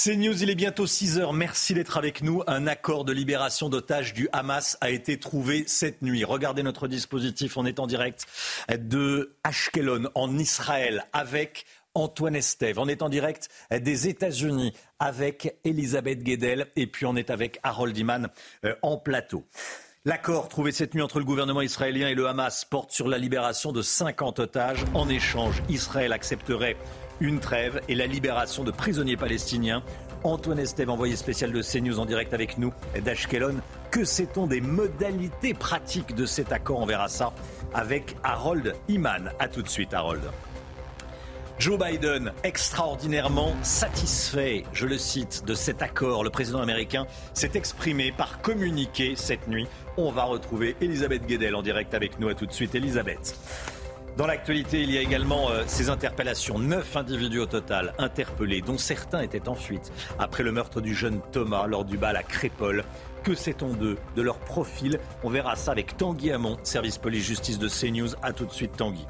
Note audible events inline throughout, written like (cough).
C'est News, il est bientôt 6 heures. Merci d'être avec nous. Un accord de libération d'otages du Hamas a été trouvé cette nuit. Regardez notre dispositif. On est en direct de Ashkelon, en Israël, avec Antoine Estève. On est en direct des États-Unis avec Elisabeth Guedel. Et puis on est avec Harold Iman euh, en plateau. L'accord trouvé cette nuit entre le gouvernement israélien et le Hamas porte sur la libération de 50 otages. En échange, Israël accepterait une trêve et la libération de prisonniers palestiniens. Antoine Estève, envoyé spécial de CNews en direct avec nous d'Ashkelon. Que sait-on des modalités pratiques de cet accord? On verra ça avec Harold Iman. A tout de suite, Harold. Joe Biden, extraordinairement satisfait, je le cite, de cet accord. Le président américain s'est exprimé par communiqué cette nuit. On va retrouver Elisabeth Guedel en direct avec nous. À tout de suite, Elisabeth. Dans l'actualité, il y a également euh, ces interpellations. Neuf individus au total interpellés, dont certains étaient en fuite après le meurtre du jeune Thomas lors du bal à Crépole. Que sait-on d'eux, de leur profil? On verra ça avec Tanguy Hamon, service police-justice de CNews. A tout de suite, Tanguy.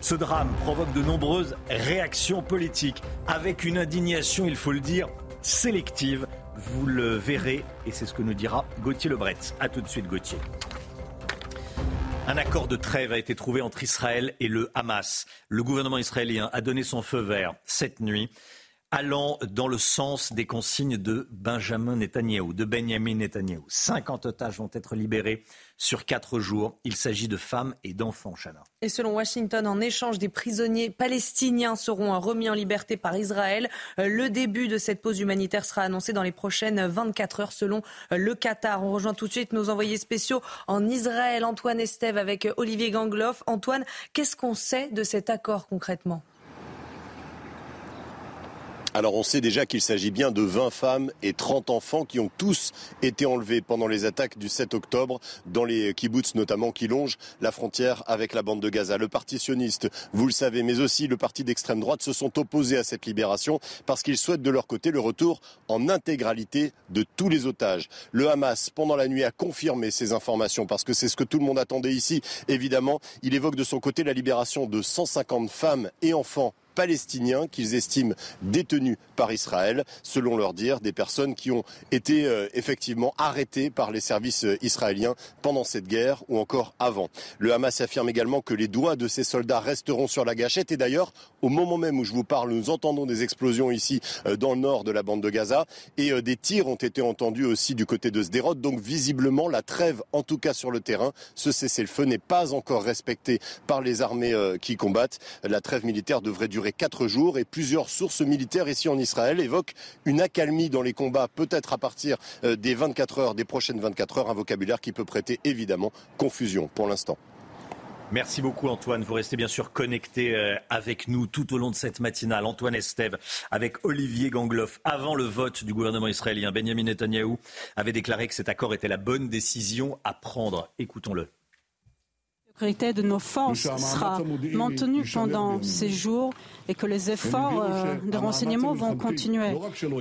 Ce drame provoque de nombreuses réactions politiques, avec une indignation, il faut le dire, sélective. Vous le verrez, et c'est ce que nous dira Gauthier Lebret. A tout de suite, Gauthier. Un accord de trêve a été trouvé entre Israël et le Hamas. Le gouvernement israélien a donné son feu vert cette nuit allant dans le sens des consignes de Benjamin Netanyahou, de Benjamin Netanyahou. 50 otages vont être libérés sur quatre jours. Il s'agit de femmes et d'enfants, Chana. Et selon Washington, en échange, des prisonniers palestiniens seront remis en liberté par Israël. Euh, le début de cette pause humanitaire sera annoncé dans les prochaines 24 heures selon euh, le Qatar. On rejoint tout de suite nos envoyés spéciaux en Israël, Antoine Estève avec Olivier Gangloff. Antoine, qu'est-ce qu'on sait de cet accord concrètement? Alors on sait déjà qu'il s'agit bien de 20 femmes et 30 enfants qui ont tous été enlevés pendant les attaques du 7 octobre dans les kibbutz notamment qui longent la frontière avec la bande de Gaza. Le parti sioniste, vous le savez, mais aussi le parti d'extrême droite se sont opposés à cette libération parce qu'ils souhaitent de leur côté le retour en intégralité de tous les otages. Le Hamas, pendant la nuit, a confirmé ces informations parce que c'est ce que tout le monde attendait ici. Évidemment, il évoque de son côté la libération de 150 femmes et enfants palestiniens qu'ils estiment détenus par Israël, selon leur dire, des personnes qui ont été euh, effectivement arrêtées par les services euh, israéliens pendant cette guerre ou encore avant. Le Hamas affirme également que les doigts de ces soldats resteront sur la gâchette et d'ailleurs, au moment même où je vous parle, nous entendons des explosions ici euh, dans le nord de la bande de Gaza et des tirs ont été entendus aussi du côté de Sderot. Donc visiblement, la trêve, en tout cas sur le terrain, ce cessez-le-feu n'est pas encore respecté par les armées qui combattent. La trêve militaire devrait durer quatre jours et plusieurs sources militaires ici en Israël évoquent une accalmie dans les combats, peut-être à partir euh, des 24 heures, des prochaines 24 heures, un vocabulaire qui peut prêter évidemment confusion pour l'instant. Merci beaucoup Antoine. Vous restez bien sûr connecté euh, avec nous tout au long de cette matinale. Antoine Estève avec Olivier Gangloff. Avant le vote du gouvernement israélien, Benjamin Netanyahou avait déclaré que cet accord était la bonne décision à prendre. Écoutons-le sécurité de nos forces sera maintenue pendant ces jours et que les efforts euh, de renseignement vont continuer.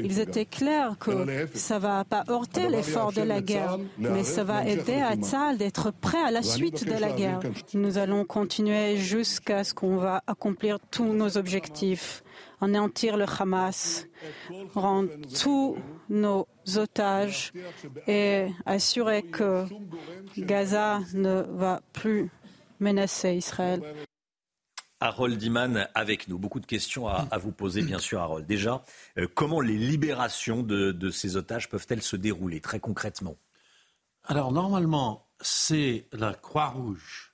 Ils étaient clairs que ça ne va pas heurter l'effort de la guerre, mais ça va aider à Tzal d'être prêt à la suite de la guerre. Nous allons continuer jusqu'à ce qu'on va accomplir tous nos objectifs. Anéantir le Hamas, rendre tous nos otages et assurer que Gaza ne va plus menacer Israël. Harold Iman avec nous. Beaucoup de questions à, vous poser, bien sûr, Harold. Déjà, euh, comment les libérations de, ces otages peuvent-elles se dérouler très concrètement? Alors, normalement, c'est la Croix-Rouge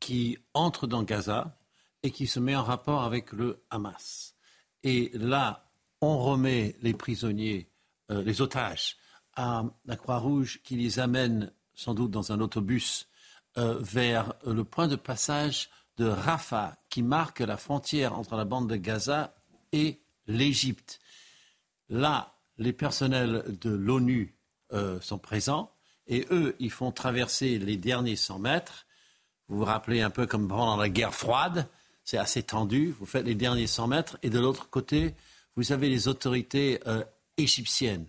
qui entre dans Gaza et qui se met en rapport avec le Hamas. Et là, on remet les prisonniers, euh, les otages, à la Croix-Rouge qui les amène sans doute dans un autobus euh, vers le point de passage de Rafah, qui marque la frontière entre la bande de Gaza et l'Égypte. Là, les personnels de l'ONU euh, sont présents et eux, ils font traverser les derniers 100 mètres. Vous vous rappelez un peu comme pendant la guerre froide, c'est assez tendu. Vous faites les derniers 100 mètres et de l'autre côté, vous avez les autorités euh, égyptiennes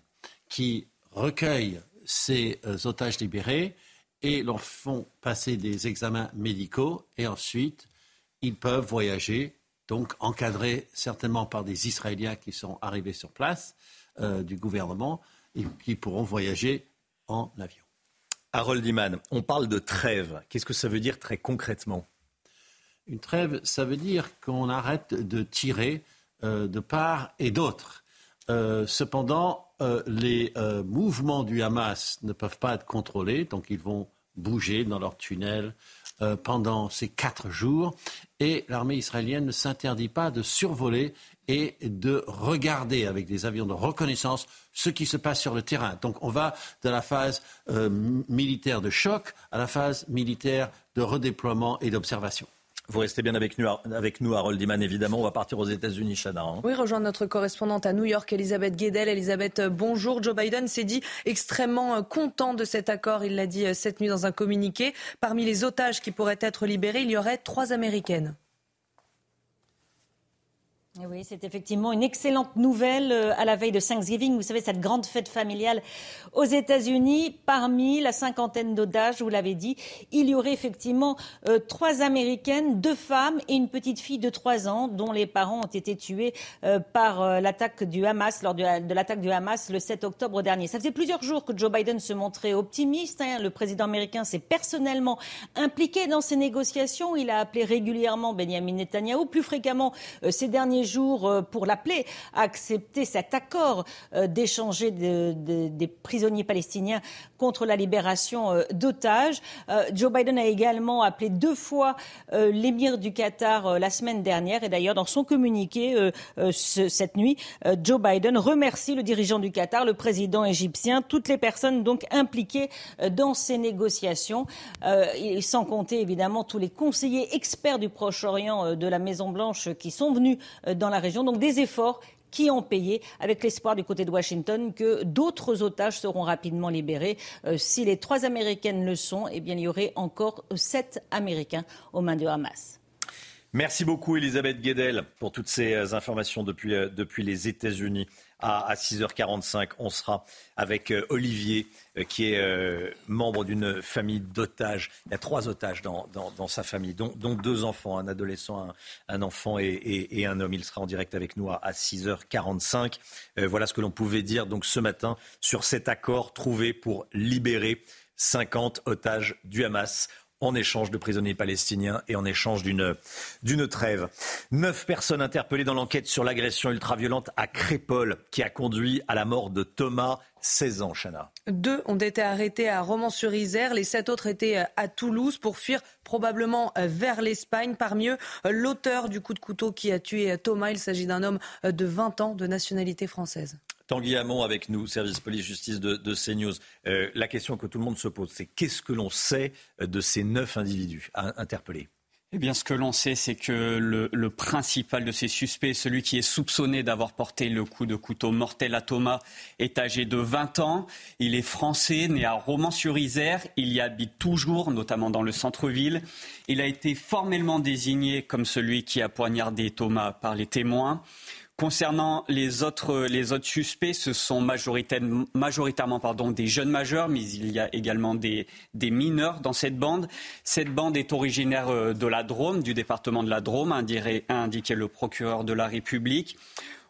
qui recueillent ces otages libérés et leur font passer des examens médicaux et ensuite ils peuvent voyager donc encadré certainement par des Israéliens qui sont arrivés sur place du gouvernement et qui pourront voyager en avion. Harold Iman, on parle de trêve. Qu'est-ce que ça veut dire très concrètement? Une trêve, ça veut dire qu'on arrête de tirer euh, de part et d'autre. Euh, cependant, euh, les mouvements du Hamas ne peuvent pas être contrôlés, donc ils vont bouger dans leur tunnel pendant ces quatre jours. Et l'armée israélienne ne s'interdit pas de survoler et de regarder avec des avions de reconnaissance ce qui se passe sur le terrain. Donc on va de la phase euh, militaire de choc à la phase militaire de redéploiement et d'observation. Vous restez bien avec nous, Harold Iman, évidemment. On va partir aux États-Unis, Chana. Hein. Oui, rejoindre notre correspondante à New York, Elisabeth Guedel. Elisabeth, euh, bonjour. Joe Biden s'est dit extrêmement euh, content de cet accord. Il l'a dit cette nuit dans un communiqué. Parmi les otages qui pourraient être libérés, il y aurait trois Américaines. Eh oui, c'est effectivement une excellente nouvelle euh, à la veille de Thanksgiving. Vous savez, cette grande fête familiale aux États-Unis. Parmi la cinquantaine d'otages, vous l'avez dit, il y aurait effectivement euh, trois Américaines, deux femmes et une petite fille de trois ans dont les parents ont été tués euh, par l'attaque du Hamas, lors de, l'attaque du Hamas le 7 octobre dernier. Ça faisait plusieurs jours que Joe Biden se montrait optimiste. Hein. Le président américain s'est personnellement impliqué dans ces négociations. Il a appelé régulièrement Benjamin Netanyahu, plus fréquemment ces derniers jours euh, pour l'appeler à accepter cet accord euh, d'échanger des prisonniers palestiniens contre la libération euh, d'otages. Joe Biden a également appelé deux fois l'émir du Qatar la semaine dernière et d'ailleurs dans son communiqué cette nuit, Joe Biden remercie le dirigeant du Qatar, le président égyptien, toutes les personnes donc impliquées dans ces négociations, sans compter évidemment tous les conseillers experts du Proche-Orient de la Maison Blanche qui sont venus dans la région. Donc des efforts qui ont payé, avec l'espoir du côté de Washington que d'autres otages seront rapidement libérés. Euh, si les trois Américaines le sont, eh bien, il y aurait encore sept Américains aux mains du Hamas. Merci beaucoup, Elisabeth Guedel, pour toutes ces euh, informations depuis, euh, depuis les États-Unis à, 6h45. On sera avec euh, Olivier, euh, qui est euh, membre d'une famille d'otages. Il y a trois otages dans, sa famille, dont, deux enfants, un adolescent, un, enfant et, un homme. Il sera en direct avec nous à, 6h45. voilà ce que l'on pouvait dire donc ce matin sur cet accord trouvé pour libérer 50 otages du Hamas en échange de prisonniers palestiniens et en échange d'une, trêve. Neuf personnes interpellées dans l'enquête sur l'agression ultraviolente à Crépol qui a conduit à la mort de Thomas, 16 ans, Chana. Deux ont été arrêtés à Romans-sur-Isère. Les sept autres étaient à Toulouse pour fuir probablement vers l'Espagne. Parmi eux, l'auteur du coup de couteau qui a tué Thomas. Il s'agit d'un homme de 20 ans de nationalité française. Tanguy Hamon avec nous, service police-justice de, de, CNews. Euh, la question que tout le monde se pose, c'est qu'est-ce que l'on sait de ces neuf individus interpellés? Eh bien, ce que l'on sait, c'est que le, principal de ces suspects, celui qui est soupçonné d'avoir porté le coup de couteau mortel à Thomas, est âgé de 20 ans. Il est français, né à Romans-sur-Isère. Il y habite toujours, notamment dans le centre-ville. Il a été formellement désigné comme celui qui a poignardé Thomas par les témoins. Concernant les autres, les autres suspects, ce sont majoritairement, des jeunes majeurs, mais il y a également des, des, mineurs dans cette bande. Cette bande est originaire euh, de la Drôme, du département de la Drôme, indiqué le procureur de la République.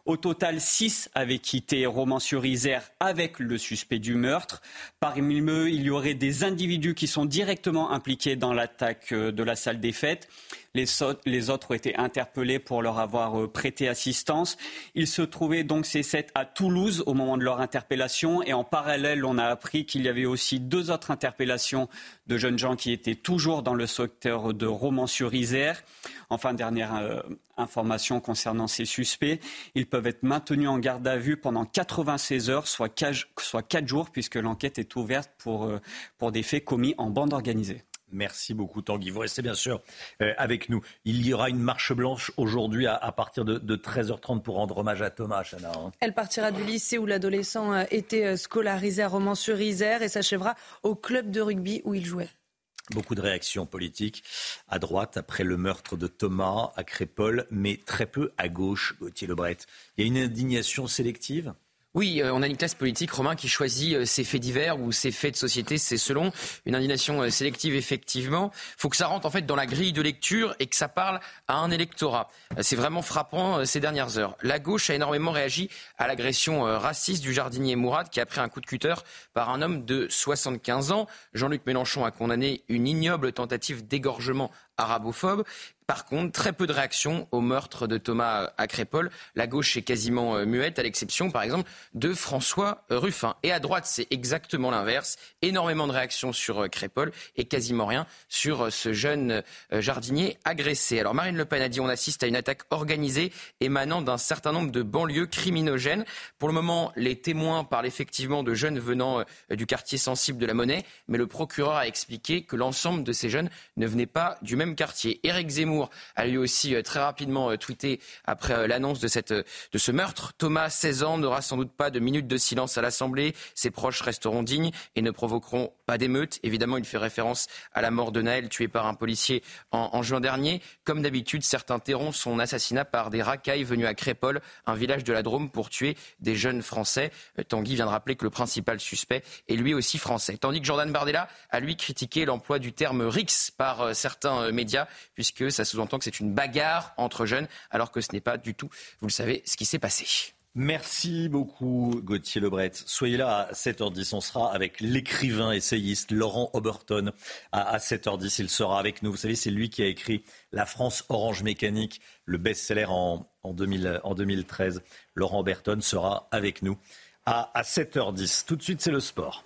Au total, six avaient quitté Romans-sur-Isère avec le suspect du meurtre. Parmi eux, il y aurait des individus qui sont directement impliqués dans l'attaque euh, de la salle des fêtes. Les, autres ont été interpellés pour leur avoir euh, prêté assistance. Ils se trouvaient donc ces sept à Toulouse au moment de leur interpellation et en parallèle, on a appris qu'il y avait aussi deux autres interpellations de jeunes gens qui étaient toujours dans le secteur de Romans-sur-Isère. Enfin, dernière euh, information concernant ces suspects, ils peuvent être maintenus en garde à vue pendant 96 heures, soit 4, jours, puisque l'enquête est ouverte pour, euh, pour des faits commis en bande organisée. Merci beaucoup Tanguy. Vous restez bien sûr euh, avec nous. Il y aura une marche blanche aujourd'hui à, partir de, 13h30 pour rendre hommage à Thomas Chana. Hein. Elle partira du lycée où l'adolescent euh, était scolarisé à Romans-sur-Isère et s'achèvera au club de rugby où il jouait. Beaucoup de réactions politiques à droite après le meurtre de Thomas à Crépol, mais très peu à gauche, Gauthier Lebret. Il y a une indignation sélective Oui, euh, on a une classe politique, Romain, qui choisit euh, ses faits divers ou ses faits de société, c'est selon une indignation euh, sélective, effectivement. Il faut que ça rentre en fait dans la grille de lecture et que ça parle à un électorat. C'est vraiment frappant ces dernières heures. La gauche a énormément réagi à l'agression raciste du jardinier Mourad qui a pris un coup de cutter par un homme de 75 ans. Jean-Luc Mélenchon a condamné une ignoble tentative d'égorgement arabophobe. Par contre, très peu de réactions au meurtre de Thomas à Crépol. La gauche est quasiment euh, muette, à l'exception, par exemple, de François Ruffin. Et à droite, c'est exactement l'inverse. Énormément de réactions sur euh, Crépol et quasiment rien sur euh, ce jeune jardinier agressé. Alors Marine Le Pen a dit on assiste à une attaque organisée émanant d'un certain nombre de banlieues criminogènes. Pour le moment, les témoins parlent effectivement de jeunes venant du quartier sensible de la Monnaie, mais le procureur a expliqué que l'ensemble de ces jeunes ne venaient pas du même quartier. Éric Zemmour a lui aussi euh, très rapidement euh, tweeté après euh, l'annonce de, de ce meurtre. Thomas, 16 ans, n'aura sans doute pas de minutes de silence à l'Assemblée. Ses proches resteront dignes et ne provoqueront pas d'émeute. Évidemment, il fait référence à la mort de Naël, tué par un policier en, juin dernier. Comme d'habitude, certains terront son assassinat par des racailles venus à Crépol, un village de la Drôme, pour tuer des jeunes Français. Tanguy vient de rappeler que le principal suspect est lui aussi français. Tandis que Jordan Bardella a lui critiqué l'emploi du terme RIX par certains médias, puisque ça sous-entend que c'est une bagarre entre jeunes, alors que ce n'est pas du tout, vous le savez, ce qui s'est passé. Merci beaucoup Gauthier Lebret. Soyez là à 7h10. On sera avec l'écrivain essayiste Laurent Oberton à 7h10. Il sera avec nous. Vous savez, c'est lui qui a écrit La France Orange Mécanique, le best-seller en, en, 2013. Laurent Oberton sera avec nous à 7h10. Tout de suite, c'est le sport.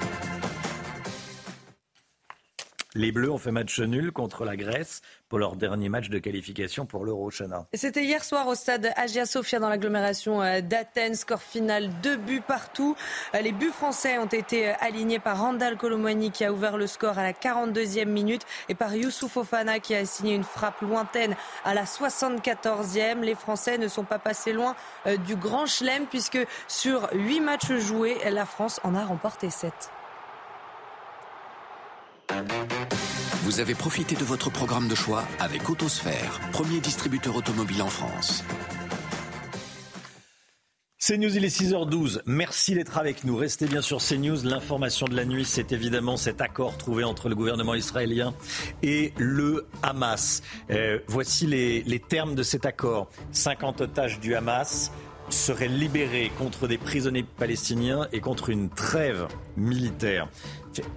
Les Bleus ont fait match nul contre la Grèce pour leur dernier match de qualification pour l'Euro, C'était hier soir au stade Agia Sofia dans l'agglomération euh, d'Athènes. Score final, deux buts partout. Euh, les buts français ont été euh, alignés par Randall Colomwani qui a ouvert le score à la 42e minute et par Youssouf Ofana qui a signé une frappe lointaine à la 74e. Les Français ne sont pas passés loin du grand chelem puisque sur huit matchs joués, la France en a remporté sept. Vous avez profité de votre programme de choix avec Autosphère, premier distributeur automobile en France. CNews, il est 6h12. Merci d'être avec nous. Restez bien sur CNews. L'information de la nuit, c'est évidemment cet accord trouvé entre le gouvernement israélien et le Hamas. Euh, voici les, les termes de cet accord. 50 otages du Hamas seraient libérés contre des prisonniers palestiniens et contre une trêve militaire.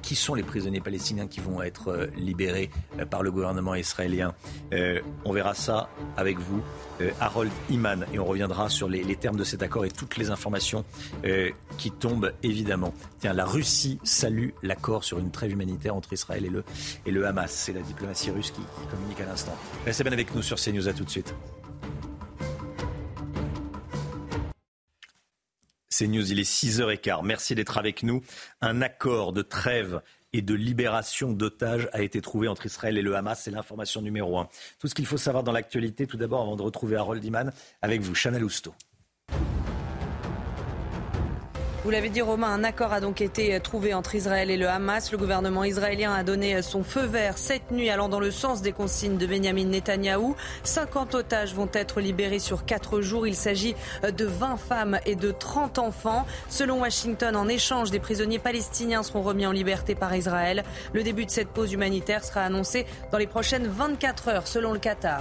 Qui sont les prisonniers palestiniens qui vont être euh, libérés euh, par le gouvernement israélien? Euh, On verra ça avec vous, Harold Iman, et on reviendra sur les, termes de cet accord et toutes les informations qui tombent évidemment. Tiens, la Russie salue l'accord sur une trêve humanitaire entre Israël et le, et le Hamas. C'est la diplomatie russe qui, qui communique à l'instant. Restez bien avec nous sur CNews. À tout de suite. C'est News, il est 6h15. Merci d'être avec nous. Un accord de trêve et de libération d'otages a été trouvé entre Israël et le Hamas. C'est l'information numéro un. Tout ce qu'il faut savoir dans l'actualité, tout d'abord, avant de retrouver Harold Iman, avec vous, Chanel Housteau. Vous l'avez dit, Romain, un accord a donc été trouvé entre Israël et le Hamas. Le gouvernement israélien a donné son feu vert cette nuit, allant dans le sens des consignes de Benjamin Netanyahou. 50 otages vont être libérés sur 4 jours. Il s'agit de 20 femmes et de 30 enfants. Selon Washington, en échange, des prisonniers palestiniens seront remis en liberté par Israël. Le début de cette pause humanitaire sera annoncé dans les prochaines 24 heures, selon le Qatar.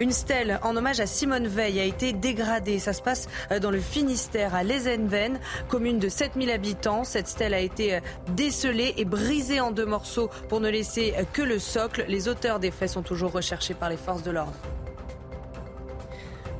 Une stèle en hommage à Simone Veil a été dégradée. Ça se passe euh, dans le Finistère, à Lezenven, commune de 7000 habitants. Cette stèle a été euh, décelée et brisée en deux morceaux pour ne laisser euh, que le socle. Les auteurs des faits sont toujours recherchés par les forces de l'ordre.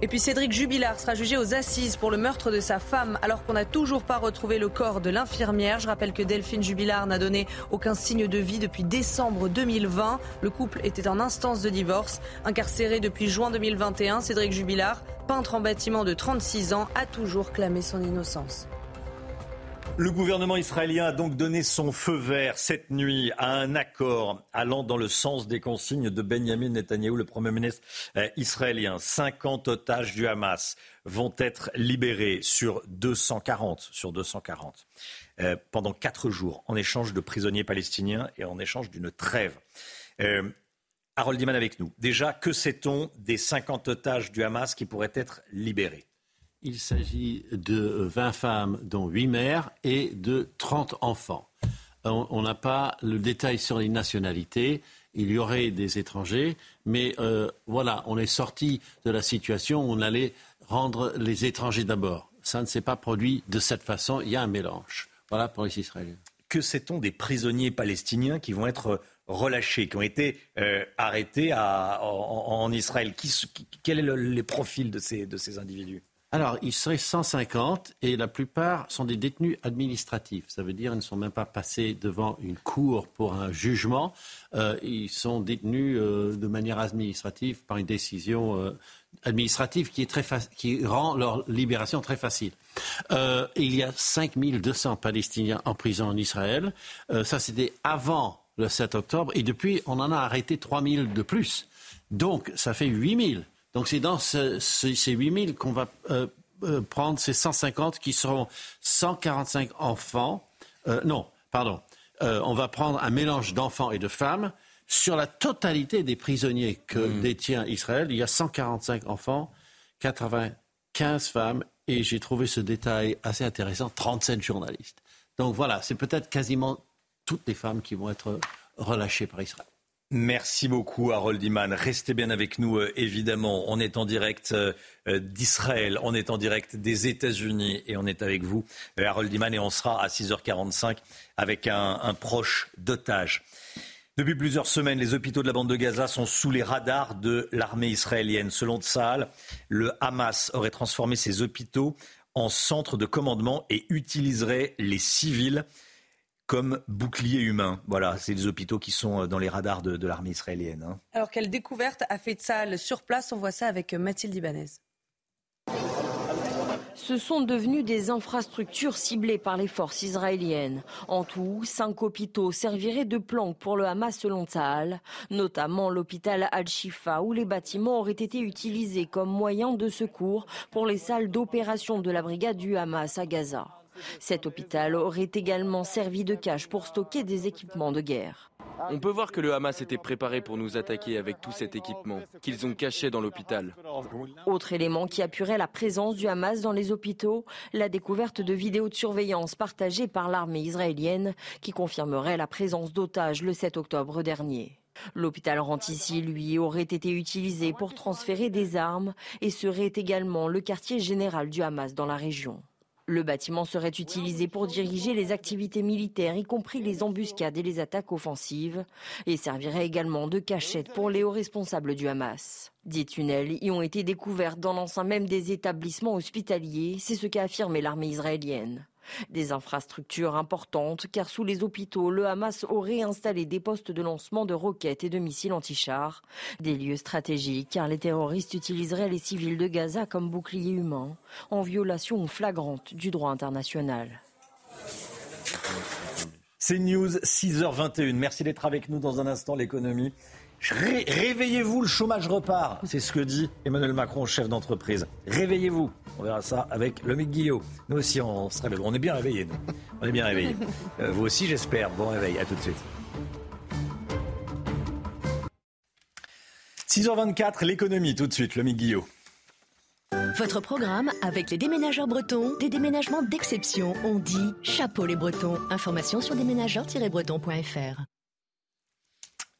Et puis Cédric Jubilard sera jugé aux assises pour le meurtre de sa femme alors qu'on n'a toujours pas retrouvé le corps de l'infirmière. Je rappelle que Delphine Jubilard n'a donné aucun signe de vie depuis décembre 2020. Le couple était en instance de divorce. Incarcéré depuis juin 2021, Cédric Jubilard, peintre en bâtiment de 36 ans, a toujours clamé son innocence. Le gouvernement israélien a donc donné son feu vert cette nuit à un accord allant dans le sens des consignes de Benjamin Netanyahou, le Premier ministre euh, israélien. 50 otages du Hamas vont être libérés sur 240, sur 240 euh, pendant quatre jours en échange de prisonniers palestiniens et en échange d'une trêve. Euh, Harold Diman avec nous. Déjà, que sait-on des 50 otages du Hamas qui pourraient être libérés? Il s'agit de 20 femmes, dont 8 mères, et de 30 enfants. On n'a pas le détail sur les nationalités. Il y aurait des étrangers, mais euh, voilà, on est sorti de la situation où on allait rendre les étrangers d'abord. Ça ne s'est pas produit de cette façon. Il y a un mélange. Voilà pour les Israéliens. Que sait-on des prisonniers palestiniens qui vont être relâchés, qui ont été euh, arrêtés en, Israël? Quels sont les profils de ces individus? Alors, il serait 150 et la plupart sont des détenus administratifs. Ça veut dire qu'ils ne sont même pas passés devant une cour pour un jugement. Euh, ils sont détenus euh, de manière administrative par une décision euh, administrative qui, est très qui rend leur libération très facile. il y a 5200 Palestiniens en prison en Israël. ça, c'était avant le 7 octobre. Et depuis, on en a arrêté 3000 de plus. Donc, ça fait 8000 donc c'est dans ces 8000 qu'on va euh, euh, prendre ces 150 qui seront 145 enfants. Euh, non, pardon. on va prendre un mélange d'enfants et de femmes. Sur la totalité des prisonniers que hmm. détient Israël, il y a 145 enfants, 95 femmes et j'ai trouvé ce détail assez intéressant, 37 journalistes. Donc voilà, c'est peut-être quasiment toutes les femmes qui vont être relâchées par Israël. Merci beaucoup Harold Iman. Restez bien avec nous euh, évidemment. On est en direct euh, euh, d'Israël, on est en direct des États-Unis et on est avec vous Harold Iman et on sera à 6h45 avec un, proche d'otage. Depuis plusieurs semaines, les hôpitaux de la bande de Gaza sont sous les radars de l'armée israélienne. Selon Tsahal, le Hamas aurait transformé ces hôpitaux en centres de commandement et utiliserait les civils comme bouclier humain. Voilà, c'est les hôpitaux qui sont euh, dans les radars de, l'armée israélienne. Hein. Alors quelle découverte a fait Tsahal sur place? On voit ça avec Mathilde Ibanez. Ce sont devenus des infrastructures ciblées par les forces israéliennes. En tout, cinq hôpitaux serviraient de planque pour le Hamas selon Tsahal, notamment l'hôpital Al-Shifa où les bâtiments auraient été utilisés comme moyen de secours pour les salles d'opération de la brigade du Hamas à Gaza. Cet hôpital aurait également servi de cache pour stocker des équipements de guerre. On peut voir que le Hamas était préparé pour nous attaquer avec tout cet équipement qu'ils ont caché dans l'hôpital. Autre élément qui appuierait la présence du Hamas dans les hôpitaux, la découverte de vidéos de surveillance partagées par l'armée israélienne qui confirmerait la présence d'otages le 7 octobre dernier. L'hôpital Rantissi, lui, aurait été utilisé pour transférer des armes et serait également le quartier général du Hamas dans la région. Le bâtiment serait utilisé pour diriger les activités militaires, y compris les embuscades et les attaques offensives, et servirait également de cachette pour les hauts responsables du Hamas. Des tunnels y ont été découverts dans l'enceinte même des établissements hospitaliers, c'est ce qu'a affirmé l'armée israélienne. Des infrastructures importantes car sous les hôpitaux, le Hamas aurait installé des postes de lancement de roquettes et de missiles anti-chars. Des lieux stratégiques car les terroristes utiliseraient les civils de Gaza comme boucliers humains en violation flagrante du droit international. C'est News 6h21. Merci d'être avec nous dans un instant l'économie. Réveillez-vous, le chômage repart. C'est ce que dit Emmanuel Macron, chef d'entreprise. Réveillez-vous. On verra ça avec le Guillot. Nous aussi, on se réveille. On est bien réveillés, nous. On est bien réveillés. (laughs) Euh, vous aussi, j'espère. Bon réveil. À tout de suite. 6h24, l'économie, tout de suite, le Guillot. Votre programme avec les déménageurs bretons, des déménagements d'exception. On dit chapeau les bretons. Information sur déménageurs-bretons.fr.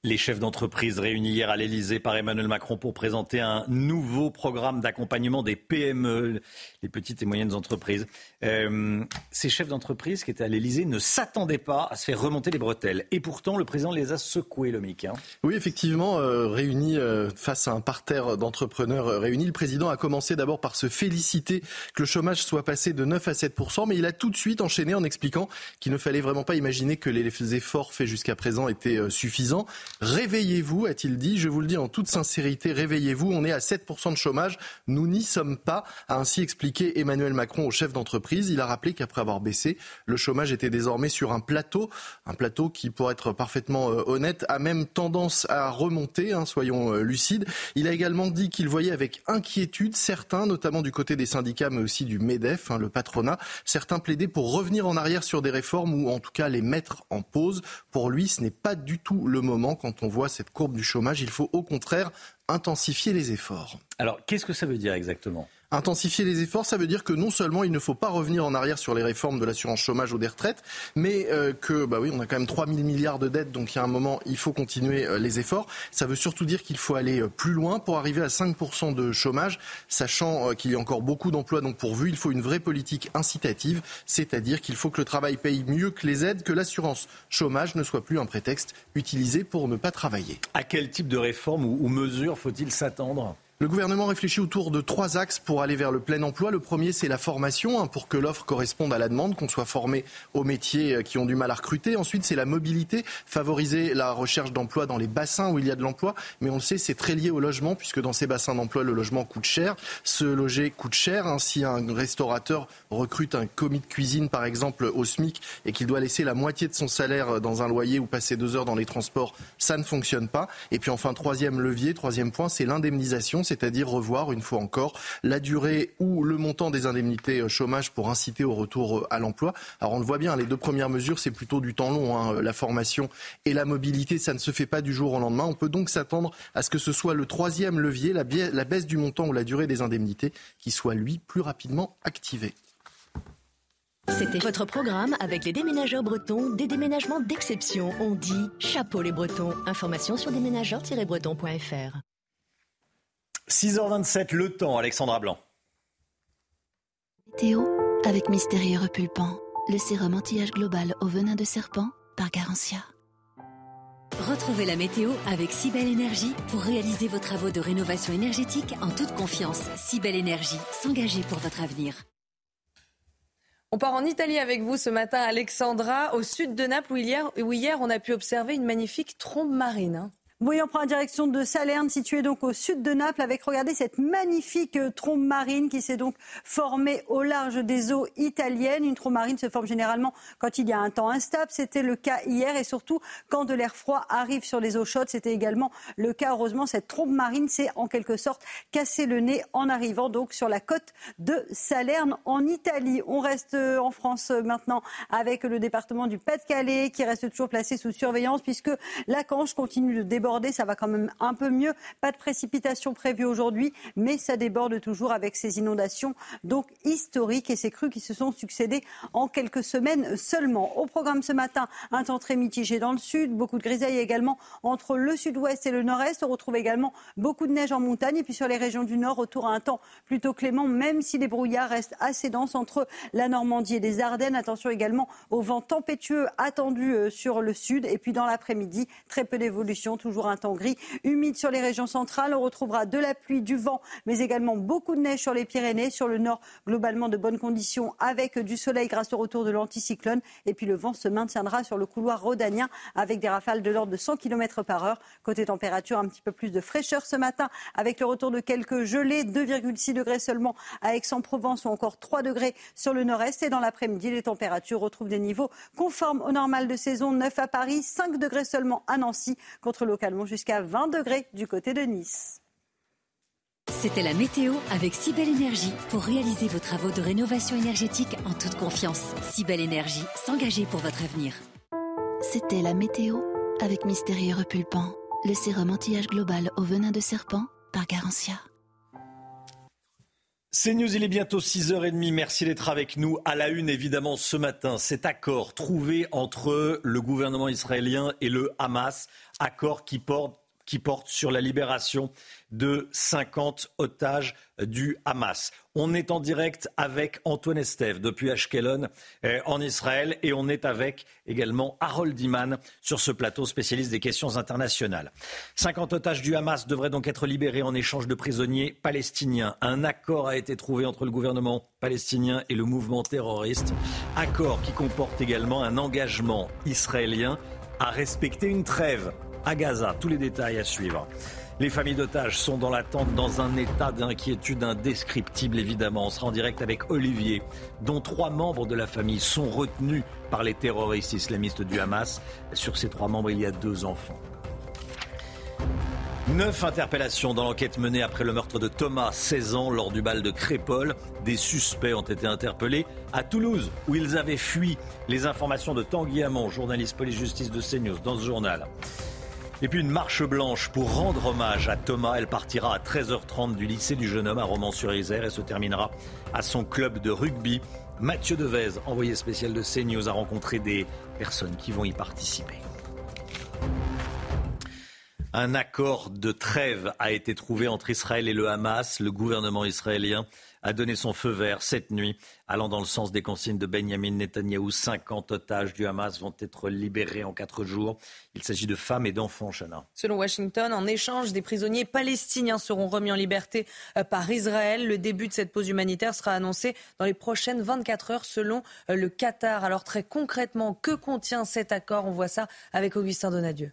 Les chefs d'entreprise réunis hier à l'Elysée par Emmanuel Macron pour présenter un nouveau programme d'accompagnement des PME, les petites et moyennes entreprises. Euh, ces chefs d'entreprise qui étaient à l'Elysée ne s'attendaient pas à se faire remonter les bretelles. Et pourtant, le président les a secoués, le. Hein. Oui, effectivement, euh, réunis euh, face à un parterre d'entrepreneurs réunis, le président a commencé d'abord par se féliciter que le chômage soit passé de 9 à 7 mais il a tout de suite enchaîné en expliquant qu'il ne fallait vraiment pas imaginer que les efforts faits jusqu'à présent étaient suffisants. Réveillez-vous, a-t-il dit. Je vous le dis en toute sincérité, réveillez-vous. On est à 7% de chômage. Nous n'y sommes pas, a ainsi expliqué Emmanuel Macron au chef d'entreprise. Il a rappelé qu'après avoir baissé, le chômage était désormais sur un plateau. Un plateau qui, pour être parfaitement euh, honnête, a même tendance à remonter, hein, soyons euh, lucides. Il a également dit qu'il voyait avec inquiétude certains, notamment du côté des syndicats, mais aussi du MEDEF, hein, le patronat, certains plaidaient pour revenir en arrière sur des réformes ou en tout cas les mettre en pause. Pour lui, ce n'est pas du tout le moment quand on voit cette courbe du chômage. Il faut au contraire intensifier les efforts. Alors, qu'est-ce que ça veut dire exactement? Intensifier les efforts, ça veut dire que non seulement il ne faut pas revenir en arrière sur les réformes de l'assurance chômage ou des retraites, mais euh, que, bah oui, on a quand même 3 000 milliards de dettes, donc il y a un moment, il faut continuer euh, les efforts. Ça veut surtout dire qu'il faut aller euh, plus loin pour arriver à 5% de chômage, sachant qu'il y a encore beaucoup d'emplois donc pourvus. Il faut une vraie politique incitative, c'est-à-dire qu'il faut que le travail paye mieux que les aides, que l'assurance chômage ne soit plus un prétexte utilisé pour ne pas travailler. À quel type de réforme ou mesures faut-il s'attendre? Le gouvernement réfléchit autour de trois axes pour aller vers le plein emploi. Le premier, c'est la formation, hein, pour que l'offre corresponde à la demande, qu'on soit formé aux métiers euh, qui ont du mal à recruter. Ensuite, c'est la mobilité, favoriser la recherche d'emploi dans les bassins où il y a de l'emploi. Mais on le sait, c'est très lié au logement, puisque dans ces bassins d'emploi, le logement coûte cher. Se loger coûte cher. Hein. Si un restaurateur recrute un commis de cuisine, par exemple, au SMIC, et qu'il doit laisser la moitié de son salaire dans un loyer ou passer deux heures dans les transports, ça ne fonctionne pas. Et puis enfin, troisième levier, troisième point, c'est l'indemnisation c'est-à-dire revoir une fois encore la durée ou le montant des indemnités euh, chômage pour inciter au retour euh, à l'emploi. Alors on le voit bien, les deux premières mesures, c'est plutôt du temps long. Hein. La formation et la mobilité, ça ne se fait pas du jour au lendemain. On peut donc s'attendre à ce que ce soit le troisième levier, la baisse du montant ou la durée des indemnités, qui soit lui plus rapidement activé. C'était votre programme avec les déménageurs bretons, des déménagements d'exception. On dit chapeau les bretons. Information sur déménageurs-bretons.fr. 6h27, le temps, Alexandra Blanc. Théo, avec Mystérieux Repulpant, le sérum anti-âge global au venin de serpent par Garantia. Retrouvez la météo avec Cybelle Énergie pour réaliser vos travaux de rénovation énergétique en toute confiance. Cybelle Énergie, s'engager pour votre avenir. On part en Italie avec vous ce matin, Alexandra, au sud de Naples, où hier, où hier on a pu observer une magnifique trombe marine. Oui, on prend la direction de Salerne, située donc au sud de Naples, avec, regardez, cette magnifique euh, trombe marine qui s'est donc formée au large des eaux italiennes. Une trombe marine se forme généralement quand il y a un temps instable. C'était le cas hier et surtout quand de l'air froid arrive sur les eaux chaudes. C'était également le cas. Heureusement, cette trombe marine s'est en quelque sorte cassé le nez en arrivant donc sur la côte de Salerne en Italie. On reste euh, en France euh, maintenant avec le département du Pas-de-Calais qui reste toujours placé sous surveillance puisque la Canche continue de déborder ça va quand même un peu mieux. Pas de précipitations prévues aujourd'hui, mais ça déborde toujours avec ces inondations donc historiques et ces crues qui se sont succédées en quelques semaines seulement. Au programme ce matin, un temps très mitigé dans le sud, beaucoup de grisailles également entre le sud-ouest et le nord-est. On retrouve également beaucoup de neige en montagne et puis sur les régions du nord, autour à un temps plutôt clément, même si les brouillards restent assez denses entre la Normandie et les Ardennes. Attention également au vent tempétueux attendu euh, sur le sud et puis dans l'après-midi, très peu d'évolution, toujours un temps gris, humide sur les régions centrales. On retrouvera de la pluie, du vent, mais également beaucoup de neige sur les Pyrénées. Sur le nord, globalement de bonnes conditions avec du soleil grâce au retour de l'anticyclone. Et puis le vent se maintiendra sur le couloir rhodanien avec des rafales de l'ordre de 100 km par heure. Côté température, un petit peu plus de fraîcheur ce matin avec le retour de quelques gelées, 2,6 degrés seulement à Aix-en-Provence ou encore 3 degrés sur le nord-est. Et dans l'après-midi, les températures retrouvent des niveaux conformes au normal de saison. 9 à Paris, 5 degrés seulement à Nancy contre jusqu'à 20 degrés du côté de Nice. C'était la météo avec Cybelle Énergie pour réaliser vos travaux de rénovation énergétique en toute confiance. Cybelle Énergie, s'engager pour votre avenir. C'était la météo avec Mystérieux Repulpant, le sérum anti-âge global au venin de serpent par Garantia. C'est News, il est bientôt 6h30. Merci d'être avec nous. À la une, évidemment, ce matin, cet accord trouvé entre le gouvernement israélien et le Hamas, accord qui porte qui porte sur la libération de 50 otages du Hamas. On est en direct avec Antoine Estève depuis Ashkelon euh, en Israël et on est avec également Harold Iman sur ce plateau spécialiste des questions internationales. 50 otages du Hamas devraient donc être libérés en échange de prisonniers palestiniens. Un accord a été trouvé entre le gouvernement palestinien et le mouvement terroriste. Accord qui comporte également un engagement israélien à respecter une trêve à Gaza. Tous les détails à suivre. Les familles d'otages sont dans l'attente, dans un état d'inquiétude indescriptible, évidemment. On sera en direct avec Olivier, dont trois membres de la famille sont retenus par les terroristes islamistes du Hamas. Sur ces trois membres, il y a deux enfants. Neuf interpellations dans l'enquête menée après le meurtre de Thomas, 16 ans, lors du bal de Crépole. Des suspects ont été interpellés à Toulouse, où ils avaient fui. Les informations de Tanguy Hamon, journaliste police-justice de CNews, dans ce journal. Et puis une marche blanche pour rendre hommage à Thomas. Elle partira à 13h30 du lycée du jeune homme à Romans-sur-Isère et se terminera à son club de rugby. Mathieu Devez, envoyé spécial de CNews, a rencontré des personnes qui vont y participer. Un accord de trêve a été trouvé entre Israël et le Hamas. Le gouvernement israélien a donné son feu vert cette nuit, allant dans le sens des consignes de Benjamin Netanyahou. 50 otages du Hamas vont être libérés en quatre jours. Il s'agit de femmes et d'enfants, Chana. Selon Washington, en échange, des prisonniers palestiniens seront remis en liberté euh, par Israël. Le début de cette pause humanitaire sera annoncé dans les prochaines 24 heures selon euh, le Qatar. Alors très concrètement, que contient cet accord? On voit ça avec Augustin Donadieu.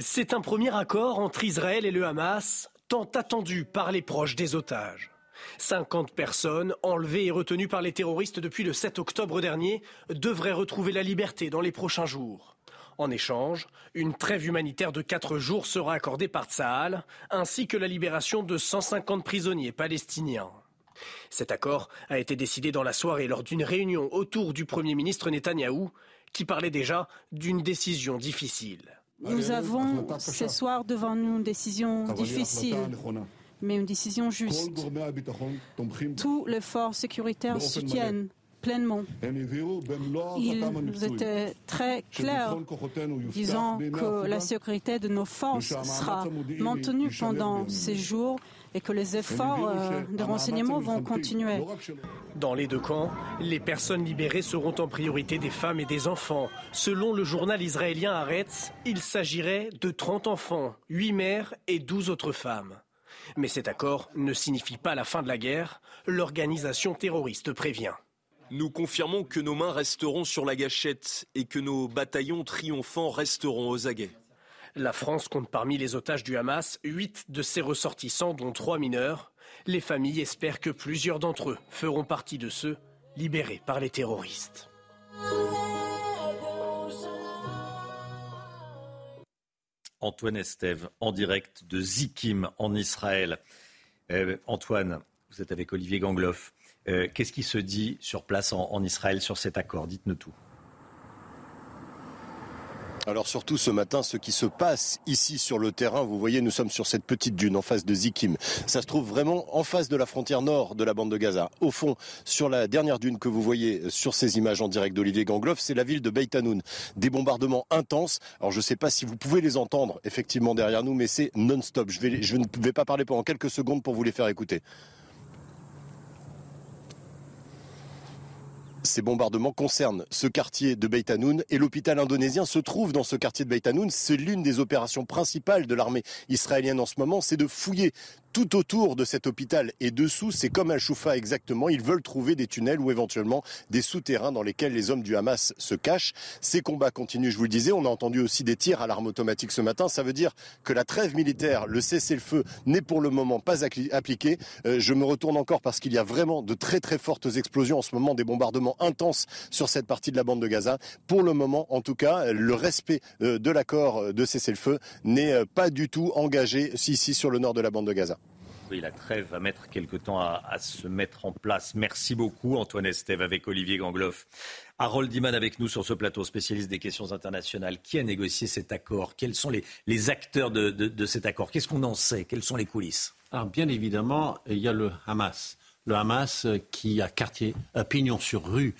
C'est un premier accord entre Israël et le Hamas, tant attendu par les proches des otages. 50 personnes enlevées et retenues par les terroristes depuis le 7 octobre dernier devraient retrouver la liberté dans les prochains jours. En échange, une trêve humanitaire de 4 jours sera accordée par Tsahal, ainsi que la libération de 150 prisonniers palestiniens. Cet accord a été décidé dans la soirée lors d'une réunion autour du Premier ministre Netanyahou, qui parlait déjà d'une décision difficile. Nous avons ce soir devant nous une décision difficile, mais une décision juste. Tous les forces sécuritaires soutiennent pleinement. Ils étaient très clairs, disant que la sécurité de nos forces sera maintenue pendant ces jours et que les efforts euh, de renseignement vont continuer. Dans les deux camps, les personnes libérées seront en priorité des femmes et des enfants. Selon le journal israélien Haaretz, il s'agirait de 30 enfants, 8 mères et 12 autres femmes. Mais cet accord ne signifie pas la fin de la guerre, l'organisation terroriste prévient. Nous confirmons que nos mains resteront sur la gâchette et que nos bataillons triomphants resteront aux aguets. La France compte parmi les otages du Hamas huit de ses ressortissants, dont trois mineurs. Les familles espèrent que plusieurs d'entre eux feront partie de ceux libérés par les terroristes. Antoine Estève, en direct de Zikim, en Israël. Euh, Antoine, vous êtes avec Olivier Gangloff. Euh, qu'est-ce qui se dit sur place en, Israël sur cet accord? Dites-nous tout. Alors surtout ce matin, ce qui se passe ici sur le terrain, vous voyez, nous sommes sur cette petite dune en face de Zikim. Ça se trouve vraiment en face de la frontière nord de la bande de Gaza. Au fond, sur la dernière dune que vous voyez sur ces images en direct d'Olivier Gangloff, c'est la ville de Beit Hanoun. Des bombardements intenses. Alors je ne sais pas si vous pouvez les entendre effectivement derrière nous, mais c'est non-stop. Je, je ne vais pas parler pendant quelques secondes pour vous les faire écouter. Ces bombardements concernent ce quartier de Beit Hanoun et l'hôpital indonésien se trouve dans ce quartier de Beit Hanoun. C'est l'une des opérations principales de l'armée israélienne en ce moment, c'est de fouiller tout autour de cet hôpital et dessous, c'est comme Al-Shoufa exactement. Ils veulent trouver des tunnels ou éventuellement des souterrains dans lesquels les hommes du Hamas se cachent. Ces combats continuent, je vous le disais. On a entendu aussi des tirs à l'arme automatique ce matin. Ça veut dire que la trêve militaire, le cessez-le-feu, n'est pour le moment pas appliqué. Euh, je me retourne encore parce qu'il y a vraiment de très très fortes explosions en ce moment, des bombardements intenses sur cette partie de la bande de Gaza. Pour le moment, en tout cas, le respect euh, de l'accord de cessez-le-feu n'est euh, pas du tout engagé ici sur le nord de la bande de Gaza. Oui, la trêve va mettre quelque temps à, se mettre en place. Merci beaucoup, Antoine Estève, avec Olivier Gangloff. Harold Diman avec nous sur ce plateau, spécialiste des questions internationales. Qui a négocié cet accord? Quels sont les, acteurs de, cet accord? Qu'est-ce qu'on en sait? Quelles sont les coulisses? Alors, bien évidemment, il y a le Hamas. Le Hamas qui a quartier, euh, pignon sur rue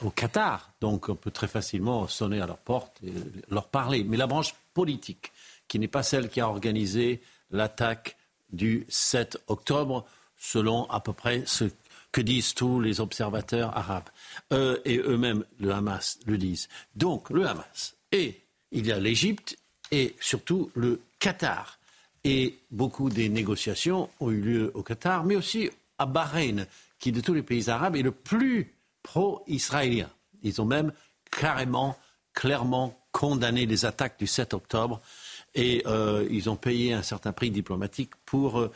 au Qatar. Donc, on peut très facilement sonner à leur porte et leur parler. Mais la branche politique, qui n'est pas celle qui a organisé l'attaque du 7 octobre, selon à peu près ce que disent tous les observateurs arabes. et eux-mêmes, le Hamas, le disent. Donc, le Hamas. Et il y a l'Égypte et surtout le Qatar. Et beaucoup des négociations ont eu lieu au Qatar, mais aussi à Bahreïn, qui de tous les pays arabes est le plus pro-israélien. Ils ont même carrément, clairement condamné les attaques du 7 octobre et euh, ils ont payé un certain prix diplomatique pour euh,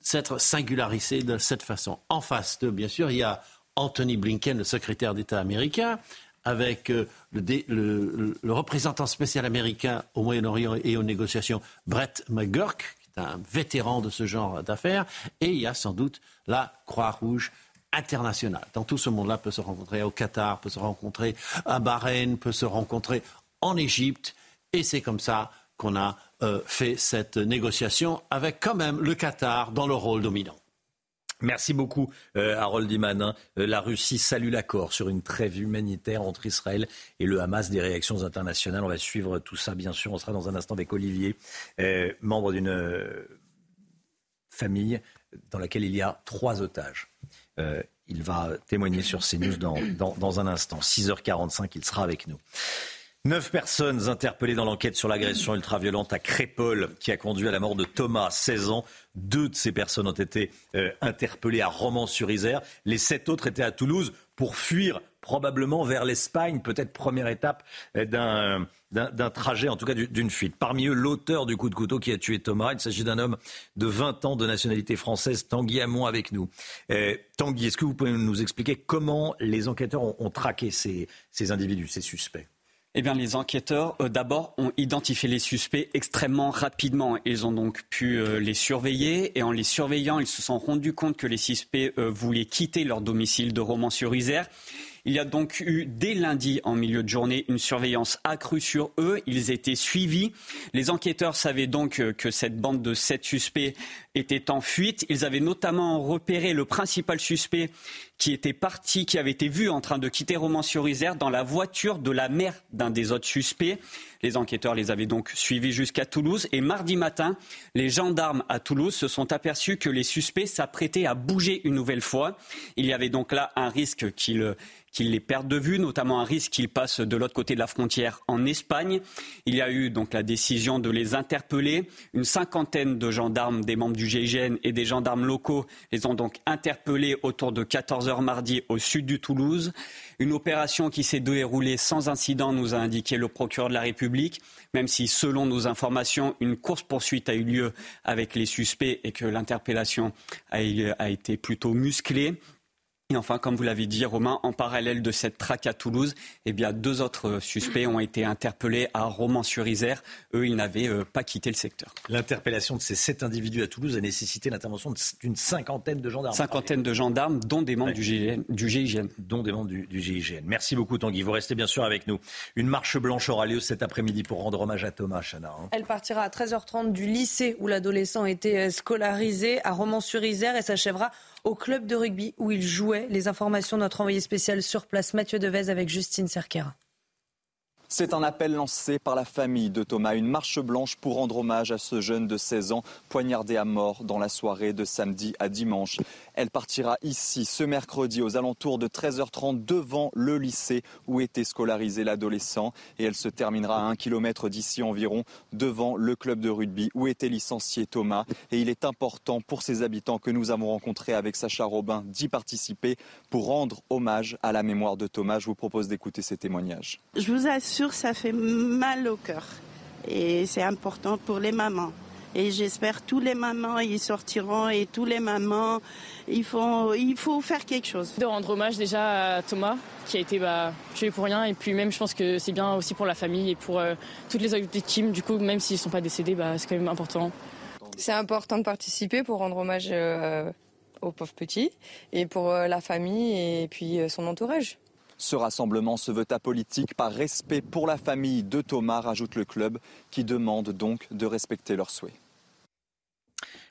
s'être singularisés de cette façon. En face d'eux, bien sûr, il y a Anthony Blinken, le secrétaire d'État américain, avec euh, le, représentant spécial américain au Moyen-Orient et aux négociations, Brett McGurk, qui est un vétéran de ce genre d'affaires, et il y a sans doute la Croix-Rouge internationale. Dans tout ce monde-là peut se rencontrer au Qatar, peut se rencontrer à Bahreïn, peut se rencontrer en Égypte. Et c'est comme ça qu'on a euh, fait cette négociation avec quand même le Qatar dans le rôle dominant. Merci beaucoup, euh, Harold Iman. Hein. Euh, la Russie salue l'accord sur une trêve humanitaire entre Israël et le Hamas. Des réactions internationales. On va suivre tout ça, bien sûr. On sera dans un instant avec Olivier, euh, membre d'une famille dans laquelle il y a trois otages. il va témoigner sur CNews dans, dans, dans un instant. 6h45, il sera avec nous. Neuf personnes interpellées dans l'enquête sur l'agression ultra-violente à Crépol qui a conduit à la mort de Thomas, 16 ans. Deux de ces personnes ont été euh, interpellées à Romans-sur-Isère. Les sept autres étaient à Toulouse pour fuir probablement vers l'Espagne, peut-être première étape euh, d'un trajet, en tout cas d'une fuite. Parmi eux, l'auteur du coup de couteau qui a tué Thomas. Il s'agit d'un homme de 20 ans de nationalité française, Tanguy Hamon avec nous. Euh, Tanguy, est-ce que vous pouvez nous expliquer comment les enquêteurs ont, traqué ces individus, ces suspects? Eh bien, les enquêteurs, euh, d'abord, ont identifié les suspects extrêmement rapidement. Ils ont donc pu euh, les surveiller et en les surveillant, ils se sont rendus compte que les suspects euh, voulaient quitter leur domicile de Romans-sur-Isère. Il y a donc eu dès lundi en milieu de journée une surveillance accrue sur eux. Ils étaient suivis. Les enquêteurs savaient donc que cette bande de sept suspects était en fuite. Ils avaient notamment repéré le principal suspect qui était parti, qui avait été vu en train de quitter Romans-sur-Isère dans la voiture de la mère d'un des autres suspects. Les enquêteurs les avaient donc suivis jusqu'à Toulouse et mardi matin, les gendarmes à Toulouse se sont aperçus que les suspects s'apprêtaient à bouger une nouvelle fois. Il y avait donc là un risque qu'ils les perdent de vue, notamment un risque qu'ils passent de l'autre côté de la frontière en Espagne. Il y a eu donc la décision de les interpeller. Une cinquantaine de gendarmes, des membres du GIGN et des gendarmes locaux les ont donc interpellés autour de 14 heures mardi au sud du Toulouse. Une opération qui s'est déroulée sans incident, nous a indiqué le procureur de la République, même si, selon nos informations, une course-poursuite a eu lieu avec les suspects et que l'interpellation a, été plutôt musclée. Et enfin, comme vous l'avez dit, Romain, en parallèle de cette traque à Toulouse, eh bien, deux autres suspects ont été interpellés à Romans-sur-Isère. Eux, ils n'avaient euh, pas quitté le secteur. L'interpellation de ces sept individus à Toulouse a nécessité l'intervention d'une cinquantaine de gendarmes. Cinquantaine de gendarmes, dont des membres du, GIGN, du, GIGN, Dont des membres du, GIGN. Merci beaucoup, Tanguy. Vous restez bien sûr avec nous. Une marche blanche aura lieu cet après-midi pour rendre hommage à Thomas Chana. Hein. Elle partira à 13h30 du lycée où l'adolescent était euh, scolarisé à Romans-sur-Isère et s'achèvera au club de rugby où il jouait. Les informations de notre envoyé spécial sur place, Mathieu Devez, avec Justine Cerquera. C'est un appel lancé par la famille de Thomas, une marche blanche pour rendre hommage à ce jeune de 16 ans poignardé à mort dans la soirée de samedi à dimanche. Elle partira ici ce mercredi aux alentours de 13h30 devant le lycée où était scolarisé l'adolescent et elle se terminera à un kilomètre d'ici environ devant le club de rugby où était licencié Thomas. Et il est important pour ces habitants que nous avons rencontrés avec Sacha Robin d'y participer pour rendre hommage à la mémoire de Thomas. Je vous propose d'écouter ces témoignages. Je vous assure, ça fait mal au cœur et c'est important pour les mamans. Et j'espère tous les mamans y sortiront et tous les mamans, il faut, il faut faire quelque chose. De rendre hommage déjà à Thomas qui a été bah, tué pour rien et puis même je pense que c'est bien aussi pour la famille et pour euh, toutes les autres victimes. Du coup, même s'ils ne sont pas décédés, bah, c'est quand même important. C'est important de participer pour rendre hommage euh, aux pauvres petits et pour euh, la famille et puis son entourage. Ce rassemblement se veut apolitique par respect pour la famille de Thomas, rajoute le club, qui demande donc de respecter leurs souhaits.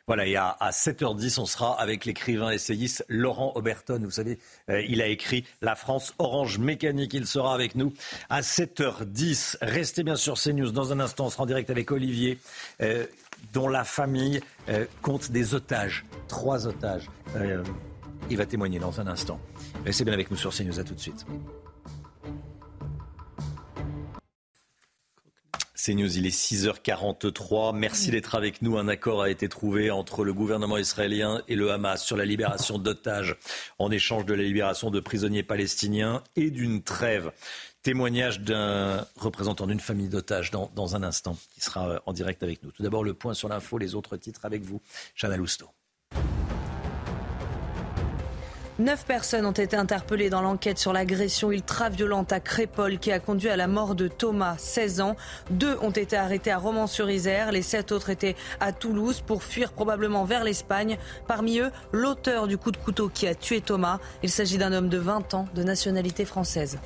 Voilà, et à, 7h10, on sera avec l'écrivain essayiste Laurent Oberton. Vous savez, euh, il a écrit La France Orange Mécanique. Il sera avec nous à 7h10. Restez bien sur CNews. Dans un instant, on sera en direct avec Olivier, euh, dont la famille euh, compte des otages. Trois otages. il va témoigner dans un instant. Restez bien avec nous sur CNews. À tout de suite. CNews, il est 6h43. Merci d'être avec nous. Un accord a été trouvé entre le gouvernement israélien et le Hamas sur la libération d'otages en échange de la libération de prisonniers palestiniens et d'une trêve. Témoignage d'un représentant d'une famille d'otages dans, un instant qui sera en direct avec nous. Tout d'abord, le point sur l'info, les autres titres avec vous. Chana Lousteau. Neuf personnes ont été interpellées dans l'enquête sur l'agression ultra-violente à Crépol qui a conduit à la mort de Thomas, 16 ans. Deux ont été arrêtés à Romans-sur-Isère. Les sept autres étaient à Toulouse pour fuir probablement vers l'Espagne. Parmi eux, l'auteur du coup de couteau qui a tué Thomas. Il s'agit d'un homme de 20 ans de nationalité française.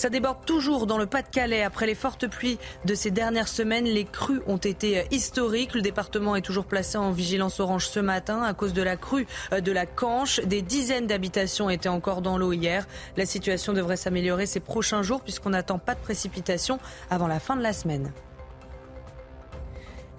Ça déborde toujours dans le Pas-de-Calais. Après les fortes pluies de ces dernières semaines, les crues ont été historiques. Le département est toujours placé en vigilance orange ce matin à cause de la crue de la Canche. Des dizaines d'habitations étaient encore dans l'eau hier. La situation devrait s'améliorer ces prochains jours puisqu'on n'attend pas de précipitations avant la fin de la semaine.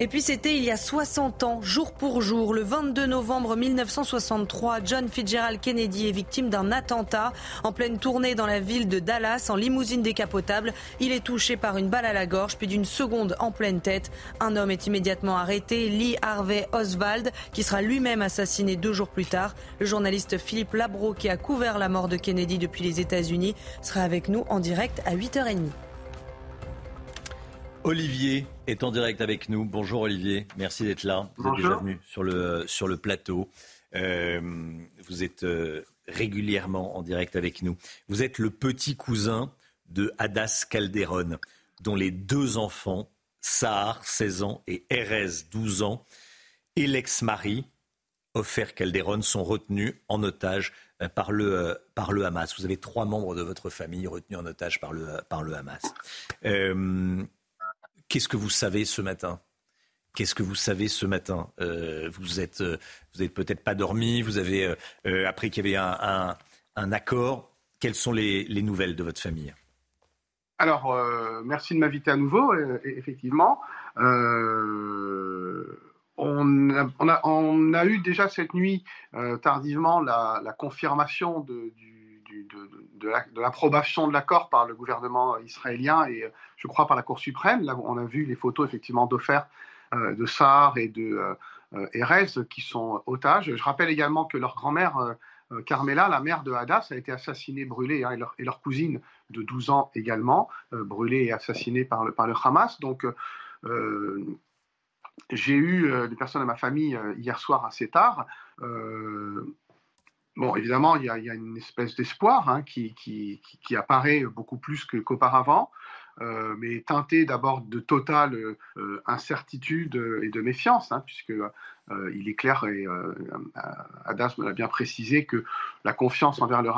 Et puis c'était il y a 60 ans, jour pour jour, le 22 novembre 1963, John Fitzgerald Kennedy est victime d'un attentat en pleine tournée dans la ville de Dallas en limousine décapotable. Il est touché par une balle à la gorge puis d'une seconde en pleine tête. Un homme est immédiatement arrêté, Lee Harvey Oswald, qui sera lui-même assassiné deux jours plus tard. Le journaliste Philippe Labro, qui a couvert la mort de Kennedy depuis les États-Unis, sera avec nous en direct à 8h30. Olivier est en direct avec nous. Bonjour Olivier, merci d'être là. Vous êtes déjà venu sur le, sur le plateau. Euh, vous êtes euh, régulièrement en direct avec nous. Vous êtes le petit cousin de Hadas Calderon, dont les deux enfants, Sahar, 16 ans, et Erez, 12 ans, et l'ex-mari, Ofer Calderon, sont retenus en otage euh, par le, par le Hamas. Vous avez trois membres de votre famille retenus en otage par le, par le Hamas. Qu'est-ce que vous savez ce matin? Qu'est-ce que vous savez ce matin? Euh, Vous êtes, euh, vous êtes peut-être pas dormi. Vous avez euh, appris qu'il y avait un, accord. Quelles sont les, nouvelles de votre famille? Alors, merci de m'inviter à nouveau. effectivement, on a, eu déjà cette nuit tardivement la, confirmation du de, l'approbation de l'accord par le gouvernement israélien et je crois par la Cour suprême. Là, on a vu les photos effectivement d'Ofer, euh, de Sar et de euh, Erez qui sont otages. Je rappelle également que leur grand-mère, euh, Carmela, la mère de Hadas, a été assassinée, brûlée, hein, et, leur, cousine de 12 ans également, brûlée et assassinée par le, par le Hamas. Donc, j'ai eu des personnes de ma famille hier soir assez tard. Bon, évidemment, il y a, une espèce d'espoir hein, qui, apparaît beaucoup plus qu'auparavant. Euh, mais teinté d'abord de totale euh, incertitude et de méfiance, hein, puisque euh, il est clair, et Adas me l'a bien précisé, que la confiance envers le,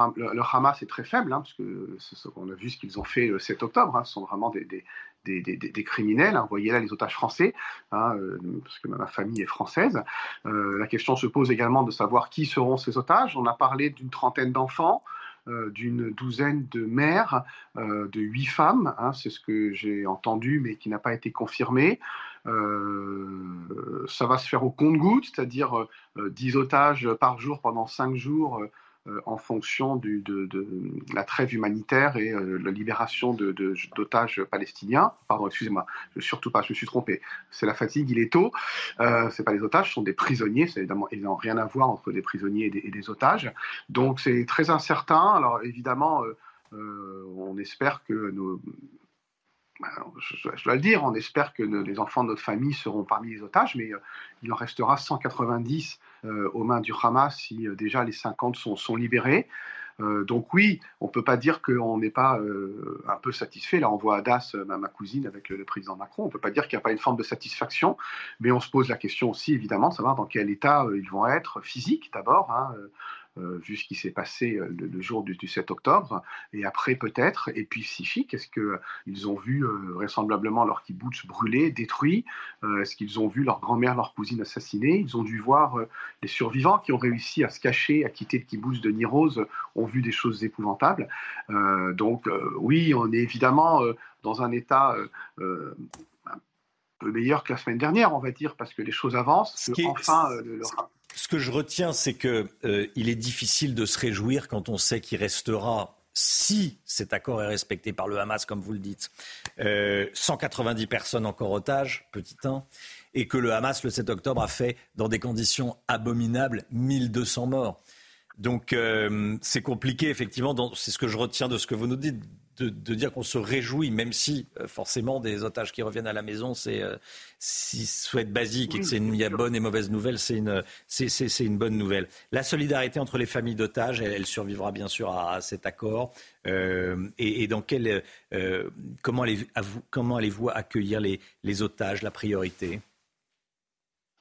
Hamas est très faible, hein, parce que on a vu ce qu'ils ont fait le 7 octobre, hein, ce sont vraiment des, des, criminels. Vous voyez là les otages français, parce que ma famille est française. la question se pose également de savoir qui seront ces otages. On a parlé d'une trentaine d'enfants. Euh, d'une douzaine de mères, euh, de huit femmes. Hein, c'est ce que j'ai entendu, mais qui n'a pas été confirmé. Euh, ça va se faire au compte-gouttes, c'est-à-dire 10 otages par jour pendant cinq jours euh, en fonction de, la trêve humanitaire et euh, la libération d'otages palestiniens. Pardon, excusez-moi, surtout pas, je me suis trompé. C'est la fatigue, il est tôt. Euh, c'est pas les otages, ce sont des prisonniers. C'est évidemment, ils n'ont rien à voir entre des prisonniers et des, otages. Donc c'est très incertain. Alors évidemment, euh, on espère que nos je, dois le dire, on espère que les enfants de notre famille seront parmi les otages, mais il en restera 190 euh, aux mains du Hamas si euh, déjà les 50 sont, libérés. Euh, donc oui, on ne peut pas dire qu'on n'est pas un peu satisfait. Là, on voit Adas, ma, cousine, avec le, président Macron. On ne peut pas dire qu'il n'y a pas une forme de satisfaction, mais on se pose la question aussi, évidemment, de savoir dans quel état ils vont être, physique d'abord. Hein, euh, vu ce qui s'est passé euh, le, jour du, 7 octobre, et après peut-être, et puis psychique, est-ce qu'ils ont vu euh, vraisemblablement leur kibbutz brûlé, détruit Est-ce qu'ils ont vu leur grand-mère, leur cousine assassinée? Ils ont dû voir les survivants qui ont réussi à se cacher, à quitter le kibbutz de Niroz, ont vu des choses épouvantables. donc oui, on est évidemment dans un état un peu meilleur que la semaine dernière, on va dire, parce que les choses avancent. enfin, ce que je retiens, c'est qu'il euh, est difficile de se réjouir quand on sait qu'il restera, si cet accord est respecté par le Hamas, comme vous le dites, 190 euh, personnes encore otages, petit 1, et que le Hamas, le 7 octobre, a fait, dans des conditions abominables, 1200 morts. Donc euh, c'est compliqué, effectivement, c'est ce que je retiens de ce que vous nous dites, de, dire qu'on se réjouit, même si euh, forcément des otages qui reviennent à la maison, c'est euh, si souhaite basique et que c'est une, il y a bonne et mauvaise nouvelle, c'est une, c'est, une bonne nouvelle. La solidarité entre les familles d'otages, elle, survivra bien sûr à, cet accord. Euh, et, dans quel, comment, allez, comment allez-vous accueillir les, les otages, la priorité?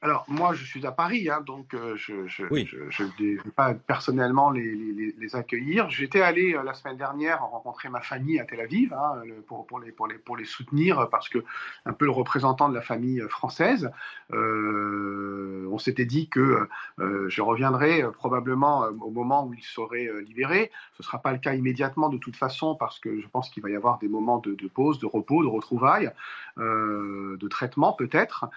Alors, moi, je suis à Paris, hein, donc euh, je ne vais pas personnellement les, les, accueillir. J'étais allé euh, la semaine dernière rencontrer ma famille à Tel Aviv hein, pour, pour, les, pour, les, pour les soutenir, parce que un peu le représentant de la famille euh, française, on s'était dit que je reviendrai probablement au moment où ils seraient libérés. Ce ne sera pas le cas immédiatement de toute façon, parce que je pense qu'il va y avoir des moments de, de, pause, de repos, de retrouvailles, de traitement peut-être.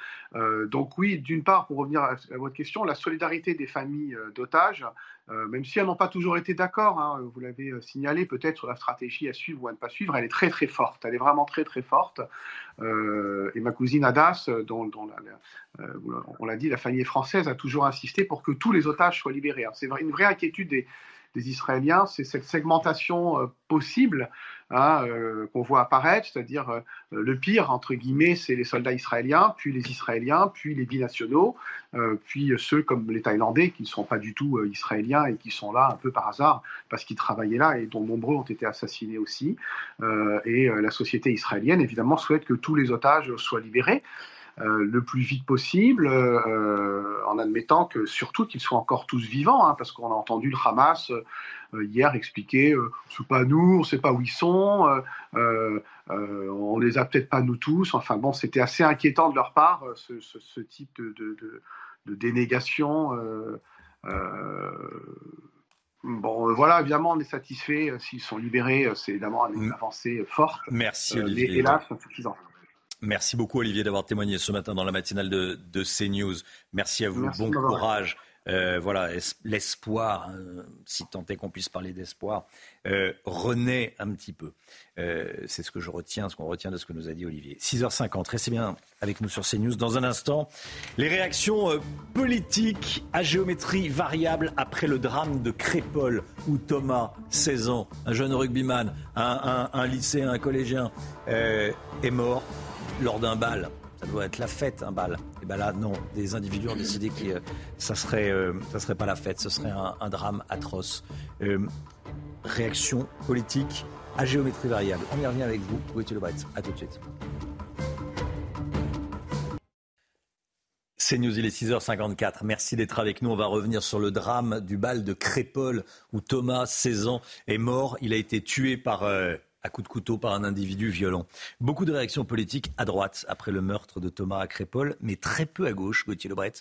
donc oui, d'une part, pour revenir à, votre question, la solidarité des familles euh, d'otages, euh, même si elles n'ont pas toujours été d'accord, hein, vous l'avez euh, signalé peut-être sur la stratégie à suivre ou à ne pas suivre, elle est très très forte. Elle est vraiment très très forte. et ma cousine Adas, dont, on l'a dit, la famille française a toujours insisté pour que tous les otages soient libérés. C'est une vraie inquiétude des, des Israéliens, c'est cette segmentation euh, possible hein, euh, qu'on voit apparaître, c'est-à-dire euh, le pire, entre guillemets, c'est les soldats israéliens, puis les Israéliens, puis les binationaux, puis ceux comme les Thaïlandais qui ne sont pas du tout israéliens et qui sont là un peu par hasard parce qu'ils travaillaient là et dont nombreux ont été assassinés aussi. et la société israélienne, évidemment, souhaite que tous les otages soient libérés. Euh, le plus vite possible, euh, en admettant que surtout qu'ils soient encore tous vivants, hein, parce qu'on a entendu le Hamas euh, hier expliquer c'est pas nous, on sait pas où ils sont, on les a peut-être pas nous tous. Enfin bon, c'était assez inquiétant de leur part ce, type de, dénégation. Bon, voilà, évidemment, on est satisfait. S'ils sont libérés, c'est évidemment une avancée forte. Merci, Olivier. Mais hélas. Merci beaucoup Olivier d'avoir témoigné ce matin dans la matinale de, de CNews. Merci à vous, bon courage. Euh, voilà, l'espoir, hein, si tant est qu'on puisse parler d'espoir, euh, renaît un petit peu. Euh, c'est ce que je retiens, ce qu'on retient de ce que nous a dit Olivier. 6h50, restez bien avec nous sur CNews. Dans un instant, les réactions politiques à géométrie variable après le drame de Crépol, où Thomas, 16 ans, un jeune rugbyman, un, un, un lycéen, un collégien, est mort lors d'un bal. Ça doit être la fête, un bal. Et bien là, non, des individus ont décidé que euh, ça serait, euh, ça serait pas la fête, ce serait un, drame atroce. Euh, réaction politique à géométrie variable. On y revient avec vous, Gauthier Lebret. À tout de suite. C'est News, il est 6h54. Merci d'être avec nous. On va revenir sur le drame du bal de Crépole où Thomas, 16 ans, est mort. Il a été tué par à coups de couteau par un individu violent. Beaucoup de réactions politiques à droite après le meurtre de Thomas à Crépol, mais très peu à gauche, Gauthier Lebret.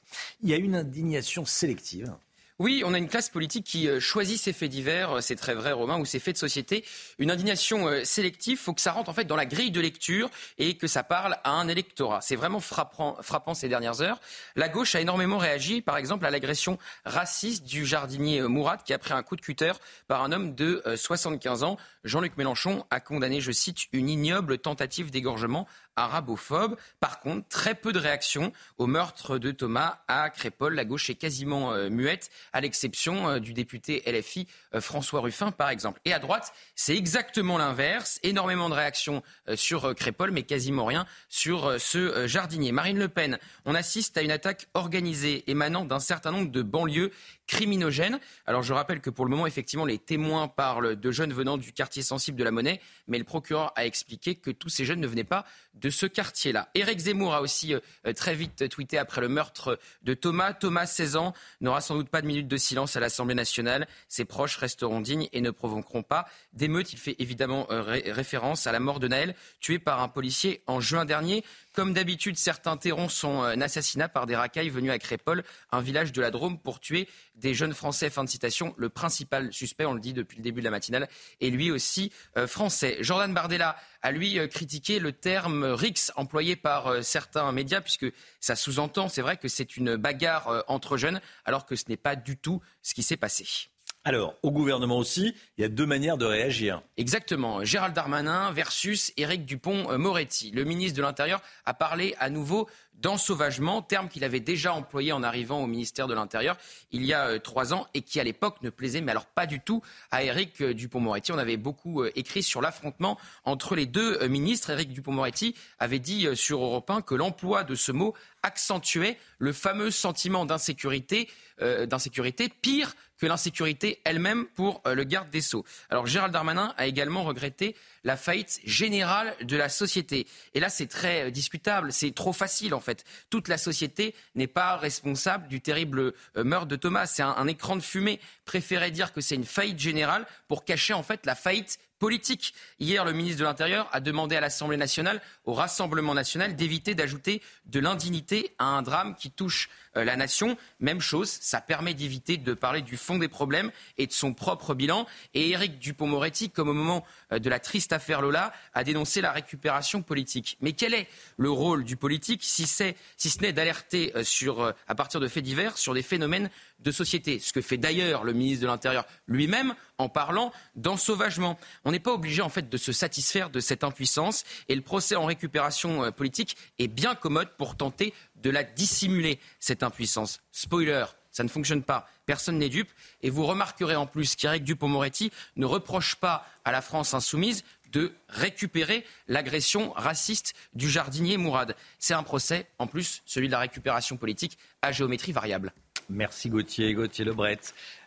Il y a une indignation sélective. Oui, on a une classe politique qui euh, choisit ses faits divers, euh, c'est très vrai Romain, ou ses faits de société. Une indignation euh, sélective, faut que ça rentre en fait dans la grille de lecture et que ça parle à un électorat. C'est vraiment frappant, frappant ces dernières heures. La gauche a énormément réagi, par exemple, à l'agression raciste du jardinier Mourad qui a pris un coup de cutter par un homme de 75 ans. Jean-Luc Mélenchon a condamné, je cite, une ignoble tentative d'égorgement arabophobe. Par contre, très peu de réactions au meurtre de Thomas à Crépol. La gauche est quasiment euh, muette, à l'exception euh, du député LFI euh, François Ruffin, par exemple. Et à droite, c'est exactement l'inverse. Énormément de réactions sur Crépol, mais quasiment rien sur ce jardinier. Marine Le Pen, on assiste à une attaque organisée émanant d'un certain nombre de banlieues criminogènes. Alors je rappelle que pour le moment, effectivement, les témoins parlent de jeunes venant du quartier sensible de la Monnaie, mais le procureur a expliqué que tous ces jeunes ne venaient pas de ce quartier-là. Éric Zemmour a aussi euh, très vite tweeté après le meurtre de Thomas. Thomas, 16 ans, n'aura sans doute pas de minute de silence à l'Assemblée nationale. Ses proches resteront dignes et ne provoqueront pas d'émeute. Il fait évidemment euh, référence à la mort de Naël, tué par un policier en juin dernier. Comme d'habitude, certains sont un euh, assassinat par des racailles venus à Crépol, un village de la Drôme, pour tuer des jeunes Français. Fin de citation. Le principal suspect, on le dit depuis le début de la matinale, est lui aussi euh, français. Jordan Bardella a lui euh, critiqué le terme RIX employé par certains médias, puisque ça sous-entend, c'est vrai, que c'est une bagarre entre jeunes, alors que ce n'est pas du tout ce qui s'est passé. Alors, au gouvernement aussi, il y a deux manières de réagir. Exactement. Gérald Darmanin versus Éric Dupont-Moretti. Le ministre de l'Intérieur a parlé à nouveau d'ensauvagement, terme qu'il avait déjà employé en arrivant au ministère de l'Intérieur il y a euh, trois ans et qui à l'époque ne plaisait, mais alors pas du tout, à Éric euh, Dupont-Moretti. On avait beaucoup euh, écrit sur l'affrontement entre les deux ministres. Éric Dupont-Moretti avait dit sur Europe 1 que l'emploi de ce mot accentuait le fameux sentiment d'insécurité, d'insécurité pire que l'insécurité elle-même pour euh, le garde des Sceaux. Alors Gérald Darmanin a également regretté la faillite générale de la société. Et là, c'est très euh, discutable, c'est trop facile en fait. Toute la société n'est pas responsable du terrible euh, meurtre de Thomas. C'est un, un écran de fumée. Préférer dire que c'est une faillite générale pour cacher en fait la faillite politique. Hier, le ministre de l'Intérieur a demandé à l'Assemblée nationale, au Rassemblement national, d'éviter d'ajouter de l'indignité à un drame qui touche euh, la nation. Même chose, ça permet d'éviter de parler du fond des problèmes et de son propre bilan. Et Éric Dupont-Moretti, comme au moment euh, de la triste affaire Lola, a dénoncé la récupération politique. Mais quel est le rôle du politique si, si ce n'est d'alerter euh, sur, à partir de faits divers sur des phénomènes de société? Ce que fait d'ailleurs le ministre de l'Intérieur lui-même en parlant d'ensauvagement. On n'est pas obligé en fait de se satisfaire de cette impuissance et le procès en récupération politique est bien commode pour tenter de la dissimuler, cette impuissance. Spoiler, ça ne fonctionne pas. Personne n'est dupe. Et vous remarquerez en plus qu'Éric Dupont-Moretti ne reproche pas à la France insoumise de récupérer l'agression raciste du jardinier Mourad. C'est un procès, en plus, celui de la récupération politique, à géométrie variable. Merci Gauthier. Gauthier Lebret,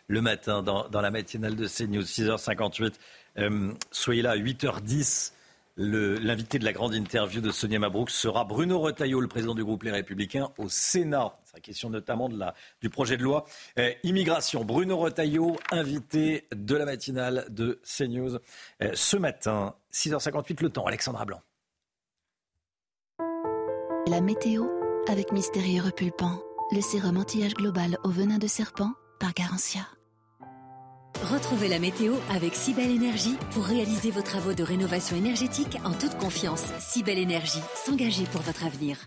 le matin dans, la matinale de CNews, 6h58. Euh, soyez là à 8h10 L'invité de la grande interview de Sonia Mabrouk sera Bruno Retailleau, le président du groupe Les Républicains, au Sénat. C'est la question notamment de la, du projet de loi euh, immigration. Bruno Retailleau, invité de la matinale de CNews euh, ce matin, 6h58 le temps. Alexandra Blanc. La météo avec Mystérieux Repulpant, le sérum anti-âge global au venin de serpent par Garantia. Retrouvez la météo avec Cybelle Énergie pour réaliser vos travaux de rénovation énergétique en toute confiance. Cybelle Énergie, s'engager pour votre avenir.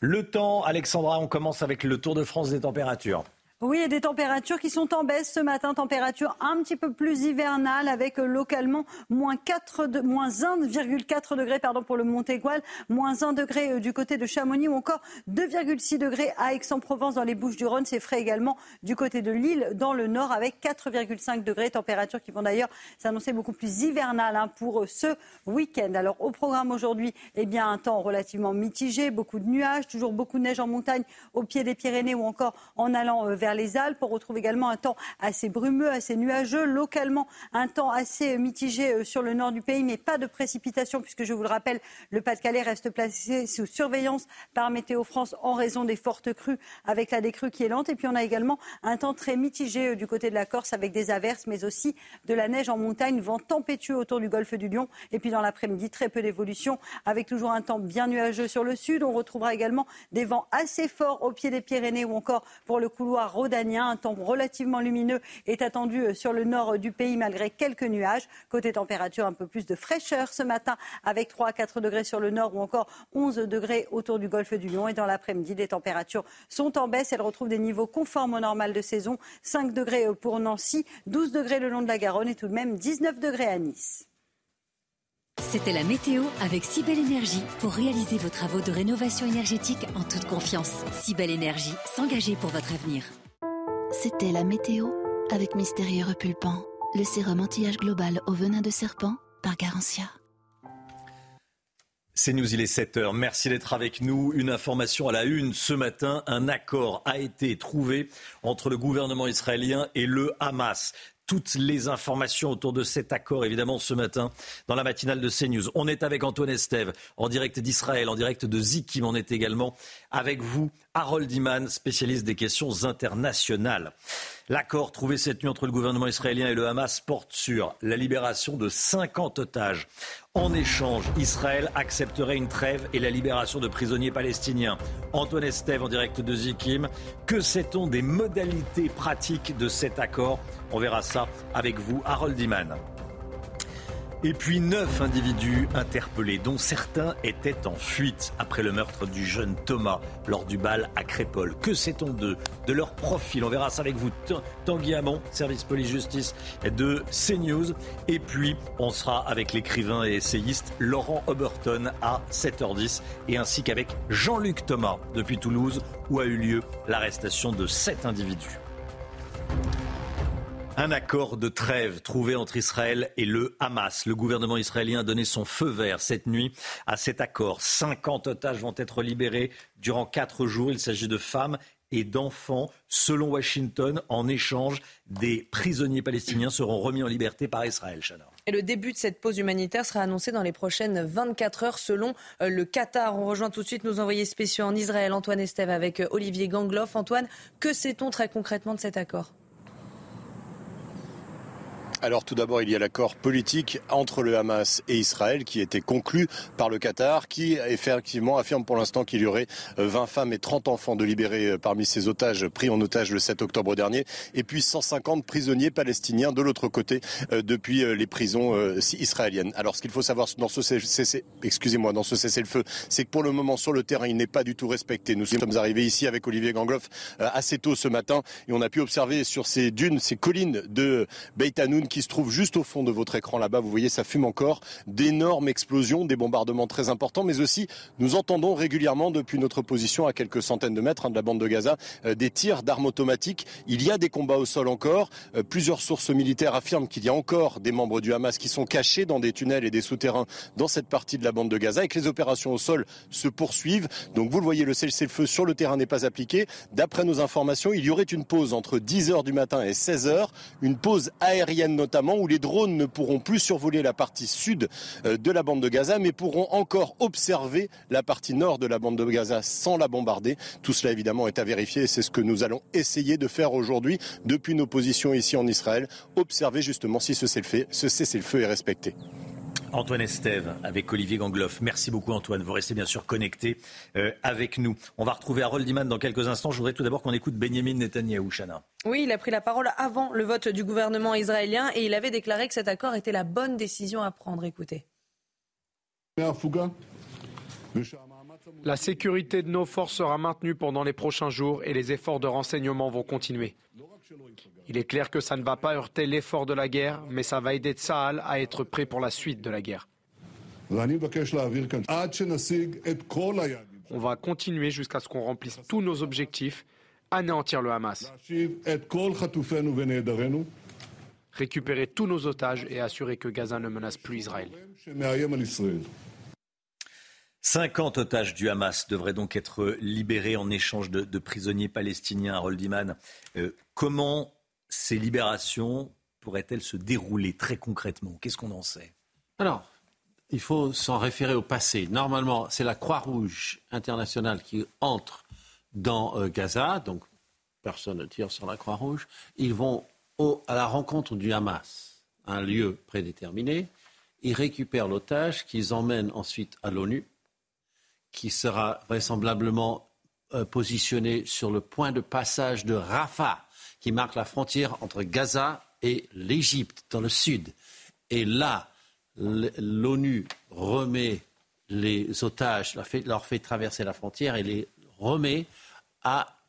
Le temps, Alexandra, on commence avec le Tour de France des températures. Oui, et des températures qui sont en baisse ce matin, température un petit peu plus hivernale avec euh, localement moins, 4 de, moins 1,4 degrés pardon, pour le Montégoal, moins 1 degré euh, du côté de Chamonix ou encore 2,6 degrés à Aix-en-Provence dans les Bouches-du-Rhône. C'est frais également du côté de Lille dans le nord avec 4,5 degrés, températures qui vont d'ailleurs s'annoncer beaucoup plus hivernales hein, pour euh, ce week-end. Alors au programme aujourd'hui, eh bien un temps relativement mitigé, beaucoup de nuages, toujours beaucoup de neige en montagne au pied des Pyrénées ou encore en allant vers les Alpes. On retrouve également un temps assez brumeux, assez nuageux. Localement, un temps assez mitigé euh, sur le nord du pays, mais pas de précipitations, puisque je vous le rappelle, le Pas-de-Calais reste placé sous surveillance par Météo France en raison des fortes crues, avec la décrue qui est lente. Et puis on a également un temps très mitigé euh, du côté de la Corse, avec des averses, mais aussi de la neige en montagne, vent tempétueux autour du golfe du Lion. Et puis dans l'après-midi, très peu d'évolution, avec toujours un temps bien nuageux sur le sud. On retrouvera également des vents assez forts au pied des Pyrénées ou encore pour le couloir rhodanien. Un temps relativement lumineux est attendu euh, sur le nord du pays malgré quelques nuages. Côté température, un peu plus de fraîcheur ce matin avec 3 à 4 degrés sur le nord ou encore 11 degrés autour du golfe du Lion. Et dans l'après-midi, les températures sont en baisse. Elles retrouvent des niveaux conformes au normal de saison. 5 degrés euh, pour Nancy, 12 degrés le long de la Garonne et tout de même 19 degrés à Nice. C'était la météo avec Cybelle Énergie pour réaliser vos travaux de rénovation énergétique en toute confiance. Cybelle Énergie, s'engager pour votre avenir. C'était la météo avec Mystérieux Repulpant, le sérum anti-âge global au venin de serpent par Garantia. C'est nous, il est 7 heures. Merci d'être avec nous. Une information à la une ce matin. Un accord a été trouvé entre le gouvernement israélien et le Hamas toutes les informations autour de cet accord, évidemment, ce matin, dans la matinale de CNews. On est avec Antoine Estève, en direct d'Israël, en direct de Zikim. On est également avec vous, Harold Iman, spécialiste des questions internationales. L'accord trouvé cette nuit entre le gouvernement israélien et le Hamas porte sur la libération de 50 otages. En échange, Israël accepterait une trêve et la libération de prisonniers palestiniens. Antoine Estève en direct de Zikim. Que sait-on des modalités pratiques de cet accord? On verra ça avec vous, Harold Iman. Et puis neuf individus interpellés, dont certains étaient en fuite après le meurtre du jeune Thomas lors du bal à Crépole. Que sait-on d'eux De leur profil? On verra ça avec vous. Tanguy Hamon, service police-justice de CNews. Et puis, on sera avec l'écrivain et essayiste Laurent Oberton à 7h10 et ainsi qu'avec Jean-Luc Thomas depuis Toulouse où a eu lieu l'arrestation de sept individus. Un accord de trêve trouvé entre Israël et le Hamas. Le gouvernement israélien a donné son feu vert cette nuit à cet accord. 50 otages vont être libérés durant quatre jours. Il s'agit de femmes et d'enfants. Selon Washington, en échange, des prisonniers palestiniens seront remis en liberté par Israël. Et le début de cette pause humanitaire sera annoncé dans les prochaines 24 heures selon euh, le Qatar. On rejoint tout de suite nos envoyés spéciaux en Israël, Antoine Estève avec euh, Olivier Gangloff. Antoine, que sait-on très concrètement de cet accord? Alors tout d'abord, il y a l'accord politique entre le Hamas et Israël qui a été conclu par le Qatar, qui effectivement affirme pour l'instant qu'il y aurait 20 euh, femmes et 30 enfants de libérés euh, parmi ces otages pris en otage le 7 octobre dernier, et puis 150 prisonniers palestiniens de l'autre côté euh, depuis les prisons israéliennes. Alors ce qu'il faut savoir dans ce cessez-le-feu, c'est que pour le moment sur le terrain, il n'est pas du tout respecté. Nous sommes arrivés ici avec Olivier Gangloff assez tôt ce matin et on a pu observer sur ces dunes, ces collines de Beit Hanoun qui se trouve juste au fond de votre écran là-bas. Vous voyez, ça fume encore d'énormes explosions, des bombardements très importants, mais aussi nous entendons régulièrement depuis notre position à quelques centaines de mètres hein, de la bande de Gaza euh, des tirs d'armes automatiques. Il y a des combats au sol encore. Euh, plusieurs sources militaires affirment qu'il y a encore des membres du Hamas qui sont cachés dans des tunnels et des souterrains dans cette partie de la bande de Gaza et que les opérations au sol se poursuivent. Donc vous le voyez, le cessez-le-feu sur le terrain n'est pas appliqué. D'après nos informations, il y aurait une pause entre 10h du matin et 16h, une pause aérienne notamment, où les drones ne pourront plus survoler la partie sud euh, de la bande de Gaza, mais pourront encore observer la partie nord de la bande de Gaza sans la bombarder. Tout cela évidemment est à vérifier et c'est ce que nous allons essayer de faire aujourd'hui depuis nos positions ici en Israël, observer justement si ce cessez-le-feu est respecté. Antoine Estève avec Olivier Gangloff. Merci beaucoup Antoine. Vous restez bien sûr connecté euh, avec nous. On va retrouver Harold Iman dans quelques instants. Je voudrais tout d'abord qu'on écoute Benjamin Netanyahou, Chana. Oui, il a pris la parole avant le vote du gouvernement israélien et il avait déclaré que cet accord était la bonne décision à prendre. Écoutez. La sécurité de nos forces sera maintenue pendant les prochains jours et les efforts de renseignement vont continuer. Il est clair que ça ne va pas heurter l'effort de la guerre, mais ça va aider Tsahal à être prêt pour la suite de la guerre. On va continuer jusqu'à ce qu'on remplisse tous nos objectifs, anéantir le Hamas, récupérer tous nos otages et assurer que Gaza ne menace plus Israël. 50 otages du Hamas devraient donc être libérés en échange de, prisonniers palestiniens. Roldiman, euh, comment ces libérations pourraient-elles se dérouler très concrètement? Qu'est-ce qu'on en sait? Alors, il faut s'en référer au passé. Normalement, c'est la Croix-Rouge internationale qui entre dans euh, Gaza, donc personne ne tire sur la Croix-Rouge. Ils vont à la rencontre du Hamas, un lieu prédéterminé. Ils récupèrent l'otage qu'ils emmènent ensuite à l'ONU, qui sera vraisemblablement euh, positionné sur le point de passage de Rafah qui marque la frontière entre Gaza et l'Égypte, dans le sud. Et là, l'ONU remet les otages, leur fait, traverser la frontière et les remet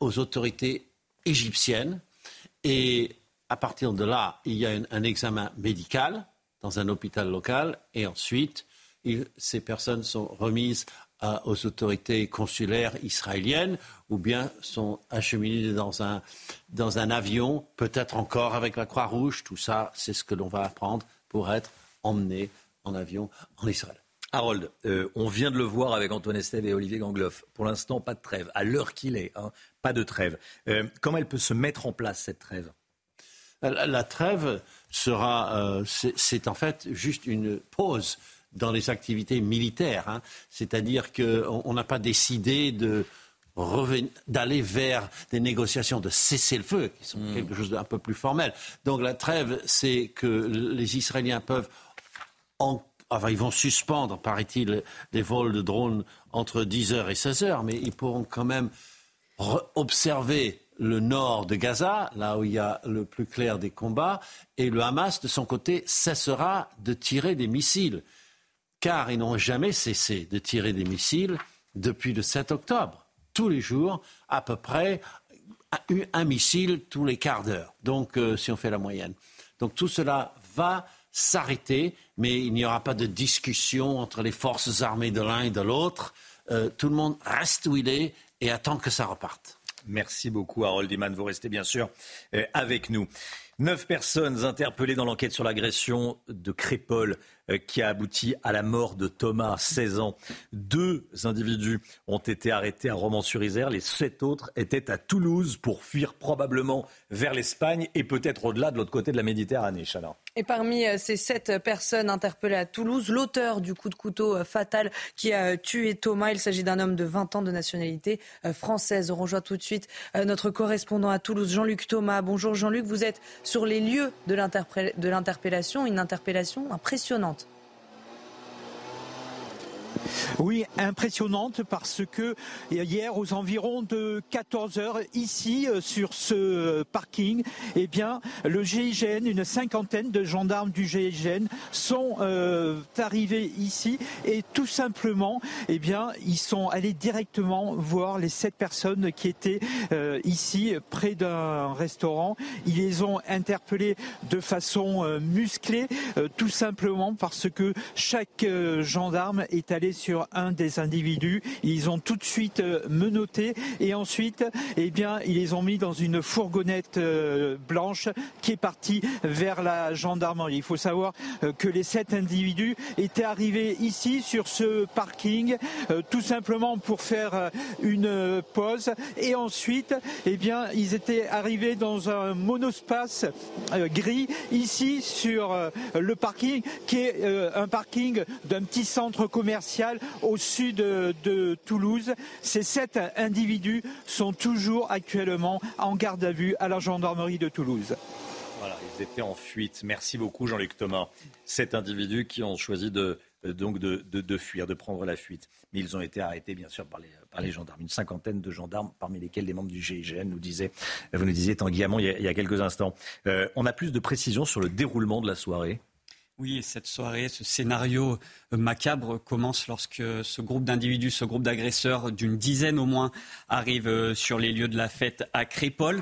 aux autorités égyptiennes. Et à partir de là, il y a un, examen médical dans un hôpital local et ensuite, ces personnes sont remises aux autorités consulaires israéliennes ou bien sont acheminées dans un, dans un avion, peut-être encore avec la Croix-Rouge. Tout ça, c'est ce que l'on va apprendre pour être emmené en avion en Israël. Harold, euh, on vient de le voir avec Antoine Estève et Olivier Gangloff. Pour l'instant, pas de trêve. À l'heure qu'il est, hein, pas de trêve. Euh, comment elle peut se mettre en place, cette trêve? La, trêve sera, euh, c'est en fait juste une pause dans les activités militaires. Hein. C'est-à-dire qu'on n'a pas décidé de d'aller vers des négociations de cessez-le-feu, qui sont hmm. quelque chose d'un peu plus formel. Donc la trêve, c'est que les Israéliens peuvent... Enfin, ils vont suspendre, paraît-il, des vols de drones entre 10h et 16h, mais ils pourront quand même observer le nord de Gaza, là où il y a le plus clair des combats, et le Hamas, de son côté, cessera de tirer des missiles car ils n'ont jamais cessé de tirer des missiles depuis le 7 octobre. Tous les jours, à peu près un missile tous les quarts d'heure. Donc, euh, si on fait la moyenne. Donc, tout cela va s'arrêter, mais il n'y aura pas de discussion entre les forces armées de l'un et de l'autre. Euh, tout le monde reste où il est et attend que ça reparte. Merci beaucoup, Harold Iman. Vous restez bien sûr euh, avec nous. Neuf personnes interpellées dans l'enquête sur l'agression de Crépol euh, qui a abouti à la mort de Thomas, 16 ans. Deux individus ont été arrêtés à Romans-sur-Isère. Les sept autres étaient à Toulouse pour fuir probablement vers l'Espagne et peut-être au-delà de l'autre côté de la Méditerranée. Chalin. Et parmi euh, ces sept personnes interpellées à Toulouse, l'auteur du coup de couteau euh, fatal qui a tué Thomas, il s'agit d'un homme de 20 ans de nationalité euh, française. On rejoint tout de suite notre correspondant à Toulouse, Jean-Luc Thomas. Bonjour Jean-Luc, vous êtes sur les lieux de l'interpellation, une interpellation impressionnante. Oui, impressionnante parce que hier aux environs de 14 heures ici euh, sur ce parking, eh bien le GIGN, une cinquantaine de gendarmes du GIGN sont euh, arrivés ici et tout simplement, eh bien ils sont allés directement voir les sept personnes qui étaient euh, ici près d'un restaurant. Ils les ont interpellés de façon musclée, tout simplement parce que chaque gendarme est allé sur un des individus. Ils ont tout de suite euh, menotté et ensuite, eh bien, ils les ont mis dans une fourgonnette euh, blanche qui est partie vers la gendarmerie. Il faut savoir euh, que les sept individus étaient arrivés ici sur ce parking tout simplement pour faire une pause et ensuite, eh bien, ils étaient arrivés dans un monospace gris ici sur le parking qui est un parking d'un petit centre commercial au sud de Toulouse. Ces sept individus sont toujours actuellement en garde à vue à la gendarmerie de Toulouse. Voilà, ils étaient en fuite. Merci beaucoup Jean-Luc Thomas. Sept individus qui ont choisi de, de, fuir, de prendre la fuite. Mais ils ont été arrêtés, bien sûr, par les, gendarmes. Une cinquantaine de gendarmes, parmi lesquels des membres du GIGN, nous disaient, vous nous disiez, Tanguy il, y a, quelques instants. Euh, on a plus de précisions sur le déroulement de la soirée oui, cette soirée, ce scénario euh, macabre commence lorsque ce groupe d'individus, ce groupe d'agresseurs d'une dizaine au moins, arrive euh, sur les lieux de la fête à Crépol.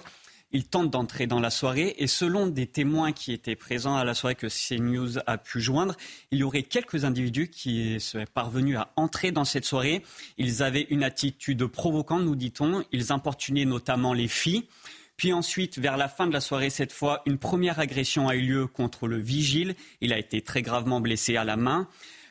Ils tentent d'entrer dans la soirée et selon des témoins qui étaient présents à la soirée que CNews a pu joindre, il y aurait quelques individus qui seraient parvenus à entrer dans cette soirée. Ils avaient une attitude provocante, nous dit-on. Ils importunaient notamment les filles. Puis ensuite, vers la fin de la soirée, cette fois, une première agression a eu lieu contre le vigile. Il a été très gravement blessé à la main.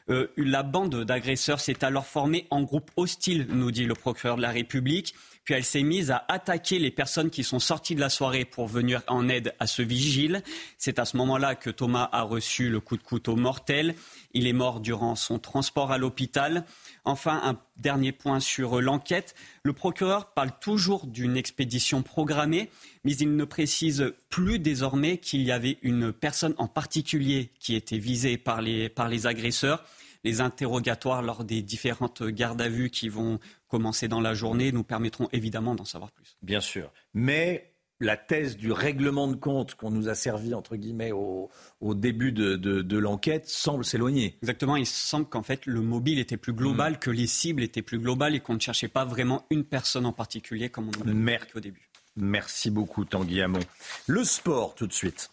Euh, la bande d'agresseurs s'est alors formée en groupe hostile, nous dit le procureur de la République. Puis elle s'est mise à attaquer les personnes qui sont sorties de la soirée pour venir en aide à ce vigile. C'est à ce moment-là que Thomas a reçu le coup de couteau mortel. Il est mort durant son transport à l'hôpital. Enfin, un dernier point sur l'enquête. Le procureur parle toujours d'une expédition programmée, mais il ne précise plus désormais qu'il y avait une personne en particulier qui était visée par les, par les agresseurs. Les interrogatoires lors des différentes gardes à vue qui vont commencer dans la journée nous permettront évidemment d'en savoir plus. Bien sûr. Mais la thèse du règlement de compte qu'on nous a servi, entre guillemets, au, début de, l'enquête semble s'éloigner. Exactement, il semble qu'en fait le mobile était plus global, mm. que les cibles étaient plus globales et qu'on ne cherchait pas vraiment une personne en particulier comme on l'a dit au début. Merci beaucoup Tanguy Hamon. Le sport tout de suite.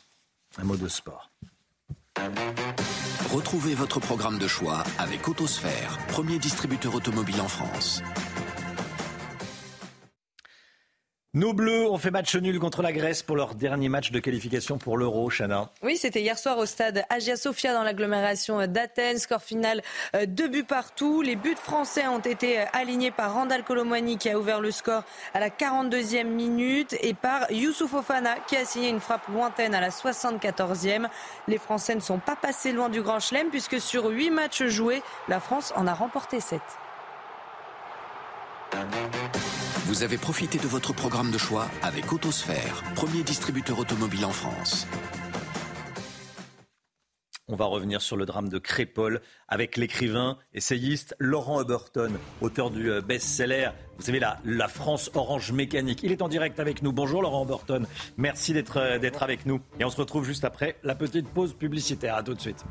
Un mot de sport. Retrouvez votre programme de choix avec Autosphère, premier distributeur automobile en France. Nos Bleus ont fait match nul contre la Grèce pour leur dernier match de qualification pour l'Euro, Chana. Oui, c'était hier soir au stade Agia Sofia dans l'agglomération d'Athènes. Score final, euh, deux buts partout. Les buts français ont été euh, alignés par Randall Colomwani qui a ouvert le score à la 42e minute et par Youssouf Ofana qui a signé une frappe lointaine à la 74e. Les Français ne sont pas passés loin du Grand Chelem puisque sur huit matchs joués, la France en a remporté 7. Vous avez profité de votre programme de choix avec Autosphère, premier distributeur automobile en France. On va revenir sur le drame de Crépol avec l'écrivain, essayiste Laurent Huberton, auteur du euh, best-seller, vous savez, la, la France Orange Mécanique. Il est en direct avec nous. Bonjour Laurent Huberton, merci d'être euh, d'être avec nous. Et on se retrouve juste après la petite pause publicitaire. À tout de suite.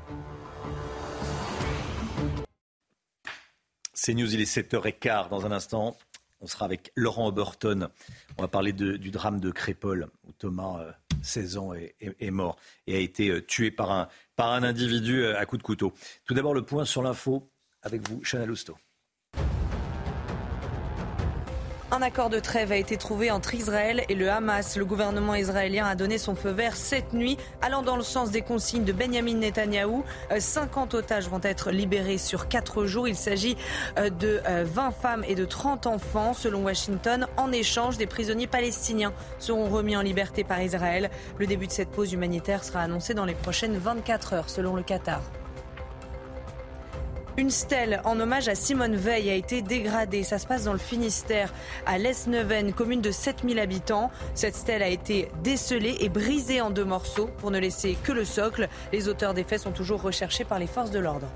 C'est News, il est 7h15 dans un instant. On sera avec Laurent Oberton. On va parler du drame de Crépol, où Thomas, 16 euh, ans, est, mort et a été euh, tué par un, individu euh, à coup de couteau. Tout d'abord, le point sur l'info avec vous, Chana Lousteau. Un accord de trêve a été trouvé entre Israël et le Hamas. Le gouvernement israélien a donné son feu vert cette nuit, allant dans le sens des consignes de Benjamin Netanyahou. 50 euh, otages vont être libérés sur 4 jours. Il s'agit euh, de 20 euh, femmes et de 30 enfants, selon Washington. En échange, des prisonniers palestiniens seront remis en liberté par Israël. Le début de cette pause humanitaire sera annoncé dans les prochaines 24 heures, selon le Qatar. Une stèle en hommage à Simone Veil a été dégradée. Ça se passe dans le Finistère, à l'Esneven, commune de 7000 habitants. Cette stèle a été décelée et brisée en deux morceaux pour ne laisser que le socle. Les auteurs des faits sont toujours recherchés par les forces de l'ordre.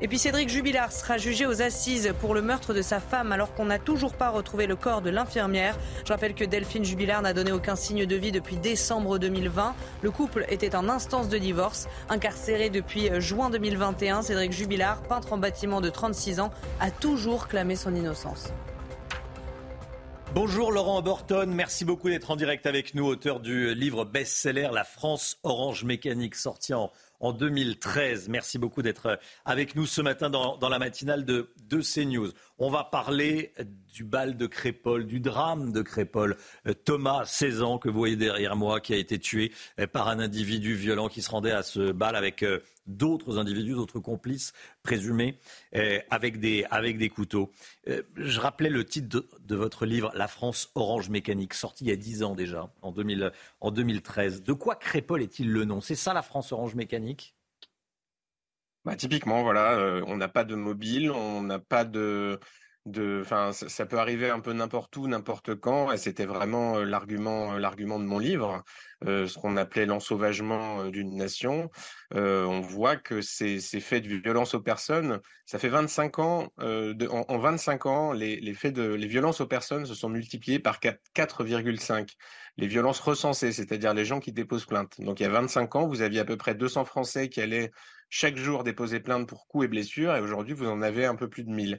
Et puis Cédric Jubilard sera jugé aux assises pour le meurtre de sa femme alors qu'on n'a toujours pas retrouvé le corps de l'infirmière. Je rappelle que Delphine Jubilard n'a donné aucun signe de vie depuis décembre 2020. Le couple était en instance de divorce. Incarcéré depuis juin 2021, Cédric Jubilard, peintre en bâtiment de 36 ans, a toujours clamé son innocence. Bonjour Laurent Borton, merci beaucoup d'être en direct avec nous, auteur du livre best-seller La France Orange Mécanique, sorti en en 2013. Merci beaucoup d'être avec nous ce matin dans, la matinale de, de CNews. On va parler du bal de Crépol, du drame de Crépol. Euh, Thomas, 16 ans, que vous voyez derrière moi, qui a été tué euh, par un individu violent qui se rendait à ce bal avec euh, d'autres individus, d'autres complices présumés, avec, des, avec des couteaux. Je rappelais le titre de, votre livre, La France orange mécanique, sorti il y a 10 ans déjà, en, 2000, en 2013. De quoi Crépol est-il le nom? C'est ça la France orange mécanique? Bah, typiquement, voilà, on n'a pas de mobile, on n'a pas de, de, enfin, ça, peut arriver un peu n'importe où, n'importe quand, et c'était vraiment l'argument, l'argument de mon livre, ce qu'on appelait l'ensauvagement d'une nation. on voit que ces, ces faits de violence aux personnes, ça fait 25 ans, en, en, 25 ans, les, faits de, les violences aux personnes se sont multipliées par 4,5 les violences recensées, c'est-à-dire les gens qui déposent plainte. Donc il y a 25 ans, vous aviez à peu près 200 Français qui allaient chaque jour déposer plainte pour coups et blessures, et aujourd'hui vous en avez un peu plus de 1000.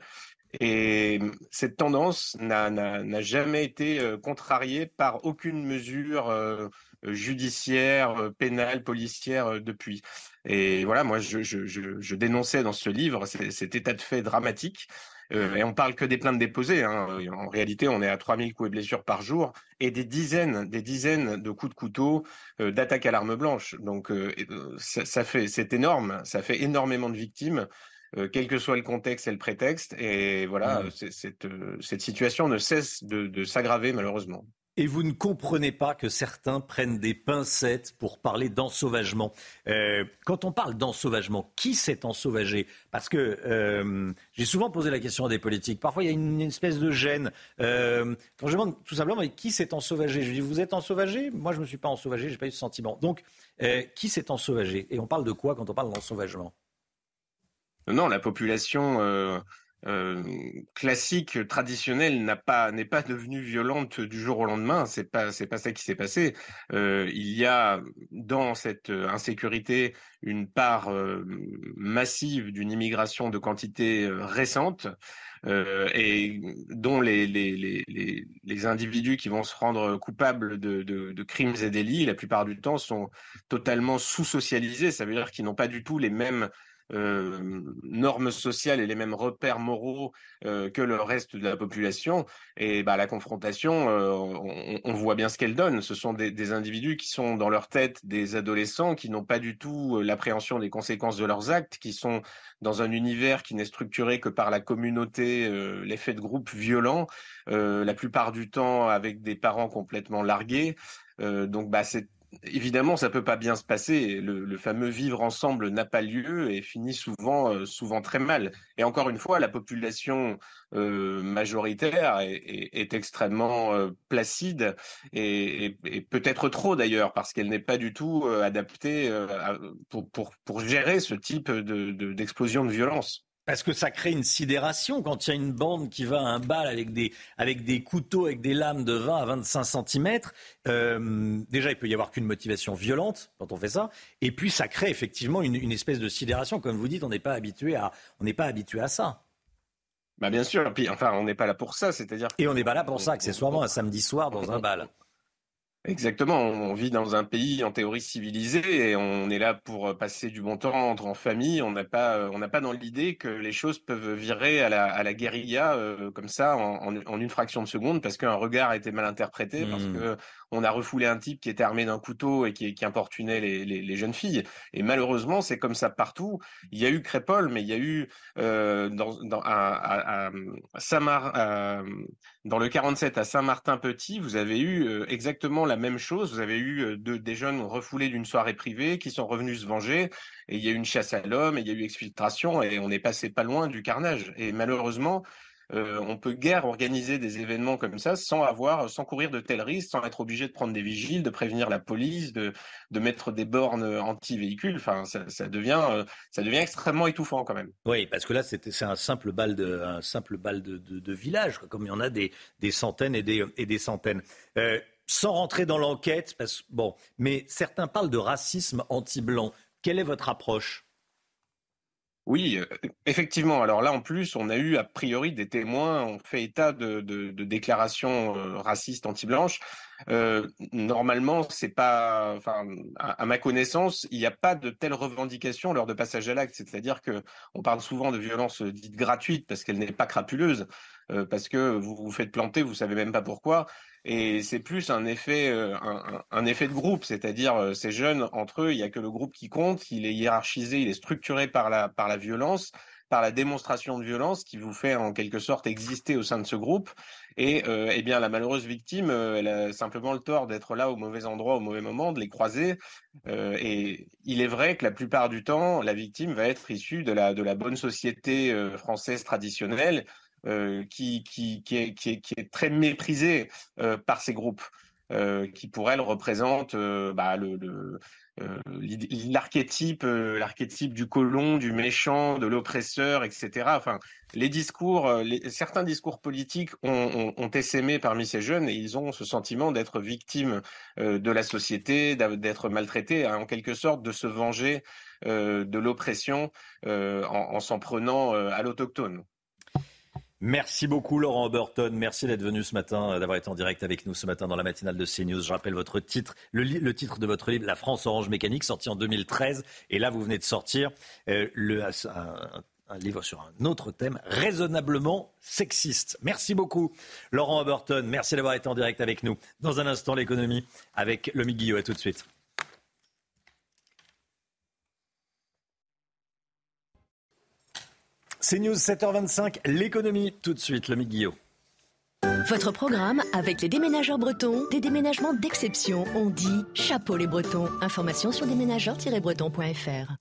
Et cette tendance n'a jamais été euh, contrariée par aucune mesure euh, judiciaire, euh, pénale, policière depuis. Et voilà, moi, je, je, je, dénonçais dans ce livre cet état de fait dramatique. et on parle que des plaintes déposées. Hein. En réalité, on est à 3000 coups et blessures par jour et des dizaines, des dizaines de coups de couteau, d'attaques à l'arme blanche. Donc, ça, ça, fait, c'est énorme. Ça fait énormément de victimes. Euh, quel que soit le contexte et le prétexte. Et voilà, mmh. cette, euh, cette, situation ne cesse de, s'aggraver malheureusement. Et vous ne comprenez pas que certains prennent des pincettes pour parler d'ensauvagement. Euh, quand on parle d'ensauvagement, qui s'est ensauvagé? Parce que j'ai souvent posé la question à des politiques. Parfois, il y a une, espèce de gêne. quand je demande tout simplement, mais qui s'est ensauvagé? Je dis, vous êtes ensauvagé? Moi, je ne me suis pas ensauvagé, je n'ai pas eu ce sentiment. Donc, qui s'est ensauvagé? Et on parle de quoi quand on parle d'ensauvagement? Non, la population euh, euh, classique, traditionnelle, n'a pas n'est pas devenue violente du jour au lendemain. C'est pas c'est pas ça qui s'est passé. Euh, il y a dans cette insécurité une part massive d'une immigration de quantité récente. et dont les, les, les, les, individus qui vont se rendre coupables de, de, de crimes et délits, la plupart du temps, sont totalement sous-socialisés. Ça veut dire qu'ils n'ont pas du tout les mêmes euh, normes sociales et les mêmes repères moraux euh, que le reste de la population. Et bah, la confrontation, euh, on, on, voit bien ce qu'elle donne. Ce sont des, des, individus qui sont dans leur tête des adolescents qui n'ont pas du tout l'appréhension des conséquences de leurs actes, qui sont dans un univers qui n'est structuré que par la communauté, l'effet de groupe violent, la plupart du temps avec des parents complètement largués. donc bah, c'est évidemment, ça peut pas bien se passer. Le, fameux vivre ensemble n'a pas lieu et finit souvent, euh, souvent très mal. Et encore une fois, la population euh, majoritaire est, extrêmement euh, placide et, peut-être trop d'ailleurs parce qu'elle n'est pas du tout adaptée pour, pour, gérer ce type d'explosion de, de violence. Parce que ça crée une sidération quand il y a une bande qui va à un bal avec des, avec des couteaux, avec des lames de 20 à 25 cm. Euh, déjà, il peut y avoir qu'une motivation violente quand on fait ça. Et puis, ça crée effectivement une, une espèce de sidération. Comme vous dites, on n'est pas habitué à, on n'est pas habitué à ça. Bah bien sûr. Puis, enfin, on n'est pas là pour ça. C'est-à-dire. Et on n'est pas là pour ça, accessoirement, un samedi soir dans un bal. Exactement, on vit dans un pays en théorie civilisé et on est là pour passer du bon temps entre en famille. On n'a pas, on n'a pas dans l'idée que les choses peuvent virer à la, à la guérilla euh, comme ça en, en, en, une fraction de seconde parce qu'un regard a été mal interprété, parce mmh. que on a refoulé un type qui était armé d'un couteau et qui, importunait les, jeunes filles. Et malheureusement, c'est comme ça partout. Il y a eu Crépole, mais il y a eu euh, dans, dans, à, à, dans le 47 à Saint-Martin-Petit, vous avez eu euh, exactement la même chose. Vous avez eu euh, de, des jeunes refoulés d'une soirée privée qui sont revenus se venger. Et il y a eu une chasse à l'homme, et il y a eu exfiltration, et on est passé pas loin du carnage. Et malheureusement, euh, on peut guère organiser des événements comme ça sans avoir, sans courir de tels risques, sans être obligé de prendre des vigiles, de prévenir la police, de, mettre des bornes anti-véhicules. Enfin, ça, devient, euh, ça devient extrêmement étouffant quand même. Oui, parce que là, c'est un simple bal de, village, comme il y en a des, centaines et des, centaines. Euh, sans rentrer dans l'enquête, bon, mais certains parlent de racisme anti-blanc. Quelle est votre approche? Oui, effectivement. Alors là, en plus, on a eu a priori des témoins, on fait état de, déclarations racistes anti-blanches. Normalement, c'est pas, enfin, à, à, ma connaissance, il n'y a pas de telles revendications lors de passage à l'acte. C'est-à-dire que on parle souvent de violence dite gratuite parce qu'elle n'est pas crapuleuse, euh, parce que vous vous faites planter, vous savez même pas pourquoi. Et c'est plus un effet, euh, un, un, effet de groupe, c'est-à-dire euh, ces jeunes entre eux, il y a que le groupe qui compte, il est hiérarchisé, il est structuré par la par la violence, par la démonstration de violence qui vous fait en quelque sorte exister au sein de ce groupe. Et euh, eh bien la malheureuse victime, elle a simplement le tort d'être là au mauvais endroit au mauvais moment, de les croiser. Euh, et il est vrai que la plupart du temps, la victime va être issue de la de la bonne société française traditionnelle qui, qui, qui, est, qui, est, qui, est, très méprisée euh, par ces groupes, euh, qui pour elle représentent bah, le, le l'archétype, l'archétype du colon, du méchant, de l'oppresseur, etc. Enfin, les discours, les, certains discours politiques ont, ont, ont, essaimé parmi ces jeunes et ils ont ce sentiment d'être victimes de la société, d'être maltraités, en quelque sorte de se venger de l'oppression en, en s'en prenant à l'autochtone. Merci beaucoup Laurent Burton. Merci d'être venu ce matin, euh, d'avoir été en direct avec nous ce matin dans la matinale de CNews. Je rappelle votre titre, le, titre de votre livre, La France Orange Mécanique, sorti en 2013. Et là, vous venez de sortir euh, le, un, un, livre sur un autre thème, raisonnablement sexiste. Merci beaucoup Laurent Burton. Merci d'avoir été en direct avec nous. Dans un instant, l'économie avec Lomi Guillot. À tout de suite. C'est News 7h25, l'économie. Tout de suite, le Guillot. Votre programme avec les déménageurs bretons, des déménagements d'exception. On dit chapeau les bretons. Information sur déménageurs-bretons.fr.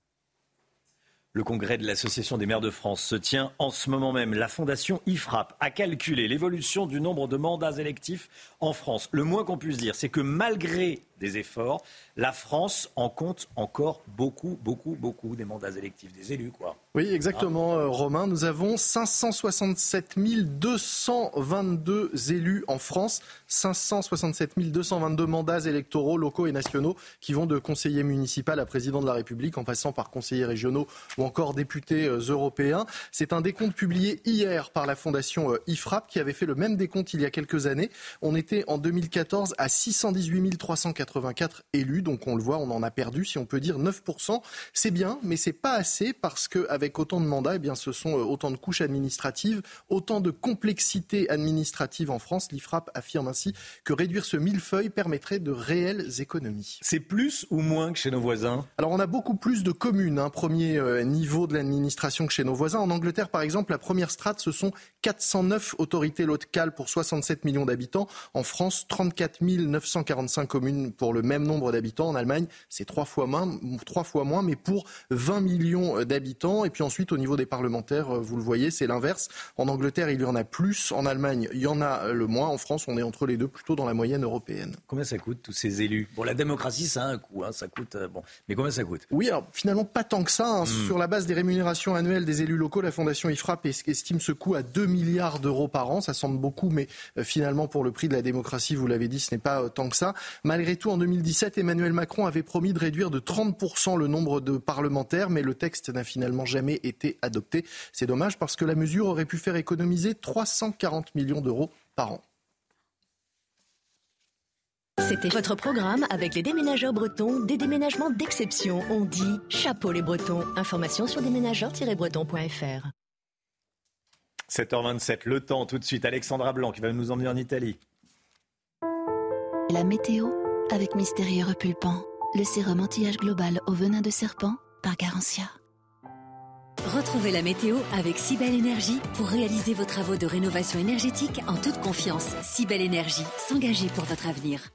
Le congrès de l'Association des maires de France se tient en ce moment même. La fondation IFRAP a calculé l'évolution du nombre de mandats électifs en France. Le moins qu'on puisse dire, c'est que malgré des efforts, la France en compte encore beaucoup, beaucoup, beaucoup des mandats électifs, des élus, quoi. Oui, exactement, ah. Romain. Nous avons 567 222 élus en France, 567 222 mandats électoraux locaux et nationaux qui vont de conseiller municipal à président de la République en passant par conseillers régionaux ou encore députés euh, européens. C'est un décompte publié hier par la fondation euh, IFRAP qui avait fait le même décompte il y a quelques années. On était en 2014 à 618 384 élus, donc on le voit, on en a perdu, si on peut dire 9%. C'est bien, mais c'est pas assez parce qu'avec autant de mandats, eh bien, ce sont euh, autant de couches administratives, autant de complexité administrative en France. L'IFRAP affirme ainsi que réduire ce millefeuille permettrait de réelles économies. C'est plus ou moins que chez nos voisins? Alors on a beaucoup plus de communes, hein, premier euh, niveau de l'administration que chez nos voisins. En Angleterre, par exemple, la première strate, ce sont 409 autorités locales pour 67 millions d'habitants. En France, 34 945 communes pour le même nombre d'habitants. En Allemagne, c'est trois fois moins, trois fois moins, mais pour 20 millions d'habitants. Et puis ensuite, au niveau des parlementaires, euh, vous le voyez, c'est l'inverse. En Angleterre, il y en a plus. En Allemagne, il y en a le moins. En France, on est entre les deux, plutôt dans la moyenne européenne. Combien ça coûte tous ces élus? Bon, la démocratie, ça a un coût. Hein, ça coûte. Euh, bon, mais combien ça coûte? Oui, alors finalement pas tant que ça. Hein. Mmh. Sur la base des rémunérations annuelles des élus locaux, la Fondation IFRAP estime ce coût à 2 milliards d'euros par an. Ça semble beaucoup, mais euh, finalement, pour le prix de la démocratie, vous l'avez dit, ce n'est pas tant que ça. Malgré tout, en 2017, Emmanuel Macron avait promis de réduire de 30% le nombre de parlementaires, mais le texte n'a finalement jamais été adopté. C'est dommage parce que la mesure aurait pu faire économiser 340 millions d'euros par an. C'était votre programme avec les déménageurs bretons, des déménagements d'exception. On dit chapeau les bretons. Information sur déménageurs-bretons.fr. 7h27, le temps tout de suite. Alexandra Blanc qui va nous emmener en Italie. La météo avec Mystérieux Repulpant, le sérum anti-âge global au venin de serpent par Garantia. Retrouvez la météo avec Cybelle Énergie pour réaliser vos travaux de rénovation énergétique en toute confiance. Cybelle Énergie, s'engager pour votre avenir.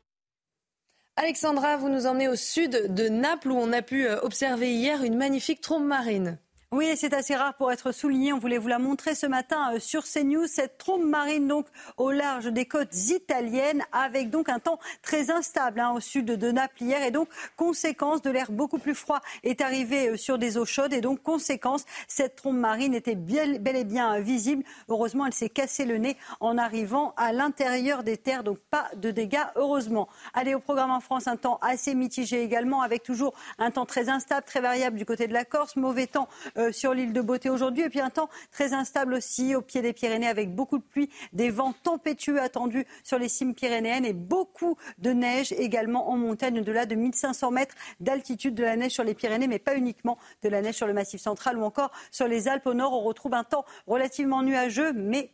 Alexandra, vous nous emmenez au sud de Naples où on a pu euh, observer hier une magnifique trompe marine. Oui, c'est assez rare pour être souligné. On voulait vous la montrer ce matin euh, sur CNews. Cette trompe marine, donc, au large des côtes italiennes, avec donc un temps très instable hein, au sud de Naples hier. Et donc, conséquence de l'air beaucoup plus froid est arrivé euh, sur des eaux chaudes. Et donc, conséquence, cette trompe marine était bel et bien euh, visible. Heureusement, elle s'est cassé le nez en arrivant à l'intérieur des terres. Donc, pas de dégâts, heureusement. Allez, au programme en France, un temps assez mitigé également, avec toujours un temps très instable, très variable du côté de la Corse. Mauvais temps. Sur l'île de Beauté aujourd'hui. Et puis un temps très instable aussi au pied des Pyrénées avec beaucoup de pluie, des vents tempétueux attendus sur les cimes pyrénéennes et beaucoup de neige également en montagne au-delà de 1500 mètres d'altitude de la neige sur les Pyrénées, mais pas uniquement de la neige sur le Massif central ou encore sur les Alpes au nord. On retrouve un temps relativement nuageux, mais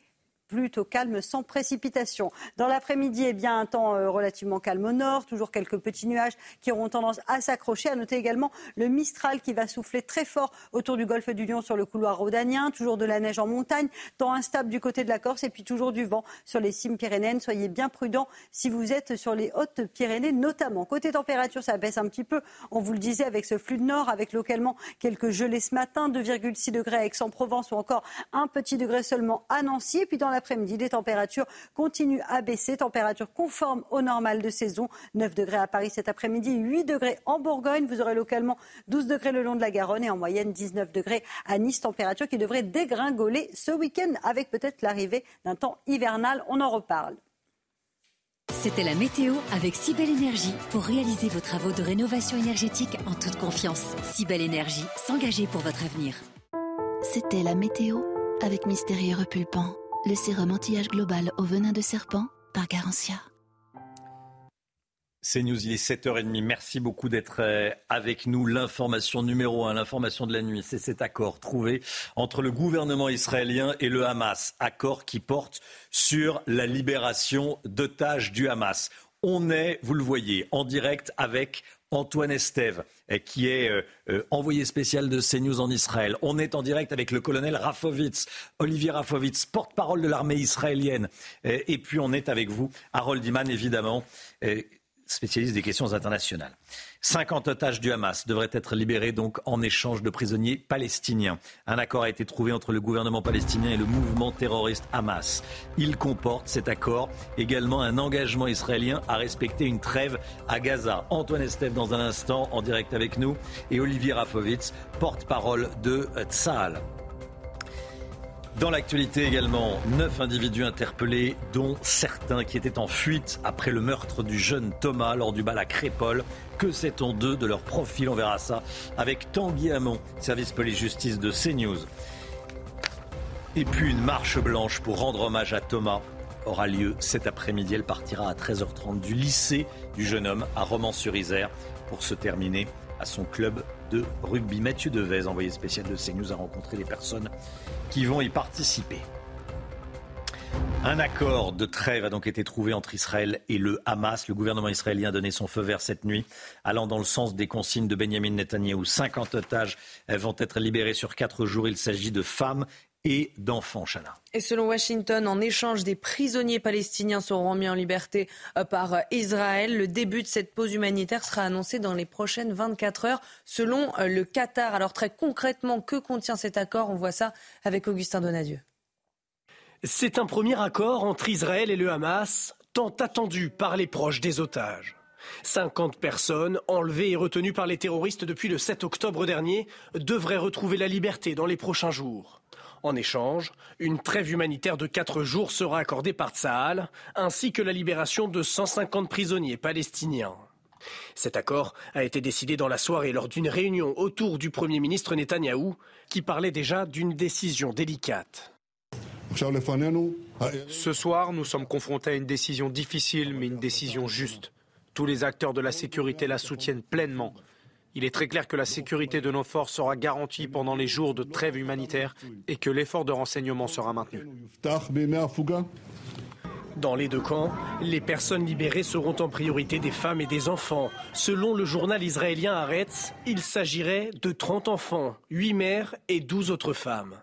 plutôt calme, sans précipitation. Dans l'après-midi, eh bien, un temps euh, relativement calme au nord, toujours quelques petits nuages qui auront tendance à s'accrocher. À noter également le Mistral qui va souffler très fort autour du golfe du Lion sur le couloir rhodanien, toujours de la neige en montagne, temps instable du côté de la Corse et puis toujours du vent sur les cimes pyrénéennes. Soyez bien prudents si vous êtes sur les hautes Pyrénées notamment. Côté température, ça baisse un petit peu. On vous le disait avec ce flux de nord, avec localement quelques gelées ce matin, 2,6 degrés à Aix-en-Provence ou encore un petit degré seulement à Nancy. Et puis dans après-midi, les températures continuent à baisser. Température conforme au normal de saison. 9 degrés à Paris cet après-midi, 8 degrés en Bourgogne. Vous aurez localement 12 degrés le long de la Garonne et en moyenne 19 degrés à Nice. Température qui devrait dégringoler ce week-end avec peut-être l'arrivée d'un temps hivernal. On en reparle. C'était la météo avec Cybelle Énergie pour réaliser vos travaux de rénovation énergétique en toute confiance. Cybelle Énergie, s'engager pour votre avenir. C'était la météo avec Mystérieux Repulpant le sérum anti-âge global au venin de serpent par Garantia. C'est News, il est 7h30. Merci beaucoup d'être euh, avec nous. L'information numéro un, l'information de la nuit, c'est cet accord trouvé entre le gouvernement israélien et le Hamas. Accord qui porte sur la libération d'otages du Hamas. On est, vous le voyez, en direct avec Antoine Estève, qui est euh, euh, envoyé spécial de CNews en Israël. On est en direct avec le colonel Rafovitz, Olivier Rafovitz, porte-parole de l'armée israélienne. Eh, et puis on est avec vous, Harold Iman, évidemment, spécialiste des questions internationales. 50 otages du Hamas devraient être libérés donc en échange de prisonniers palestiniens. Un accord a été trouvé entre le gouvernement palestinien et le mouvement terroriste Hamas. Il comporte cet accord également un engagement israélien à respecter une trêve à Gaza. Antoine Estève dans un instant en direct avec nous et Olivier Rafovitz, porte-parole de Tzahal. Dans l'actualité également, neuf individus interpellés, dont certains qui étaient en fuite après le meurtre du jeune Thomas lors du bal à Crépole. Que sait-on d'eux, de leur profil? On verra ça avec Tanguy Hamon, service police-justice de CNews. Et puis une marche blanche pour rendre hommage à Thomas aura lieu cet après-midi. Elle partira à 13h30 du lycée du jeune homme à Romans-sur-Isère pour se terminer à son club de rugby. Mathieu Devez, envoyé spécial de CNews, a rencontré les personnes qui vont y participer. Un accord de trêve a donc été trouvé entre Israël et le Hamas. Le gouvernement israélien a donné son feu vert cette nuit, allant dans le sens des consignes de Benjamin Netanyahou. 50 otages vont être libérés sur quatre jours. Il s'agit de femmes et d'enfants, Chana. Et selon Washington, en échange, des prisonniers palestiniens seront remis en liberté euh, par euh, Israël. Le début de cette pause humanitaire sera annoncé dans les prochaines 24 heures, selon euh, le Qatar. Alors très concrètement, que contient cet accord? On voit ça avec Augustin Donadieu. C'est un premier accord entre Israël et le Hamas, tant attendu par les proches des otages. 50 personnes, enlevées et retenues par les terroristes depuis le 7 octobre dernier, devraient retrouver la liberté dans les prochains jours. En échange, une trêve humanitaire de 4 jours sera accordée par Tsahal, ainsi que la libération de 150 prisonniers palestiniens. Cet accord a été décidé dans la soirée lors d'une réunion autour du Premier ministre Netanyahou, qui parlait déjà d'une décision délicate. Ce soir, nous sommes confrontés à une décision difficile, mais une décision juste. Tous les acteurs de la sécurité la soutiennent pleinement. Il est très clair que la sécurité de nos forces sera garantie pendant les jours de trêve humanitaire et que l'effort de renseignement sera maintenu. Dans les deux camps, les personnes libérées seront en priorité des femmes et des enfants. Selon le journal israélien Haaretz, il s'agirait de 30 enfants, 8 mères et 12 autres femmes.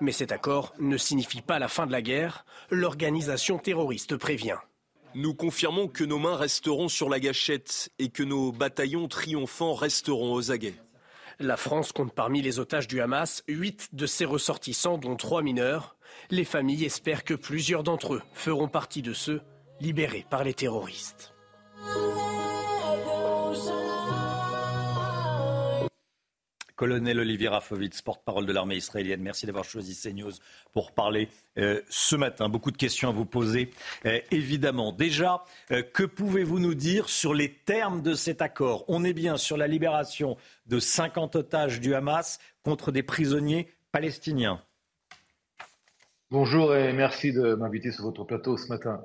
Mais cet accord ne signifie pas la fin de la guerre, l'organisation terroriste prévient. Nous confirmons que nos mains resteront sur la gâchette et que nos bataillons triomphants resteront aux aguets. La France compte parmi les otages du Hamas huit de ses ressortissants, dont trois mineurs. Les familles espèrent que plusieurs d'entre eux feront partie de ceux libérés par les terroristes. Colonel Olivier Rafovitz, porte-parole de l'armée israélienne, merci d'avoir choisi CNews pour parler euh, ce matin. Beaucoup de questions à vous poser, euh, évidemment. Déjà, euh, que pouvez-vous nous dire sur les termes de cet accord? On est bien sur la libération de 50 otages du Hamas contre des prisonniers palestiniens. Bonjour et merci de m'inviter sur votre plateau ce matin.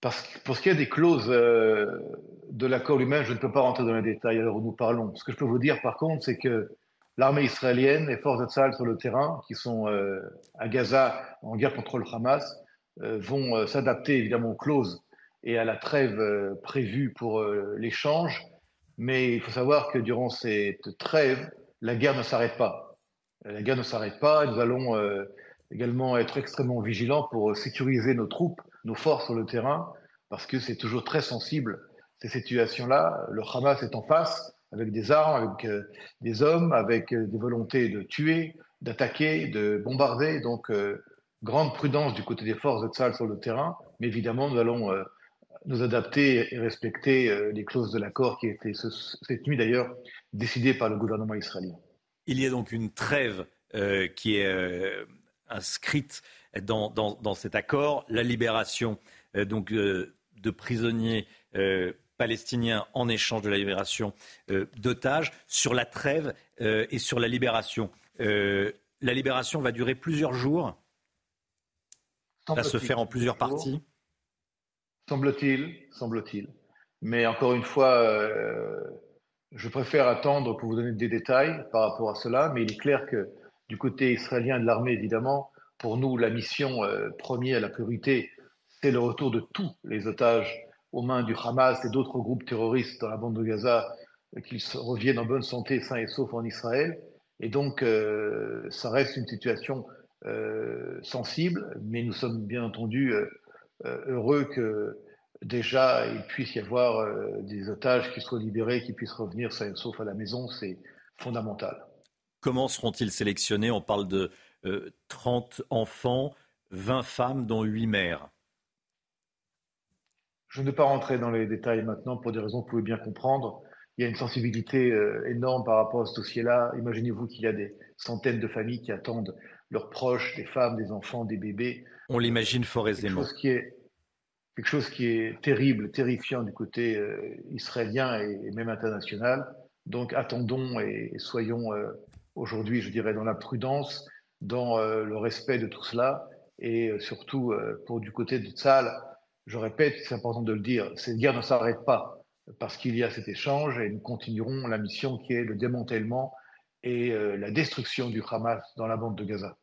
Parce que pour ce qui est des clauses de l'accord lui-même, je ne peux pas rentrer dans les détails à l'heure où nous parlons. Ce que je peux vous dire par contre, c'est que l'armée israélienne, les forces de Tsahal sur le terrain, qui sont euh, à Gaza en guerre contre le Hamas, euh, vont euh, s'adapter évidemment aux clauses et à la trêve prévue pour l'échange. Mais il faut savoir que durant cette trêve, la guerre ne s'arrête pas. La guerre ne s'arrête pas nous allons également être extrêmement vigilants pour sécuriser nos troupes, nos forces sur le terrain, parce que c'est toujours très sensible ces situations-là. Le Hamas est en face, avec des armes, avec euh, des hommes, avec euh, des volontés de tuer, d'attaquer, de bombarder. Donc, euh, grande prudence du côté des forces de Tzal sur le terrain. Mais évidemment, nous allons nous adapter et respecter les clauses de l'accord qui a été cette nuit d'ailleurs décidé par le gouvernement israélien. Il y a donc une trêve qui est inscrite dans, dans, cet accord, la libération donc de prisonniers palestiniens en échange de la libération euh, d'otages, sur la trêve euh, et sur la libération. Euh, la libération va durer plusieurs jours. va se faire en plusieurs parties. Semble-t-il, semble-t-il. Mais encore une fois, je préfère attendre pour vous donner des détails par rapport à cela. Mais il est clair que du côté israélien de l'armée, évidemment, pour nous, la mission première, la priorité, c'est le retour de tous les otages aux mains du Hamas et d'autres groupes terroristes dans la bande de Gaza euh, qu'ils reviennent en bonne santé, sains et saufs en Israël. Et donc, euh, ça reste une situation euh, sensible, mais nous sommes bien entendu heureux que déjà il puisse y avoir des otages qui soient libérés, qui puissent revenir sains et saufs à la maison. C'est fondamental. Comment seront-ils sélectionnés? On parle de 30 enfants, 20 femmes, dont 8 mères. Je ne vais pas rentrer dans les détails maintenant pour des raisons que vous pouvez bien comprendre. Il y a une sensibilité euh, énorme par rapport à ce dossier-là. Imaginez-vous qu'il y a des centaines de familles qui attendent leurs proches, des femmes, des enfants, des bébés. On l'imagine fort aisément. Quelque chose qui est, quelque chose qui est terrible, terrifiant du côté euh, israélien et, même international. Donc attendons et, soyons euh, aujourd'hui, je dirais, dans la prudence, dans le respect de tout cela et surtout pour du côté de Tzal, je répète, c'est important de le dire, cette guerre ne s'arrête pas parce qu'il y a cet échange et nous continuerons la mission qui est le démantèlement et euh, la destruction du Hamas dans la bande de Gaza.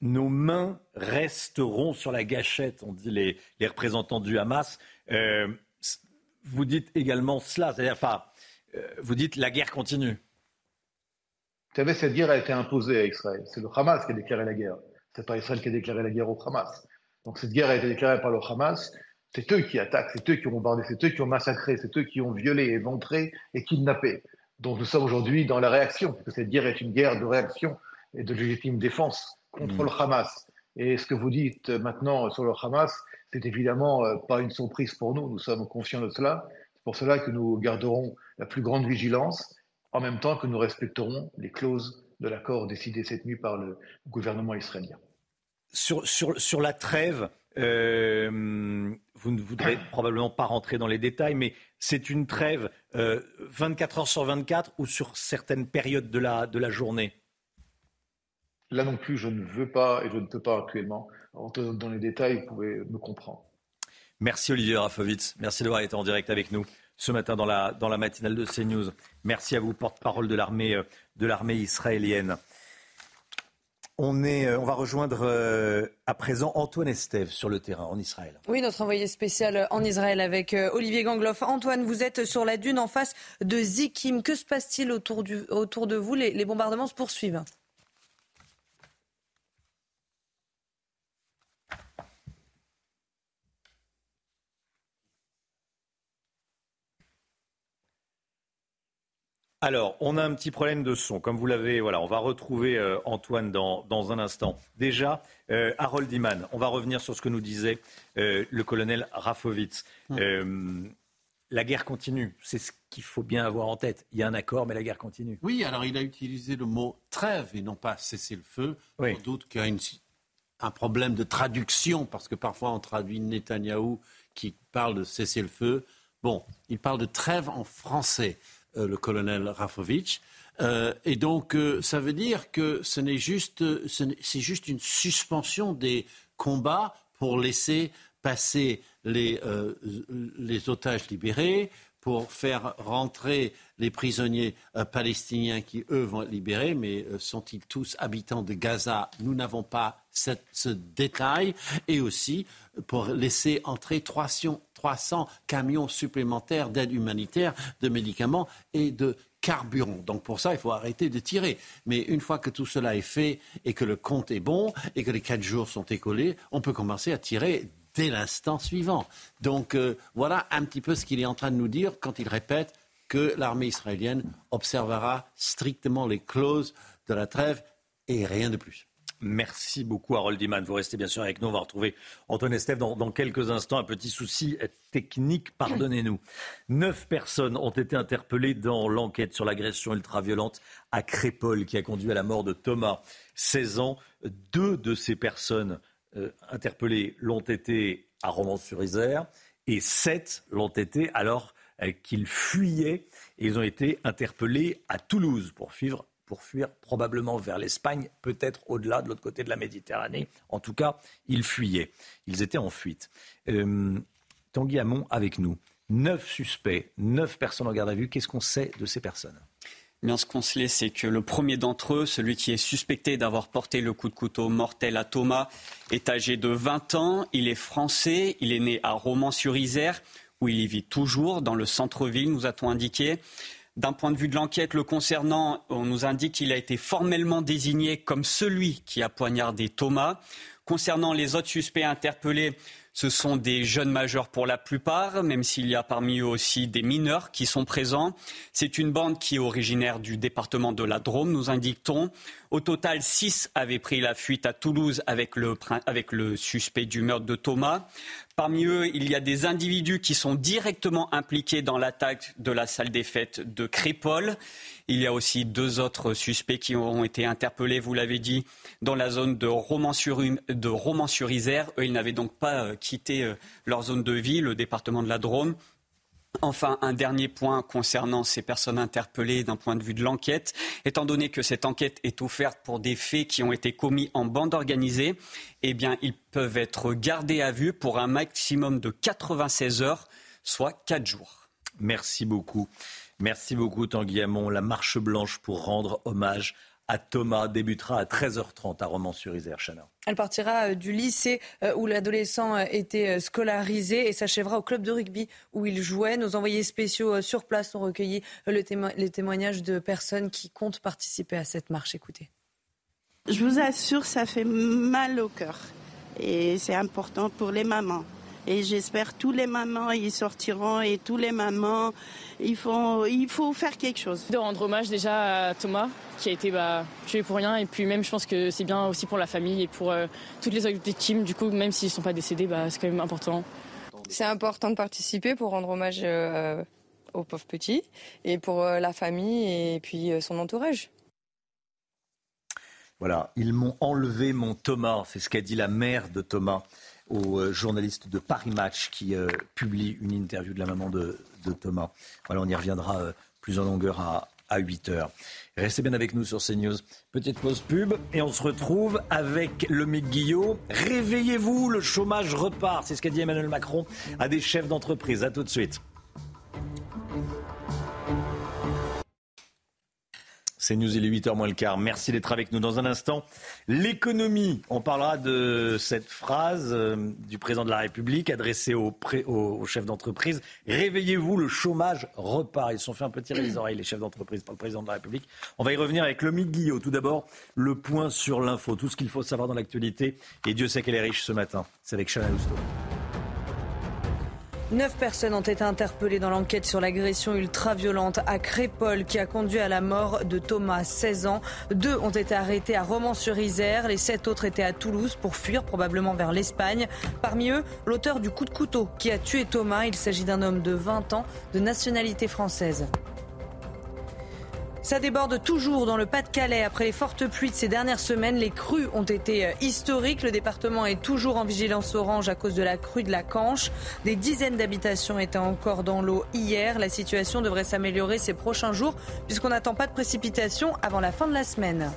Nos mains resteront sur la gâchette, ont dit les, représentants du Hamas. Euh, vous dites également cela, c'est-à-dire, enfin, euh, vous dites la guerre continue. Vous savez, cette guerre a été imposée à Israël. C'est le Hamas qui a déclaré la guerre. C'est pas Israël qui a déclaré la guerre au Hamas. Donc cette guerre a été déclarée par le Hamas. C'est eux qui attaquent, c'est eux qui ont bombardé, c'est eux qui ont massacré, c'est eux qui ont violé, éventré et kidnappé. Donc nous sommes aujourd'hui dans la réaction, parce que cette guerre est une guerre de réaction et de légitime défense contre mmh. le Hamas. Et ce que vous dites maintenant sur le Hamas, c'est évidemment euh, pas une surprise pour nous, nous sommes confiants de cela. C'est pour cela que nous garderons la plus grande vigilance, en même temps que nous respecterons les clauses de l'accord décidé cette nuit par le gouvernement israélien sur, sur, sur la trêve, euh, vous ne voudrez (coughs) probablement pas rentrer dans les détails, mais c'est une trêve 24 euh, heures sur 24 ou sur certaines périodes de la, de la journée? Là non plus, je ne veux pas et je ne peux pas actuellement rentrer dans les détails, vous pouvez me comprendre. Merci Olivier Rafovitz, merci d'avoir été en direct avec nous ce matin dans la, dans la matinale de CNews. Merci à vous, porte-parole de l'armée, de l'armée israélienne. Euh, on va rejoindre euh, à présent Antoine Estève sur le terrain en Israël. Oui, notre envoyé spécial en Israël avec euh, Olivier Gangloff. Antoine, vous êtes sur la dune en face de Zikim. Que se passe-t-il autour de vous? Les bombardements se poursuivent. Alors, on a un petit problème de son. Comme vous l'avez, voilà, on va retrouver euh, Antoine dans, un instant. Déjà, euh, Harold Iman, on va revenir sur ce que nous disait euh, le colonel Rafovitz. Hum. la guerre continue, c'est ce qu'il faut bien avoir en tête. Il y a un accord, mais la guerre continue. Oui, alors il a utilisé le mot trêve et non pas cesser le feu. Oui. Sans doute qu'il y a un problème de traduction, parce que parfois on traduit Netanyahou qui parle de cesser le feu. Bon, il parle de trêve en français. Euh, le colonel Rafovitch. Euh, et donc, euh, ça veut dire que ce n'est juste, c'est juste une suspension des combats pour laisser passer les, les otages libérés, pour faire rentrer les prisonniers palestiniens qui, eux, vont être libérés. Mais sont-ils tous habitants de Gaza? Nous n'avons pas ce détail. Et aussi pour laisser entrer 300, 300 camions supplémentaires d'aide humanitaire, de médicaments et de carburant. Donc pour ça, il faut arrêter de tirer. Mais une fois que tout cela est fait et que le compte est bon et que les quatre jours sont écoulés, on peut commencer à tirer dès l'instant suivant. Donc euh, voilà un petit peu ce qu'il est en train de nous dire quand il répète que l'armée israélienne observera strictement les clauses de la trêve et rien de plus. Merci beaucoup, Harold Iman. Vous restez bien sûr avec nous. On va retrouver Antoine Estève dans, quelques instants. Un petit souci technique, pardonnez-nous. Neuf personnes ont été interpellées dans l'enquête sur l'agression ultra-violente à Crépol qui a conduit à la mort de Thomas, 16 ans. Deux de ces personnes euh, interpellées l'ont été à Romans-sur-Isère et sept l'ont été alors euh, qu'ils fuyaient. Ils ont été interpellés à Toulouse pour suivre pour fuir probablement vers l'Espagne, peut-être au-delà, de l'autre côté de la Méditerranée. En tout cas, ils fuyaient. Ils étaient en fuite. Euh, Tanguy Hamon avec nous. Neuf suspects, neuf personnes en garde à vue. Qu'est-ce qu'on sait de ces personnes? Bien, ce qu'on sait, c'est que le premier d'entre eux, celui qui est suspecté d'avoir porté le coup de couteau mortel à Thomas, est âgé de 20 ans. Il est français. Il est né à Romans-sur-Isère, où il y vit toujours, dans le centre-ville, nous a-t-on indiqué. D'un point de vue de l'enquête le concernant, on nous indique qu'il a été formellement désigné comme celui qui a poignardé Thomas. Concernant les autres suspects interpellés, ce sont des jeunes majeurs pour la plupart, même s'il y a parmi eux aussi des mineurs qui sont présents. C'est une bande qui est originaire du département de la Drôme, nous indique-t-on. Au total, six avaient pris la fuite à Toulouse avec le, avec le suspect du meurtre de Thomas. Parmi eux, il y a des individus qui sont directement impliqués dans l'attaque de la salle des fêtes de Crépol. Il y a aussi deux autres suspects qui ont été interpellés, vous l'avez dit, dans la zone de Romans-sur-Isère. Eux, ils n'avaient donc pas euh, quitté euh, leur zone de vie, le département de la Drôme. Enfin, un dernier point concernant ces personnes interpellées d'un point de vue de l'enquête. Étant donné que cette enquête est ouverte pour des faits qui ont été commis en bande organisée, eh bien, ils peuvent être gardés à vue pour un maximum de 96 heures, soit 4 jours. Merci beaucoup. Merci beaucoup, Tanguy Hamon. La marche blanche pour rendre hommage à Thomas débutera à 13h30 à Romans-sur-Isère, Chana. Elle partira euh, du lycée euh, où l'adolescent euh, était scolarisé et s'achèvera au club de rugby où il jouait. Nos envoyés spéciaux sur place ont recueilli les témoignages de personnes qui comptent participer à cette marche. Écoutez. Je vous assure, ça fait mal au cœur et c'est important pour les mamans. Et j'espère tous les mamans y sortiront et tous les mamans, il faut, il faut faire quelque chose. De rendre hommage déjà à Thomas qui a été bah, tué pour rien et puis même je pense que c'est bien aussi pour la famille et pour euh, toutes les autres victimes. Du coup, même s'ils ne sont pas décédés, bah, c'est quand même important. C'est important de participer pour rendre hommage euh, aux pauvres petits et pour euh, la famille et puis son entourage. Voilà, ils m'ont enlevé mon Thomas, c'est ce qu'a dit la mère de Thomas au euh, journaliste de Paris Match qui euh, publie une interview de la maman de, Thomas. Voilà, on y reviendra euh, plus en longueur à, à 8 heures. Restez bien avec nous sur CNews. Petite pause pub et on se retrouve avec le Mick Guillot. Réveillez-vous, le chômage repart. C'est ce qu'a dit Emmanuel Macron à des chefs d'entreprise. À tout de suite. C'est News, il est 8h moins le quart. Merci d'être avec nous dans un instant. L'économie, on parlera de cette phrase euh, du président de la République adressée aux, chefs d'entreprise. Réveillez-vous, le chômage repart. Ils se sont fait un peu tirer les oreilles, les chefs d'entreprise, par le président de la République. On va y revenir avec Lomi Guillot. Tout d'abord, le point sur l'info, tout ce qu'il faut savoir dans l'actualité. Et Dieu sait qu'elle est riche ce matin. C'est avec Chana Lousteau. Neuf personnes ont été interpellées dans l'enquête sur l'agression ultra-violente à Crépol qui a conduit à la mort de Thomas, 16 ans. Deux ont été arrêtés à Romans-sur-Isère. Les sept autres étaient à Toulouse pour fuir probablement vers l'Espagne. Parmi eux, l'auteur du coup de couteau qui a tué Thomas. Il s'agit d'un homme de 20 ans de nationalité française. Ça déborde toujours dans le Pas-de-Calais. Après les fortes pluies de ces dernières semaines, les crues ont été euh, historiques. Le département est toujours en vigilance orange à cause de la crue de la Canche. Des dizaines d'habitations étaient encore dans l'eau hier. La situation devrait s'améliorer ces prochains jours puisqu'on n'attend pas de précipitations avant la fin de la semaine.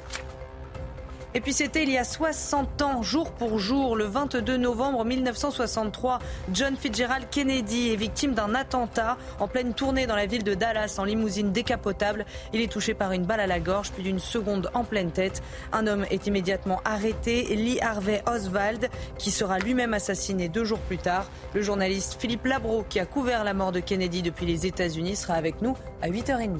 Et puis c'était il y a 60 ans, jour pour jour, le 22 novembre 1963. John Fitzgerald Kennedy est victime d'un attentat en pleine tournée dans la ville de Dallas en limousine décapotable. Il est touché par une balle à la gorge, puis d'une seconde en pleine tête. Un homme est immédiatement arrêté, Lee Harvey Oswald, qui sera lui-même assassiné deux jours plus tard. Le journaliste Philippe Labro, qui a couvert la mort de Kennedy depuis les États-Unis, sera avec nous à 8h30.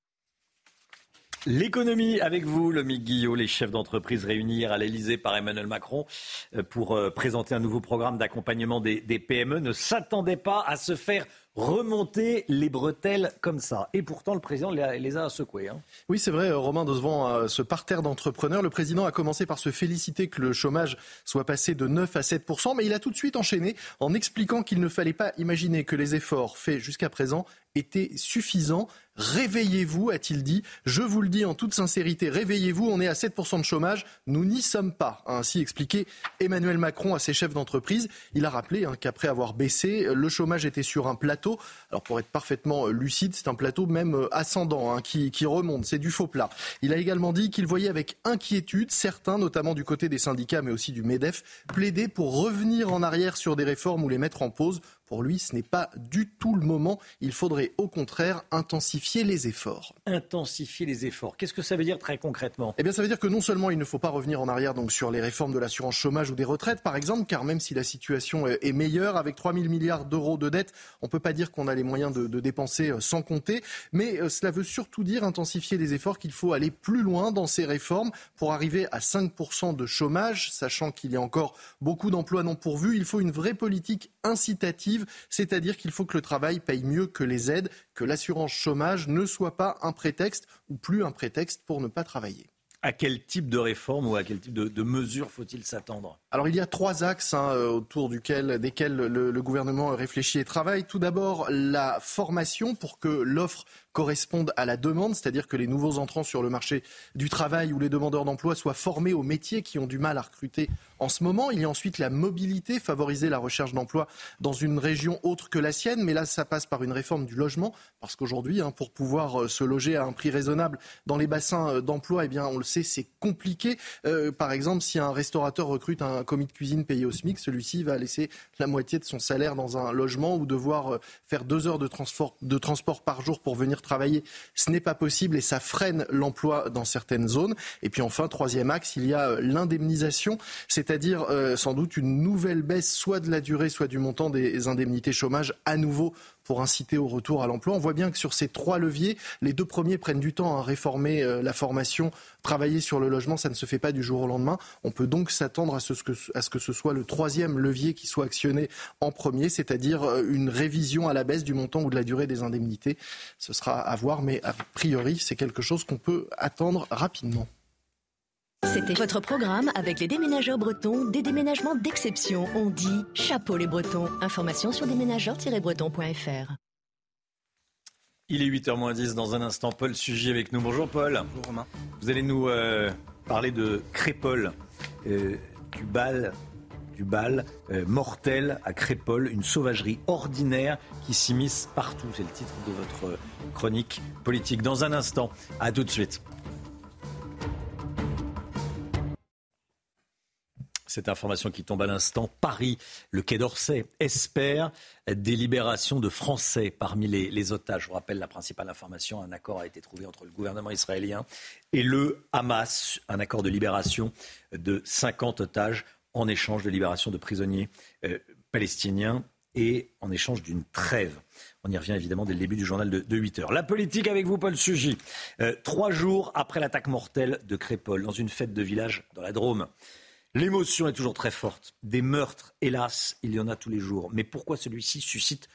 L'économie avec vous, le Guillot, les chefs d'entreprise réunis à l'Elysée par Emmanuel Macron euh, pour euh, présenter un nouveau programme d'accompagnement des, PME ne s'attendaient pas à se faire remonter les bretelles comme ça. Et pourtant, le président les a, secouées. Hein. Oui, c'est vrai, Romain, devant euh, ce parterre d'entrepreneurs, le président a commencé par se féliciter que le chômage soit passé de 9 à 7 mais il a tout de suite enchaîné en expliquant qu'il ne fallait pas imaginer que les efforts faits jusqu'à présent étaient suffisants Réveillez-vous, a-t-il dit. Je vous le dis en toute sincérité, réveillez-vous, on est à 7% de chômage, nous n'y sommes pas, a ainsi expliqué Emmanuel Macron à ses chefs d'entreprise. Il a rappelé hein, qu'après avoir baissé, le chômage était sur un plateau. Alors pour être parfaitement euh, lucide, c'est un plateau même euh, ascendant hein, qui, qui remonte, c'est du faux plat. Il a également dit qu'il voyait avec inquiétude certains, notamment du côté des syndicats mais aussi du MEDEF, plaider pour revenir en arrière sur des réformes ou les mettre en pause pour lui, ce n'est pas du tout le moment. Il faudrait au contraire intensifier les efforts. Intensifier les efforts. Qu'est-ce que ça veut dire très concrètement? Eh bien, ça veut dire que non seulement il ne faut pas revenir en arrière donc sur les réformes de l'assurance chômage ou des retraites, par exemple, car même si la situation est meilleure, avec 3 000 milliards d'euros de dettes, on ne peut pas dire qu'on a les moyens de, de dépenser euh, sans compter. Mais euh, cela veut surtout dire intensifier les efforts, qu'il faut aller plus loin dans ces réformes pour arriver à 5% de chômage, sachant qu'il y a encore beaucoup d'emplois non pourvus. Il faut une vraie politique incitative c'est-à-dire qu'il faut que le travail paye mieux que les aides, que l'assurance chômage ne soit pas un prétexte ou plus un prétexte pour ne pas travailler. À quel type de réforme ou à quel type de, mesures faut-il s'attendre? Alors il y a trois axes hein, euh, autour duquel, desquels le, gouvernement réfléchit et travaille. Tout d'abord la formation pour que l'offre corresponde à la demande, c'est-à-dire que les nouveaux entrants sur le marché du travail ou les demandeurs d'emploi soient formés aux métiers qui ont du mal à recruter en ce moment. Il y a ensuite la mobilité, favoriser la recherche d'emploi dans une région autre que la sienne. Mais là, ça passe par une réforme du logement, parce qu'aujourd'hui, hein, pour pouvoir euh, se loger à un prix raisonnable dans les bassins euh, d'emploi, eh bien, on le sait, c'est compliqué. Euh, par exemple, si un restaurateur recrute un commis de cuisine payé au SMIC, celui-ci va laisser la moitié de son salaire dans un logement ou devoir faire deux heures de transport par jour pour venir travailler. Ce n'est pas possible et ça freine l'emploi dans certaines zones. Et puis enfin, troisième axe, il y a l'indemnisation, c'est c'est-à-dire euh, sans doute une nouvelle baisse soit de la durée, soit du montant des indemnités chômage à nouveau pour inciter au retour à l'emploi. On voit bien que sur ces trois leviers, les deux premiers prennent du temps à réformer euh, la formation, travailler sur le logement, ça ne se fait pas du jour au lendemain. On peut donc s'attendre à ce, que, à ce que ce soit le troisième levier qui soit actionné en premier, c'est-à-dire euh, une révision à la baisse du montant ou de la durée des indemnités. Ce sera à voir, mais a priori, c'est quelque chose qu'on peut attendre rapidement. C'était votre programme avec les déménageurs bretons, des déménagements d'exception. On dit chapeau les bretons. Information sur déménageurs-bretons.fr. Il est 8h10 dans un instant. Paul Sugy avec nous. Bonjour Paul. Bonjour Romain. Vous allez nous euh, parler de Crépol, euh, du bal, du bal euh, mortel à Crépol, une sauvagerie ordinaire qui s'immisce partout. C'est le titre de votre chronique politique. Dans un instant, à tout de suite. Cette information qui tombe à l'instant, Paris, le Quai d'Orsay, espère des libérations de Français parmi les, otages. Je vous rappelle la principale information, un accord a été trouvé entre le gouvernement israélien et le Hamas, un accord de libération de 50 otages en échange de libération de prisonniers euh, palestiniens et en échange d'une trêve. On y revient évidemment dès le début du journal de, 8 heures. La politique avec vous, Paul Sugy. Euh, trois jours après l'attaque mortelle de Crépol, dans une fête de village dans la Drôme. L'émotion est toujours très forte. Des meurtres, hélas, il y en a tous les jours. Mais pourquoi celui-ci suscite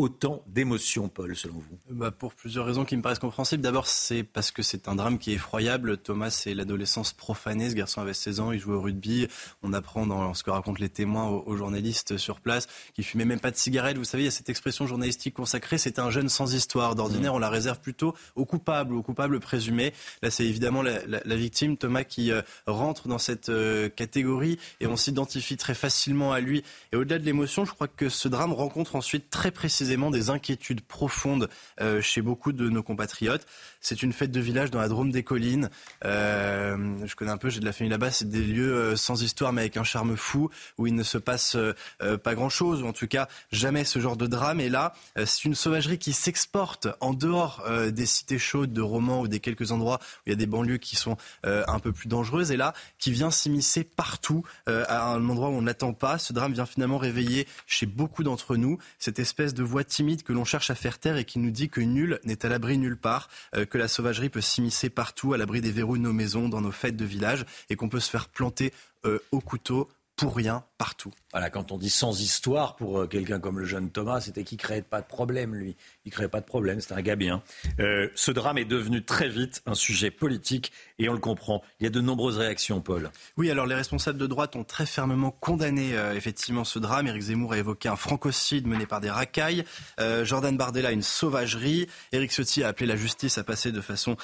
autant d'émotions, Paul, selon vous? Bah Pour plusieurs raisons qui me paraissent compréhensibles. D'abord, c'est parce que c'est un drame qui est effroyable. Thomas, c'est l'adolescence profanée. Ce garçon avait 16 ans, il jouait au rugby. On apprend dans ce que racontent les témoins aux, journalistes sur place qu'il fumait même pas de cigarette. Vous savez, il y a cette expression journalistique consacrée, c'est un jeune sans histoire. D'ordinaire, on la réserve plutôt aux coupables, aux coupables présumés. Là, c'est évidemment la, la, victime, Thomas, qui euh, rentre dans cette euh, catégorie et on s'identifie très facilement à lui. Et au-delà de l'émotion, je crois que ce drame rencontre ensuite très précisément des inquiétudes profondes euh, chez beaucoup de nos compatriotes. C'est une fête de village dans la Drôme des Collines. Euh, je connais un peu, j'ai de la famille là-bas. C'est des lieux euh, sans histoire, mais avec un charme fou, où il ne se passe pas grand-chose, ou en tout cas jamais ce genre de drame. Et là, c'est une sauvagerie qui s'exporte en dehors des cités chaudes de Romans ou des quelques endroits où il y a des banlieues qui sont un peu plus dangereuses. Et là, qui vient s'immiscer partout, à un endroit où on n'attend pas. Ce drame vient finalement réveiller chez beaucoup d'entre nous cette espèce de voix timide que l'on cherche à faire taire et qui nous dit que nul n'est à l'abri nulle part, euh, que la sauvagerie peut s'immiscer partout, à l'abri des verrous de nos maisons, dans nos fêtes de village, et qu'on peut se faire planter euh, au couteau pour rien partout. Voilà, quand on dit sans histoire pour euh, quelqu'un comme le jeune Thomas, c'était qu'il créait pas de problème, lui. Il créait pas de problème, c'était un gars bien. Euh, ce drame est devenu très vite un sujet politique et on le comprend. Il y a de nombreuses réactions, Paul. Oui, alors les responsables de droite ont très fermement condamné euh, effectivement ce drame. Éric Zemmour a évoqué un francocide mené par des racailles. Jordan Bardella une sauvagerie. Éric Ciotti a appelé la justice à passer de façon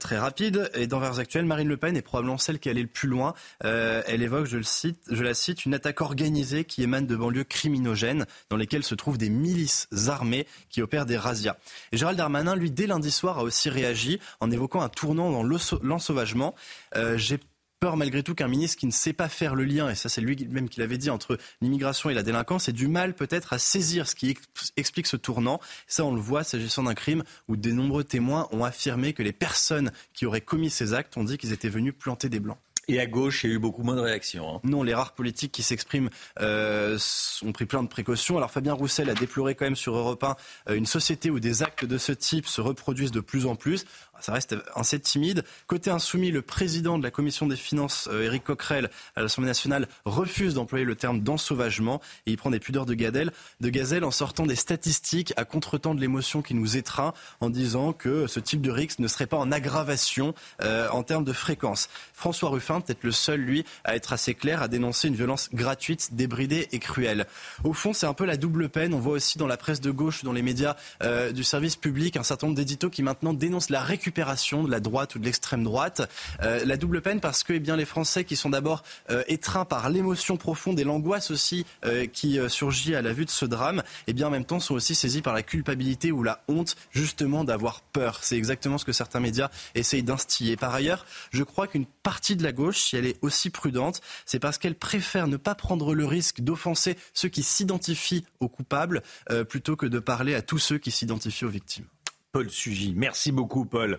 très rapide. Et dans Vers Actuelles, Marine Le Pen est probablement celle qui allait le plus loin. elle évoque, je le cite, je la cite, une attaque organisée qui émane de banlieues criminogènes dans lesquelles se trouvent des milices armées qui opèrent des razzias. Et Gérald Darmanin, lui, dès lundi soir, a aussi réagi en évoquant un tournant dans l'ensauvagement. Euh, J'ai peur malgré tout qu'un ministre qui ne sait pas faire le lien, et ça c'est lui-même qui l'avait dit, entre l'immigration et la délinquance, ait du mal peut-être à saisir ce qui explique ce tournant. Ça on le voit s'agissant d'un crime où de nombreux témoins ont affirmé que les personnes qui auraient commis ces actes ont dit qu'ils étaient venus planter des blancs. Et à gauche, il y a eu beaucoup moins de réactions. Hein. Non, les rares politiques qui s'expriment euh, ont pris plein de précautions. Alors Fabien Roussel a déploré quand même sur Europe 1 euh, une société où des actes de ce type se reproduisent de plus en plus ça reste assez timide. Côté insoumis, le président de la commission des finances, euh, Éric Coquerel, à l'Assemblée nationale, refuse d'employer le terme d'ensauvagement et il prend des pudeurs de, de gazelle en sortant des statistiques à contretemps de l'émotion qui nous étreint en disant que ce type de risque ne serait pas en aggravation euh, en termes de fréquence. François Ruffin, peut-être le seul, lui, à être assez clair, à dénoncer une violence gratuite, débridée et cruelle. Au fond, c'est un peu la double peine. On voit aussi dans la presse de gauche, dans les médias euh, du service public, un certain nombre d'éditos qui maintenant dénoncent la récupération récupération de la droite ou de l'extrême droite. Euh, la double peine parce que eh bien, les Français qui sont d'abord euh, étreints par l'émotion profonde et l'angoisse aussi euh, qui surgit à la vue de ce drame, eh bien en même temps sont aussi saisis par la culpabilité ou la honte justement d'avoir peur. C'est exactement ce que certains médias essayent d'instiller. Par ailleurs, je crois qu'une partie de la gauche, si elle est aussi prudente, c'est parce qu'elle préfère ne pas prendre le risque d'offenser ceux qui s'identifient aux coupables plutôt que de parler à tous ceux qui s'identifient aux victimes. Paul Sugy. Merci beaucoup, Paul.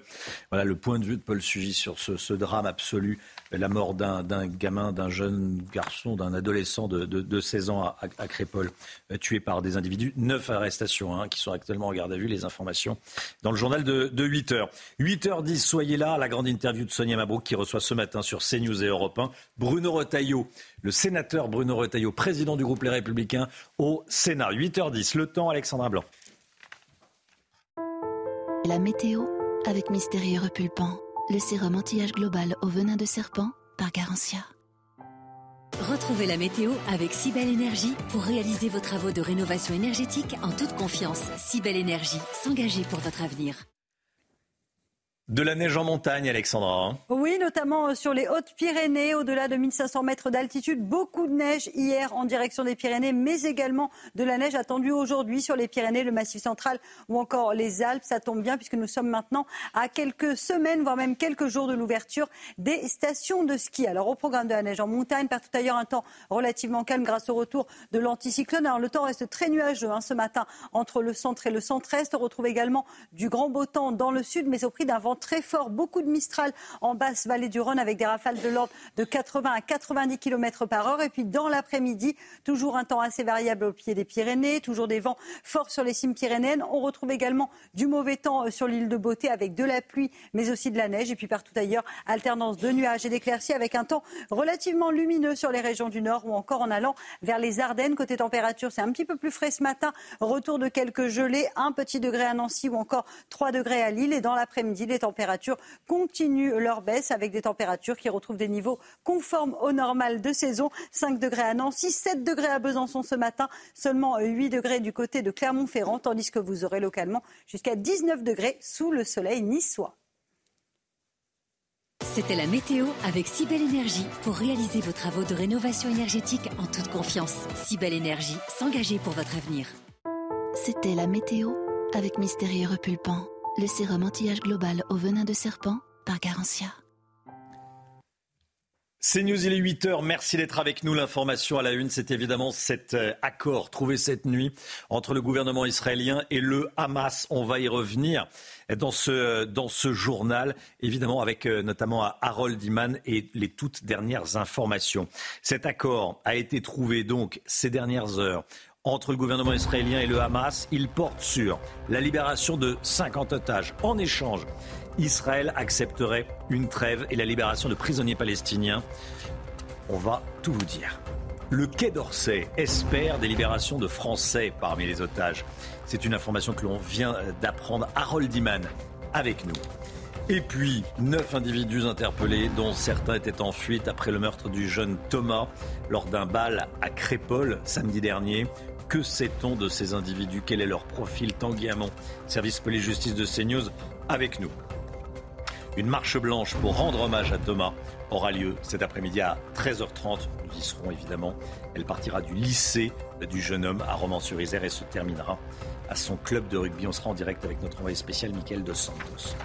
Voilà le point de vue de Paul Sugy sur ce, drame absolu, la mort d'un gamin, d'un jeune garçon, d'un adolescent de, 16 ans à, Crépol, euh, tué par des individus. Neuf arrestations hein, qui sont actuellement en garde à vue. Les informations dans le journal de, 8 h 8h10, soyez là. La grande interview de Sonia Mabrouk qui reçoit ce matin sur CNews et Europe 1 Bruno Retailleau, le sénateur Bruno Retailleau, président du groupe Les Républicains au Sénat. 8h10, le temps, Alexandra Blanc. La météo avec Mystérieux Repulpant, le sérum anti-âge global au venin de serpent par Garantia. Retrouvez la météo avec Cybelle Énergie pour réaliser vos travaux de rénovation énergétique en toute confiance. Cybelle Énergie, s'engager pour votre avenir. De la neige en montagne, Alexandra. Hein. Oui, notamment euh, sur les Hautes-Pyrénées, au-delà de 1500 mètres d'altitude. Beaucoup de neige hier en direction des Pyrénées, mais également de la neige attendue aujourd'hui sur les Pyrénées, le Massif central ou encore les Alpes. Ça tombe bien puisque nous sommes maintenant à quelques semaines, voire même quelques jours de l'ouverture des stations de ski. Alors au programme de la neige en montagne, par tout ailleurs un temps relativement calme grâce au retour de l'anticyclone. Alors le temps reste très nuageux hein, ce matin entre le centre et le centre-est. On retrouve également du grand beau temps dans le sud, mais au prix d'un vent très fort, beaucoup de Mistral en basse vallée du Rhône avec des rafales de l'ordre de 80 à 90 km par heure. Et puis dans l'après-midi, toujours un temps assez variable au pied des Pyrénées, toujours des vents forts sur les cimes pyrénéennes. On retrouve également du mauvais temps euh, sur l'île de Beauté avec de la pluie, mais aussi de la neige. Et puis partout ailleurs, alternance de nuages et d'éclaircies avec un temps relativement lumineux sur les régions du nord ou encore en allant vers les Ardennes. Côté température, c'est un petit peu plus frais ce matin. Retour de quelques gelées, un petit degré à Nancy ou encore 3 degrés à Lille. Et dans l'après-midi, les températures continuent leur baisse avec des températures qui retrouvent des niveaux conformes au normal de saison. 5 degrés à Nancy, 7 degrés à Besançon ce matin, seulement 8 degrés du côté de Clermont-Ferrand, tandis que vous aurez localement jusqu'à 19 degrés sous le soleil niçois. C'était la météo avec Cybelle Énergie pour réaliser vos travaux de rénovation énergétique en toute confiance. Cybelle Énergie, s'engager pour votre avenir. C'était la météo avec Mystérieux Repulpant le sérum anti-âge global au venin de serpent par Garantia. C'est News, il est 8h. Merci d'être avec nous. L'information à la une, c'est évidemment cet euh, accord trouvé cette nuit entre le gouvernement israélien et le Hamas. On va y revenir dans ce, dans ce journal, évidemment avec euh, notamment Harold Iman et les toutes dernières informations. Cet accord a été trouvé donc ces dernières heures entre le gouvernement israélien et le Hamas. Il porte sur la libération de 50 otages. En échange, Israël accepterait une trêve et la libération de prisonniers palestiniens. On va tout vous dire. Le Quai d'Orsay espère des libérations de Français parmi les otages. C'est une information que l'on vient d'apprendre. Harold Iman avec nous. Et puis, neuf individus interpellés, dont certains étaient en fuite après le meurtre du jeune Thomas lors d'un bal à Crépole samedi dernier. Que sait-on de ces individus? Quel est leur profil? Tanguy Hamon, service police-justice de CNews, avec nous. Une marche blanche pour rendre hommage à Thomas aura lieu cet après-midi à 13h30. Nous y serons évidemment. Elle partira du lycée du jeune homme à Romans-sur-Isère et se terminera à son club de rugby. On sera en direct avec notre envoyé spécial Michael Dos Santos.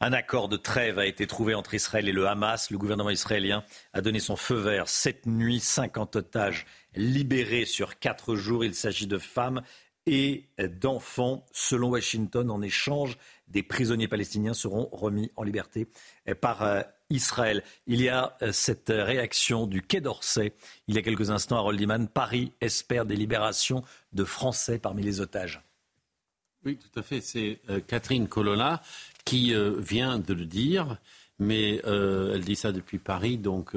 Un accord de trêve a été trouvé entre Israël et le Hamas. Le gouvernement israélien a donné son feu vert cette nuit. 50 otages libérés sur quatre jours. Il s'agit de femmes et d'enfants. Selon Washington, en échange, des prisonniers palestiniens seront remis en liberté par euh, Israël. Il y a euh, cette réaction du Quai d'Orsay. Il y a quelques instants, à Roldiman, Paris espère des libérations de Français parmi les otages. Oui, tout à fait. C'est euh, Catherine Colonna qui vient de le dire, mais elle dit ça depuis Paris, donc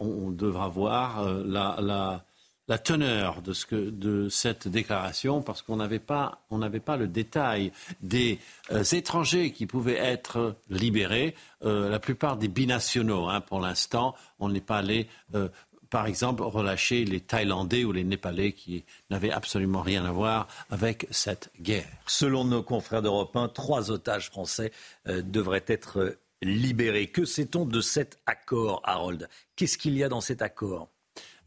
on, devra voir la, teneur de, cette déclaration, parce qu'on n'avait pas, le détail des étrangers qui pouvaient être libérés, la plupart des binationaux. Hein, pour l'instant, on n'est pas allé par exemple, relâcher les Thaïlandais ou les Népalais qui n'avaient absolument rien à voir avec cette guerre. Selon nos confrères d'Europe 1, trois otages français euh, devraient être euh, libérés. Que sait-on de cet accord, Harold? Qu'est-ce qu'il y a dans cet accord?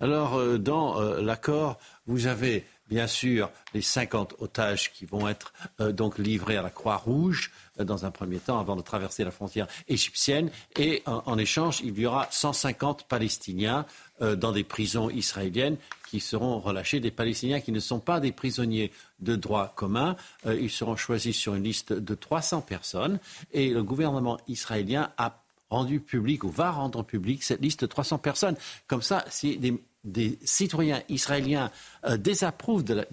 Alors, euh, dans l'accord, vous avez bien sûr les 50 otages qui vont être donc livrés à la Croix-Rouge dans un premier temps avant de traverser la frontière égyptienne. Et en échange, il y aura 150 Palestiniens euh, dans des prisons israéliennes qui seront relâchés, des Palestiniens qui ne sont pas des prisonniers de droit commun. Euh, ils seront choisis sur une liste de 300 personnes et le gouvernement israélien a rendu public ou va rendre public cette liste de 300 personnes. Comme ça, si des des citoyens israéliens euh, désapprouvent de,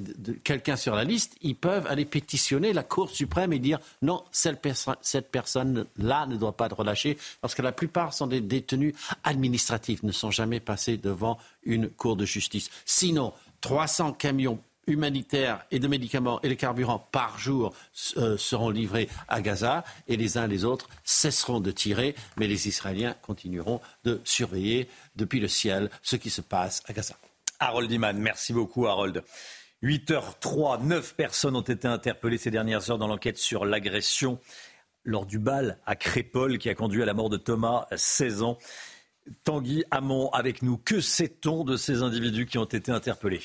quelqu'un sur la liste, ils peuvent aller pétitionner la Cour suprême et dire non, cette, cette personne-là ne doit pas être relâchée, parce que la plupart sont des détenus administratifs, ne sont jamais passés devant une Cour de justice. Sinon, 300 camions humanitaires et de médicaments et de carburants par jour euh, seront livrés à Gaza et les uns les autres cesseront de tirer, mais les Israéliens continueront de surveiller depuis le ciel ce qui se passe à Gaza. Harold Iman, merci beaucoup Harold. 8h03, 9 personnes ont été interpellées ces dernières heures dans l'enquête sur l'agression lors du bal à Crépole qui a conduit à la mort de Thomas, 16 ans. Tanguy Hamon avec nous. Que sait-on de ces individus qui ont été interpellés?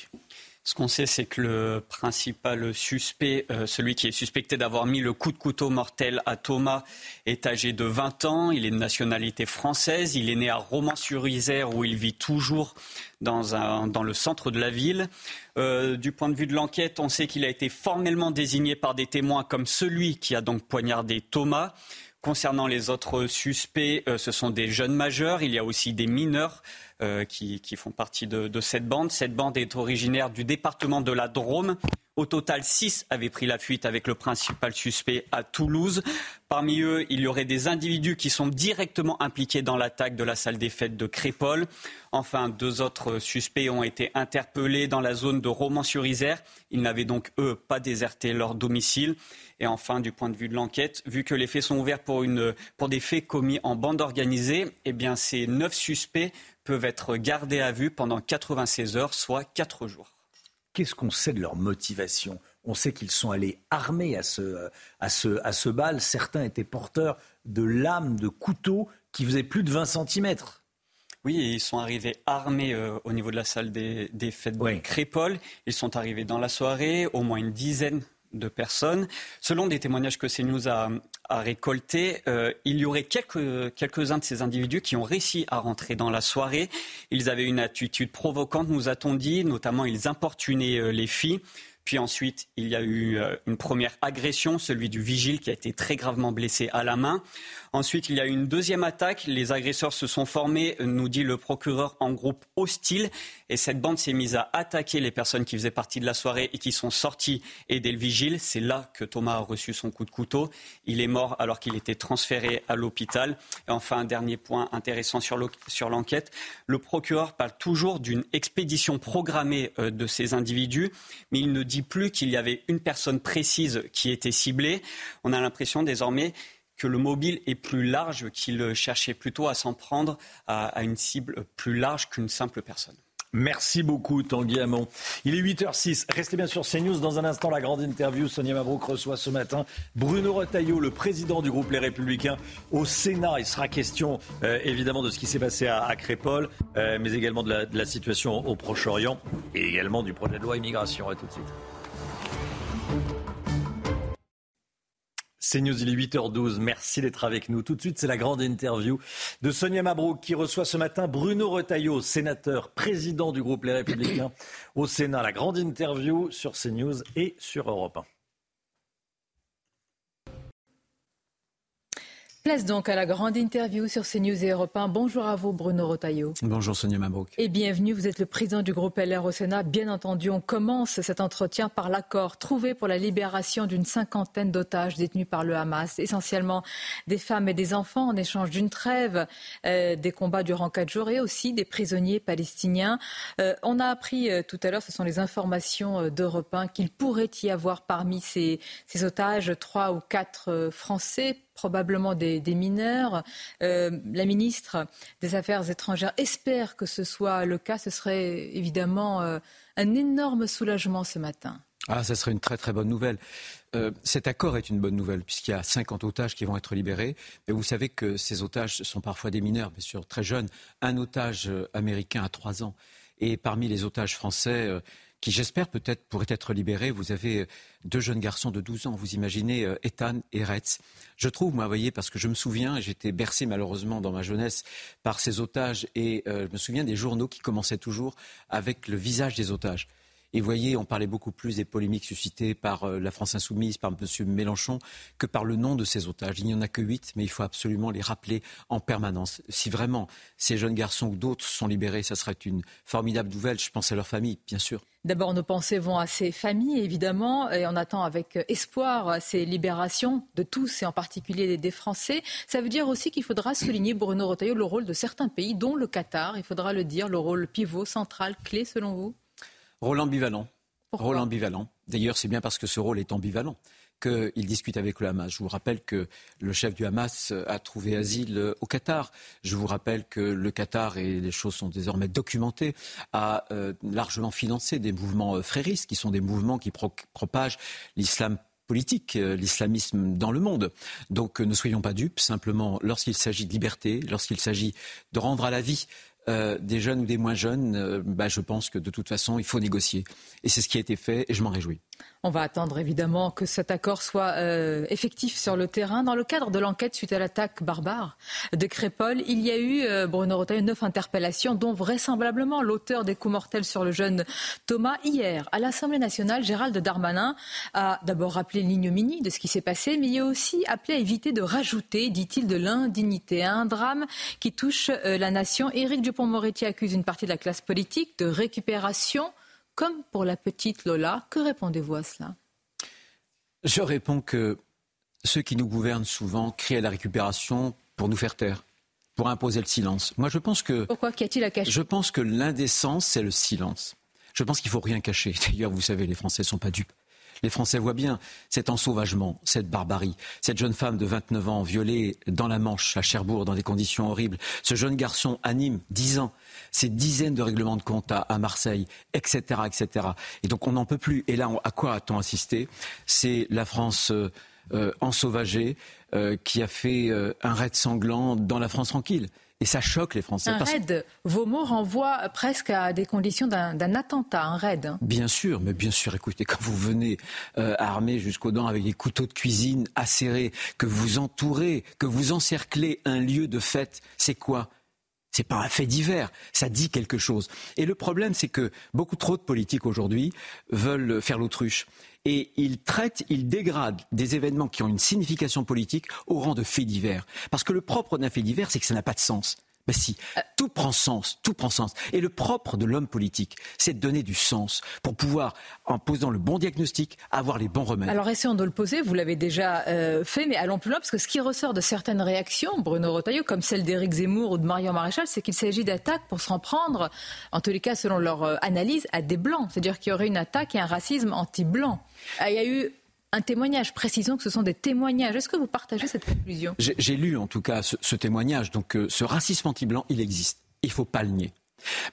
Ce qu'on sait, c'est que le principal suspect, euh, celui qui est suspecté d'avoir mis le coup de couteau mortel à Thomas, est âgé de 20 ans. Il est de nationalité française. Il est né à Romans-sur-Isère où il vit toujours dans, le centre de la ville. Euh, du point de vue de l'enquête, on sait qu'il a été formellement désigné par des témoins comme celui qui a donc poignardé Thomas. Concernant les autres suspects, euh, ce sont des jeunes majeurs. Il y a aussi des mineurs euh, qui, font partie de, cette bande. Cette bande est originaire du département de la Drôme. Au total, six avaient pris la fuite avec le principal suspect à Toulouse. Parmi eux, il y aurait des individus qui sont directement impliqués dans l'attaque de la salle des fêtes de Crépole. Enfin, deux autres suspects ont été interpellés dans la zone de Romans-sur-Isère. Ils n'avaient donc, eux, pas déserté leur domicile. Et enfin, du point de vue de l'enquête, vu que les faits sont ouverts pour, une, pour des faits commis en bande organisée, eh bien, ces neuf suspects peuvent être gardés à vue pendant 96 heures, soit 4 jours. Qu'est-ce qu'on sait de leur motivation? On sait qu'ils sont allés armés à ce, à, ce, à ce bal. Certains étaient porteurs de lames, de couteaux qui faisaient plus de 20 cm. Oui, ils sont arrivés armés euh, au niveau de la salle des, fêtes de Crépole. Ils sont arrivés dans la soirée, au moins une dizaine de personnes. Selon des témoignages que CNews a, a récoltés, euh, il y aurait quelques, quelques-uns de ces individus qui ont réussi à rentrer dans la soirée. Ils avaient une attitude provocante, nous a-t-on dit, notamment ils importunaient euh, les filles. Puis ensuite, il y a eu euh, une première agression, celui du vigile qui a été très gravement blessé à la main. Ensuite, il y a eu une deuxième attaque. Les agresseurs se sont formés, nous dit le procureur, en groupe hostile. Et cette bande s'est mise à attaquer les personnes qui faisaient partie de la soirée et qui sont sorties aider le vigile. C'est là que Thomas a reçu son coup de couteau. Il est mort alors qu'il était transféré à l'hôpital. Et enfin, un dernier point intéressant sur l'enquête. Le procureur parle toujours d'une expédition programmée euh, de ces individus, mais il ne plus qu'il y avait une personne précise qui était ciblée. On a l'impression désormais que le mobile est plus large, qu'il cherchait plutôt à s'en prendre à, une cible plus large qu'une simple personne. Merci beaucoup Tanguy Hamon. Il est 8h06. Restez bien sur CNews. Dans un instant, la grande interview. Sonia Mabrouk reçoit ce matin Bruno Retailleau, le président du groupe Les Républicains, au Sénat. Il sera question euh, évidemment de ce qui s'est passé à, Crépole, euh, mais également de la, de la situation au Proche-Orient et également du projet de loi immigration. À tout de suite. C'est News, il est 8h12. Merci d'être avec nous. Tout de suite, c'est la grande interview de Sonia Mabrouk qui reçoit ce matin Bruno Retailleau, sénateur, président du groupe Les Républicains au Sénat. La grande interview sur CNews et sur Europe 1. Place donc à la grande interview sur CNews et Europe 1. Bonjour à vous, Bruno Rotaillot. Bonjour, Sonia Mabrouk. Et bienvenue. Vous êtes le président du groupe LR au Sénat. Bien entendu, on commence cet entretien par l'accord trouvé pour la libération d'une cinquantaine d'otages détenus par le Hamas, essentiellement des femmes et des enfants en échange d'une trêve, euh, des combats durant quatre jours et aussi des prisonniers palestiniens. Euh, on a appris euh, tout à l'heure, ce sont les informations d'Europe 1, qu'il pourrait y avoir parmi ces, ces otages trois ou quatre Français probablement des, mineurs. Euh, la ministre des Affaires étrangères espère que ce soit le cas. Ce serait évidemment euh, un énorme soulagement ce matin. Ah, ce serait une très très bonne nouvelle. Euh, cet accord est une bonne nouvelle puisqu'il y a 50 otages qui vont être libérés. Mais vous savez que ces otages sont parfois des mineurs, bien sûr, très jeunes. Un otage américain à 3 ans. Et parmi les otages français, qui j'espère peut-être pourraient être libérés. Vous avez euh, deux jeunes garçons de 12 ans, vous imaginez euh, Ethan et Retz. Je trouve, moi, voyez, parce que je me souviens, j'étais bercé malheureusement dans ma jeunesse par ces otages et euh, je me souviens des journaux qui commençaient toujours avec le visage des otages. Et voyez, on parlait beaucoup plus des polémiques suscitées par la France insoumise, par M. Mélenchon, que par le nom de ces otages. Il n'y en a que huit, mais il faut absolument les rappeler en permanence. Si vraiment ces jeunes garçons ou d'autres sont libérés, ça serait une formidable nouvelle. Je pense à leur famille, bien sûr. D'abord, nos pensées vont à ces familles, évidemment, et on attend avec espoir ces libérations de tous, et en particulier des Français. Ça veut dire aussi qu'il faudra souligner, Bruno Retailleau, le rôle de certains pays, dont le Qatar. Il faudra le dire, le rôle pivot, central, clé, selon vous? Rôle ambivalent. rôle ambivalent. D'ailleurs, c'est bien parce que ce rôle est ambivalent qu'il discute avec le Hamas. Je vous rappelle que le chef du Hamas a trouvé asile au Qatar. Je vous rappelle que le Qatar, et les choses sont désormais documentées, a euh, largement financé des mouvements euh, fréristes, qui sont des mouvements qui propagent l'islam politique, euh, l'islamisme dans le monde. Donc ne soyons pas dupes, simplement lorsqu'il s'agit de liberté, lorsqu'il s'agit de rendre à la vie des jeunes ou des moins jeunes, bah, je pense que de toute façon, il faut négocier. Et c'est ce qui a été fait et je m'en réjouis. On va attendre évidemment que cet accord soit euh, effectif sur le terrain. Dans le cadre de l'enquête suite à l'attaque barbare de Crépol, il y a eu, euh, Bruno Retailleau, neuf interpellations, dont vraisemblablement l'auteur des coups mortels sur le jeune Thomas. Hier, à l'Assemblée nationale, Gérald Darmanin a d'abord rappelé l'ignominie de ce qui s'est passé, mais il a aussi appelé à éviter de rajouter, dit-il, de l'indignité à un drame qui touche euh, la nation. Éric Dupont-Moretti accuse une partie de la classe politique de récupération comme pour la petite Lola. Que répondez-vous à cela? Je réponds que ceux qui nous gouvernent souvent crient à la récupération pour nous faire taire, pour imposer le silence. Moi, je pense que. Pourquoi Qu'y a-t-il à cacher? Je pense que l'indécence, c'est le silence. Je pense qu'il faut rien cacher. (laughs) D'ailleurs, vous savez, les Français ne sont pas dupes. Les Français voient bien cet ensauvagement, cette barbarie. Cette jeune femme de 29 ans violée dans la Manche, à Cherbourg, dans des conditions horribles. Ce jeune garçon anime 10 ans ces dizaines de règlements de compte à, Marseille, etc., etc. Et donc on n'en peut plus. Et là, à quoi a-t-on assisté? C'est la France euh, euh, ensauvagée euh, qui a fait un raid sanglant dans la France tranquille. Et ça choque les Français. Un raid, vos mots renvoient presque à des conditions d'un attentat, un raid. Hein. Bien sûr, mais bien sûr, écoutez, quand vous venez armé jusqu'aux dents avec des couteaux de cuisine acérés, que vous entourez, que vous encerclez un lieu de fête, c'est quoi? C'est pas un fait divers, ça dit quelque chose. Et le problème, c'est que beaucoup trop de politiques aujourd'hui veulent faire l'autruche. Et ils traitent, ils dégradent des événements qui ont une signification politique au rang de faits divers. Parce que le propre d'un fait divers, c'est que ça n'a pas de sens. Ben si, tout prend sens, tout prend sens. Et le propre de l'homme politique, c'est de donner du sens pour pouvoir, en posant le bon diagnostic, avoir les bons remèdes. Alors essayons de le poser, vous l'avez déjà euh, fait, mais allons plus loin, parce que ce qui ressort de certaines réactions, Bruno Retailleau, comme celle d'Éric Zemmour ou de Marion Maréchal, c'est qu'il s'agit d'attaques pour s'en prendre, en tous les cas selon leur euh, analyse, à des blancs. C'est-à-dire qu'il y aurait une attaque et un racisme anti-blanc. Ah, il y a eu un témoignage. Précisons que ce sont des témoignages. Est-ce que vous partagez cette conclusion? J'ai lu en tout cas ce, témoignage. Donc euh, ce racisme anti-blanc, il existe. Il ne faut pas le nier.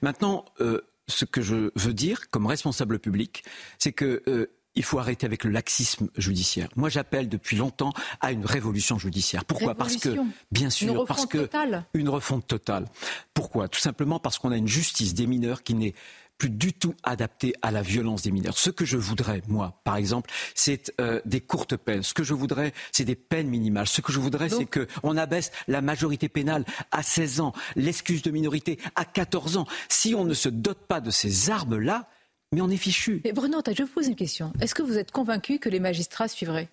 Maintenant, euh, ce que je veux dire comme responsable public, c'est que euh, il faut arrêter avec le laxisme judiciaire. Moi, j'appelle depuis longtemps à une révolution judiciaire. Pourquoi? Parce que, bien sûr, parce que une refonte totale. Pourquoi? Tout simplement parce qu'on a une justice des mineurs qui n'est plus du tout adapté à la violence des mineurs. Ce que je voudrais, moi, par exemple, c'est euh, des courtes peines. Ce que je voudrais, c'est des peines minimales. Ce que je voudrais, c'est qu'on abaisse la majorité pénale à 16 ans, l'excuse de minorité à 14 ans. Si on ne se dote pas de ces armes-là, mais on est fichu. Mais Bruno, je vous pose une question. Est-ce que vous êtes convaincu que les magistrats suivraient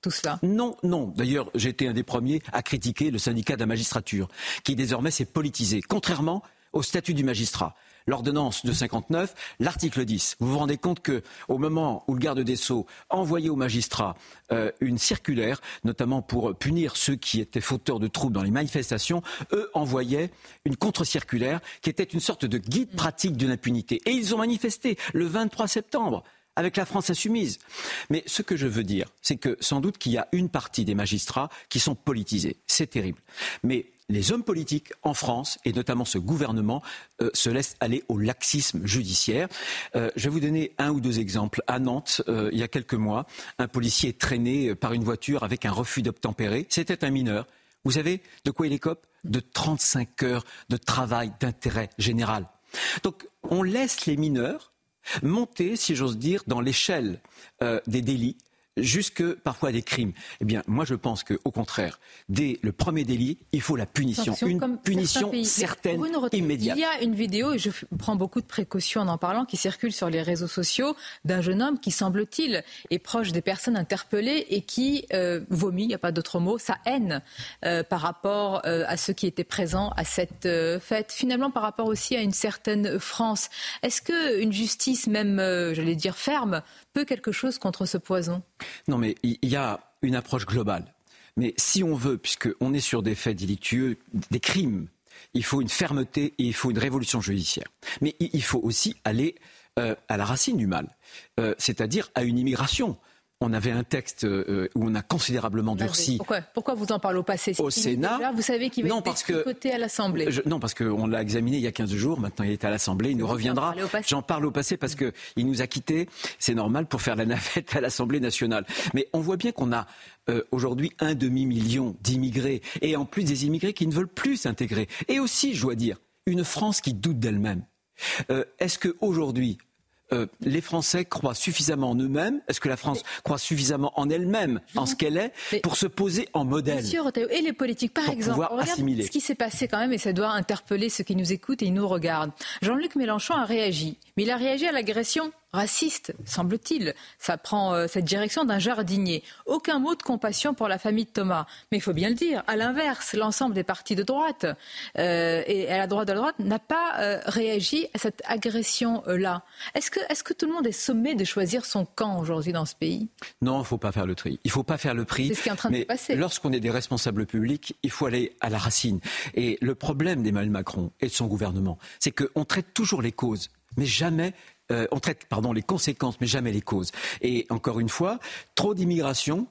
tout cela? Non, non. D'ailleurs, j'ai été un des premiers à critiquer le syndicat de la magistrature, qui désormais s'est politisé, contrairement au statut du magistrat l'ordonnance de 59, l'article 10. Vous vous rendez compte que au moment où le garde des Sceaux envoyait aux magistrats euh, une circulaire, notamment pour punir ceux qui étaient fauteurs de troubles dans les manifestations, eux envoyaient une contre-circulaire qui était une sorte de guide pratique de l'impunité. Et ils ont manifesté le 23 septembre avec la France insoumise. Mais ce que je veux dire, c'est que sans doute qu'il y a une partie des magistrats qui sont politisés. C'est terrible. Mais les hommes politiques en France, et notamment ce gouvernement, euh, se laissent aller au laxisme judiciaire. Euh, je vais vous donner un ou deux exemples. À Nantes, euh, il y a quelques mois, un policier est traîné par une voiture avec un refus d'obtempérer. C'était un mineur. Vous savez de quoi il écope? De 35 heures de travail d'intérêt général. Donc on laisse les mineurs monter, si j'ose dire, dans l'échelle des délits jusque parfois des crimes. Eh bien, moi, je pense qu'au contraire, dès le premier délit, il faut la punition, une punition certaine, immédiate. Il y a une vidéo, et je prends beaucoup de précautions en en parlant, qui circule sur les réseaux sociaux d'un jeune homme qui, semble-t-il, est proche des personnes interpellées et qui euh, vomit, il n'y a pas d'autre mot, sa haine euh, par rapport euh, à ceux qui étaient présents à cette fête. Finalement, par rapport aussi à une certaine France. Est-ce qu'une justice, même, j'allais dire, ferme, peut quelque chose contre ce poison? Non, mais il y a une approche globale. Mais si on veut, puisqu'on est sur des faits délictueux, des crimes, il faut une fermeté et il faut une révolution judiciaire. Mais il faut aussi aller euh, à la racine du mal, euh, c'est-à-dire à une immigration. On avait un texte euh, où on a considérablement durci. Pourquoi, pourquoi vous en parlez au passé? Au Sénat. Déjà, vous savez qu'il va non, être parce que, côté à l'Assemblée. Non, parce qu'on l'a examiné il y a 15 jours. Maintenant, il est à l'Assemblée. Il nous reviendra. J'en parle au passé parce qu'il nous a quittés. C'est normal pour faire la (laughs) navette à l'Assemblée nationale. Mais on voit bien qu'on a euh, aujourd'hui un demi-million d'immigrés. Et en plus des immigrés qui ne veulent plus s'intégrer. Et aussi, je dois dire, une France qui doute d'elle-même. Euh, Est-ce qu'aujourd'hui, euh, les Français croient suffisamment en eux-mêmes Est-ce que la France croit suffisamment en elle-même, en ce qu'elle est, pour se poser en modèle Monsieur et les politiques, par Pour exemple, pouvoir on regarde assimiler. ce qui s'est passé quand même, et ça doit interpeller ceux qui nous écoutent et nous regardent. Jean-Luc Mélenchon a réagi, mais il a réagi à l'agression raciste, semble-t-il. Ça prend euh, cette direction d'un jardinier. Aucun mot de compassion pour la famille de Thomas. Mais il faut bien le dire, à l'inverse, l'ensemble des partis de droite euh, et à la droite de la droite n'a pas euh, réagi à cette agression-là. Est-ce que, est-ce que tout le monde est sommé de choisir son camp aujourd'hui dans ce pays? Non, il ne faut pas faire le tri. Il ne faut pas faire le prix. C'est ce qui est en train de mais passer. Lorsqu'on est des responsables publics, il faut aller à la racine. Et le problème d'Emmanuel Macron et de son gouvernement, c'est qu'on traite toujours les causes, mais jamais. euh, on traite pardon, les conséquences, mais jamais les causes. Et encore une fois, trop d'immigration,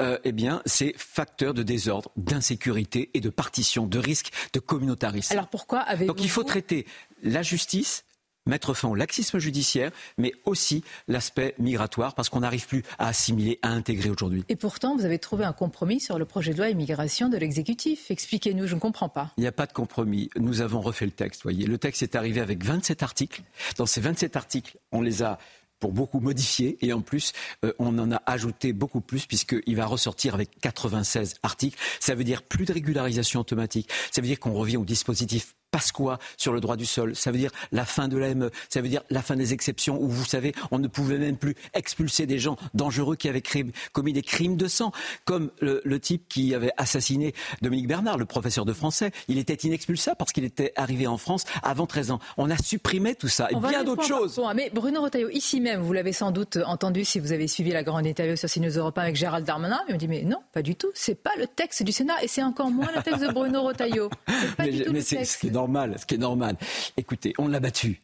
euh, eh bien, c'est facteur de désordre, d'insécurité et de partition, de risque de communautarisme. Alors pourquoi avez-vous Donc il faut traiter la justice, mettre fin au laxisme judiciaire, mais aussi l'aspect migratoire, parce qu'on n'arrive plus à assimiler, à intégrer aujourd'hui. Et pourtant, vous avez trouvé un compromis sur le projet de loi immigration de l'exécutif. Expliquez-nous, je ne comprends pas. Il n'y a pas de compromis. Nous avons refait le texte. Voyez, le texte est arrivé avec 27 articles. Dans ces 27 articles, on les a pour beaucoup modifiés et en plus euh, on en a ajouté beaucoup plus puisqu'il va ressortir avec 96 articles. Ça veut dire plus de régularisation automatique. Ça veut dire qu'on revient au dispositif Pasqua sur le droit du sol. Ça veut dire la fin de l'AME. Ça veut dire la fin des exceptions où, vous savez, on ne pouvait même plus expulser des gens dangereux qui avaient crime- commis des crimes de sang, comme le, le type qui avait assassiné Dominique Bernard, le professeur de français. Il était inexpulsable parce qu'il était arrivé en France avant 13 ans. On a supprimé tout ça et On bien d'autres choses. Mais Bruno Retailleau, ici même, vous l'avez sans doute entendu si vous avez suivi la grande interview sur CNews Europe 1 avec Gérald Darmanin. Il me dit mais non, pas du tout. C'est pas le texte du Sénat et c'est encore moins le texte de Bruno Retailleau. C'est pas (laughs) mais du tout mais le c'est texte. Normal, ce qui est normal. Écoutez, on l'a battu.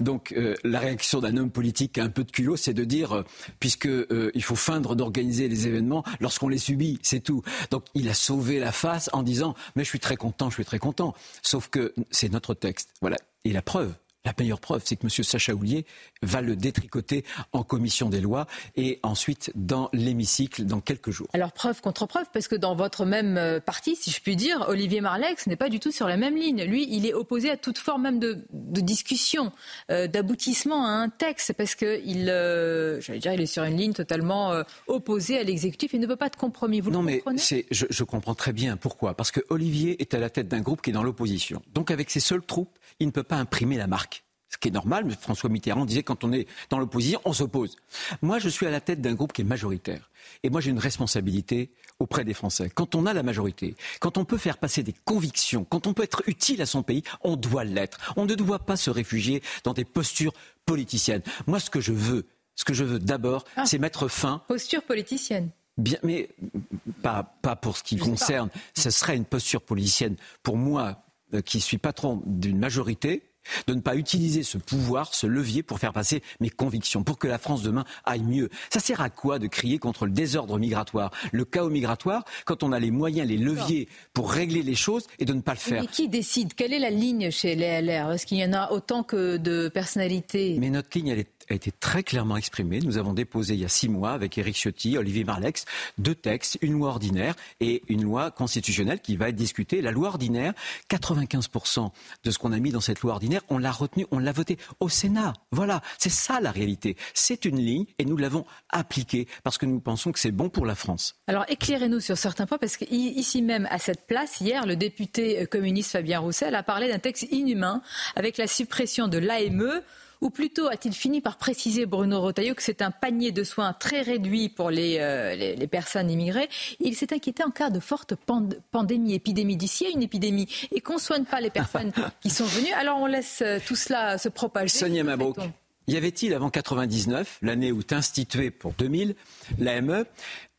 Donc euh, la réaction d'un homme politique qui a un peu de culot, c'est de dire, euh, puisque euh, il faut feindre d'organiser les événements lorsqu'on les subit, c'est tout. Donc il a sauvé la face en disant, mais je suis très content, je suis très content. Sauf que c'est notre texte, voilà. Et la preuve. La meilleure preuve, c'est que M. Sacha Houlier va le détricoter en commission des lois et ensuite dans l'hémicycle dans quelques jours. Alors preuve contre preuve, parce que dans votre même euh, parti, si je puis dire, Olivier Marlex n'est pas du tout sur la même ligne. Lui, il est opposé à toute forme même de, de discussion, euh, d'aboutissement à un texte, parce que il, euh, j'allais dire, il est sur une ligne totalement euh, opposée à l'exécutif. Il ne veut pas de compromis. Vous non, le mais comprenez? c'est, je, je comprends très bien pourquoi. Parce que Olivier est à la tête d'un groupe qui est dans l'opposition. Donc, avec ses seules troupes, il ne peut pas imprimer la marque. Ce qui est normal, mais François Mitterrand disait quand on est dans l'opposition, on s'oppose. Moi, je suis à la tête d'un groupe qui est majoritaire. Et moi, j'ai une responsabilité auprès des Français. Quand on a la majorité, quand on peut faire passer des convictions, quand on peut être utile à son pays, on doit l'être. On ne doit pas se réfugier dans des postures politiciennes. Moi, ce que je veux, ce que je veux d'abord, Ah. c'est mettre fin Posture politicienne. Bien, mais pas, pas pour ce qui Je concerne. Ce serait une posture politicienne pour moi, euh, qui suis patron d'une majorité, de ne pas utiliser ce pouvoir, ce levier pour faire passer mes convictions, pour que la France demain aille mieux. Ça sert à quoi de crier contre le désordre migratoire, le chaos migratoire, quand on a les moyens, les leviers pour régler les choses et de ne pas le faire Mais qui décide? Quelle est la ligne chez les LR Est-ce qu'il y en a autant que de personnalités? Mais notre ligne, elle est- a été très clairement exprimée. Nous avons déposé il y a six mois avec Éric Ciotti, Olivier Marlex, deux textes, une loi ordinaire et une loi constitutionnelle qui va être discutée. La loi ordinaire, 95% de ce qu'on a mis dans cette loi ordinaire, on l'a retenu, on l'a voté au Sénat. Voilà, c'est ça la réalité. C'est une ligne et nous l'avons appliquée parce que nous pensons que c'est bon pour la France. Alors éclairez-nous sur certains points, parce qu'ici même, à cette place, hier, le député communiste Fabien Roussel a parlé d'un texte inhumain avec la suppression de l'AME. Ou plutôt a-t-il fini par préciser, Bruno Rotaillot, que c'est un panier de soins très réduit pour les, euh, les, les personnes immigrées? Il s'est inquiété en cas de forte pand- pandémie, épidémie. D'ici à une épidémie et qu'on ne soigne pas les personnes (laughs) qui sont venues, alors on laisse euh, tout cela se propager. Sonia Mabrouk, y avait-il avant 99, l'année où est instituée pour 2000 l'AME,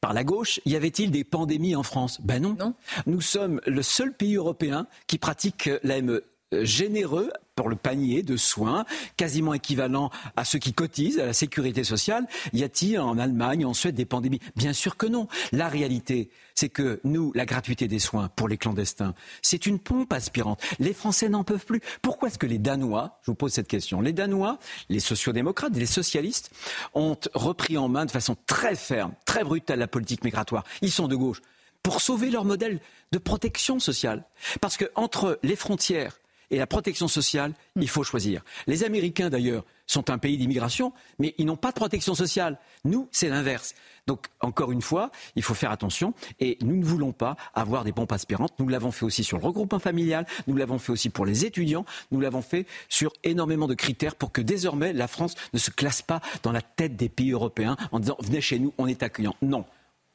par la gauche, y avait-il des pandémies en France? Ben non. Nous sommes le seul pays européen qui pratique l'AME. Euh, généreux pour le panier de soins, quasiment équivalent à ceux qui cotisent à la sécurité sociale. Y a-t-il en Allemagne, en Suède des pandémies? Bien sûr que non. La réalité, c'est que nous, la gratuité des soins pour les clandestins, c'est une pompe aspirante. Les Français n'en peuvent plus. Pourquoi est-ce que les Danois, je vous pose cette question, les Danois, les sociodémocrates, les socialistes, ont repris en main de façon très ferme, très brutale la politique migratoire? Ils sont de gauche pour sauver leur modèle de protection sociale. Parce que entre les frontières et la protection sociale, il faut choisir. Les Américains, d'ailleurs, sont un pays d'immigration, mais ils n'ont pas de protection sociale. Nous, c'est l'inverse. Donc, encore une fois, il faut faire attention et nous ne voulons pas avoir des pompes aspirantes. Nous l'avons fait aussi sur le regroupement familial, nous l'avons fait aussi pour les étudiants, nous l'avons fait sur énormément de critères pour que désormais la France ne se classe pas dans la tête des pays européens en disant venez chez nous, on est accueillant. Non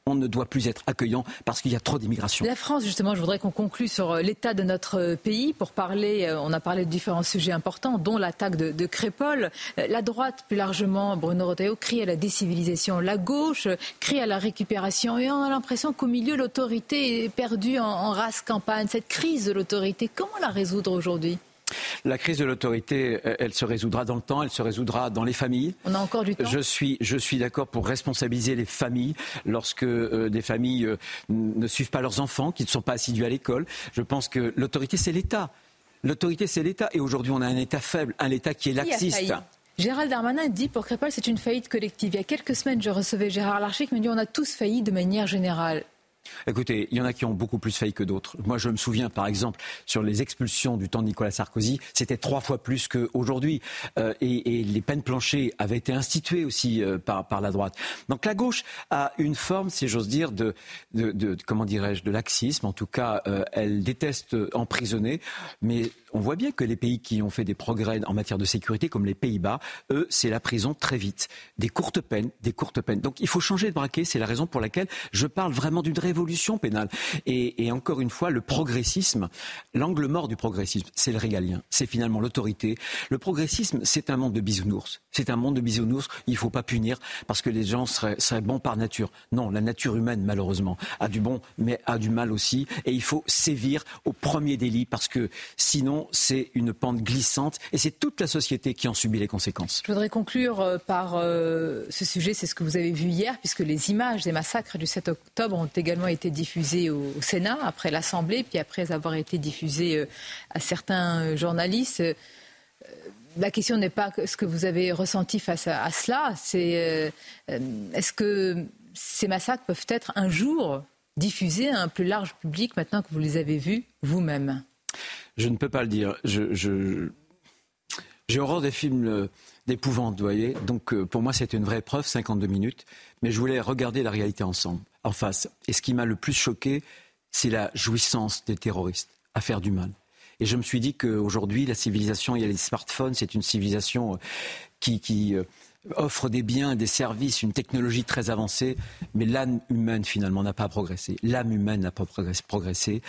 on ne doit plus être accueillant parce qu'il y a trop d'immigration. La France, justement, je voudrais qu'on conclue sur euh, l'état de notre euh, pays pour parler, euh, on a parlé de différents sujets importants, dont l'attaque de, de, Crépol. La droite, plus largement, Bruno Retailleau, crie à la décivilisation. La gauche crie à la récupération. Et on a l'impression qu'au milieu, l'autorité est perdue en, en race campagne. Cette crise de l'autorité, comment la résoudre aujourd'hui? La crise de l'autorité, euh, elle se résoudra dans le temps, elle se résoudra dans les familles. On a encore du temps. Je suis, je suis d'accord pour responsabiliser les familles lorsque euh, des familles euh, ne suivent pas leurs enfants, qui ne sont pas assidus à l'école. Je pense que l'autorité, c'est l'État. L'autorité, c'est l'État. Et aujourd'hui, on a un État faible, un État qui est laxiste. Gérald Darmanin dit pour Crépol, c'est une faillite collective. Il y a quelques semaines, je recevais Gérard Larcher qui me dit on a tous failli de manière générale. Écoutez, il y en a qui ont beaucoup plus failli que d'autres. Moi, je me souviens, par exemple, sur les expulsions du temps de Nicolas Sarkozy, c'était trois fois plus qu'aujourd'hui. Euh, et, les peines planchées avaient été instituées aussi euh, par, la droite. Donc la gauche a une forme, si j'ose dire, de comment dirais-je, de laxisme. En tout cas, euh, elle déteste emprisonner, mais on voit bien que les pays qui ont fait des progrès en matière de sécurité, comme les Pays-Bas, eux, c'est la prison très vite. Des courtes peines, des courtes peines. Donc il faut changer de braquet. C'est la raison pour laquelle je parle vraiment d'une révolution pénale. Et, et, encore une fois, le progressisme, l'angle mort du progressisme, c'est le régalien. C'est finalement l'autorité. Le progressisme, c'est un monde de bisounours. C'est un monde de bisounours. Il ne faut pas punir parce que les gens seraient, seraient bons par nature. Non, la nature humaine, malheureusement, a du bon, mais a du mal aussi. Et il faut sévir au premier délit parce que sinon, c'est une pente glissante et c'est toute la société qui en subit les conséquences. Je voudrais conclure euh, par euh, ce sujet, c'est ce que vous avez vu hier, puisque les images des massacres du 7 octobre ont également été diffusées au, Sénat, après l'Assemblée, puis après avoir été diffusées euh, à certains journalistes. La question n'est pas ce que vous avez ressenti face à, à cela, c'est est-ce que ces massacres peuvent être un jour diffusés à un plus large public maintenant que vous les avez vus vous-même? Je ne peux pas le dire. J'ai horreur des films euh, d'épouvante, vous voyez. Donc euh, pour moi, c'était une vraie preuve, 52 minutes. Mais je voulais regarder la réalité ensemble, en face. Et ce qui m'a le plus choqué, c'est la jouissance des terroristes à faire du mal. Et je me suis dit qu'aujourd'hui, la civilisation, il y a les smartphones, c'est une civilisation euh, qui offre des biens, des services, une technologie très avancée, mais l'âme humaine finalement n'a pas progressé. L'âme humaine n'a pas progressé.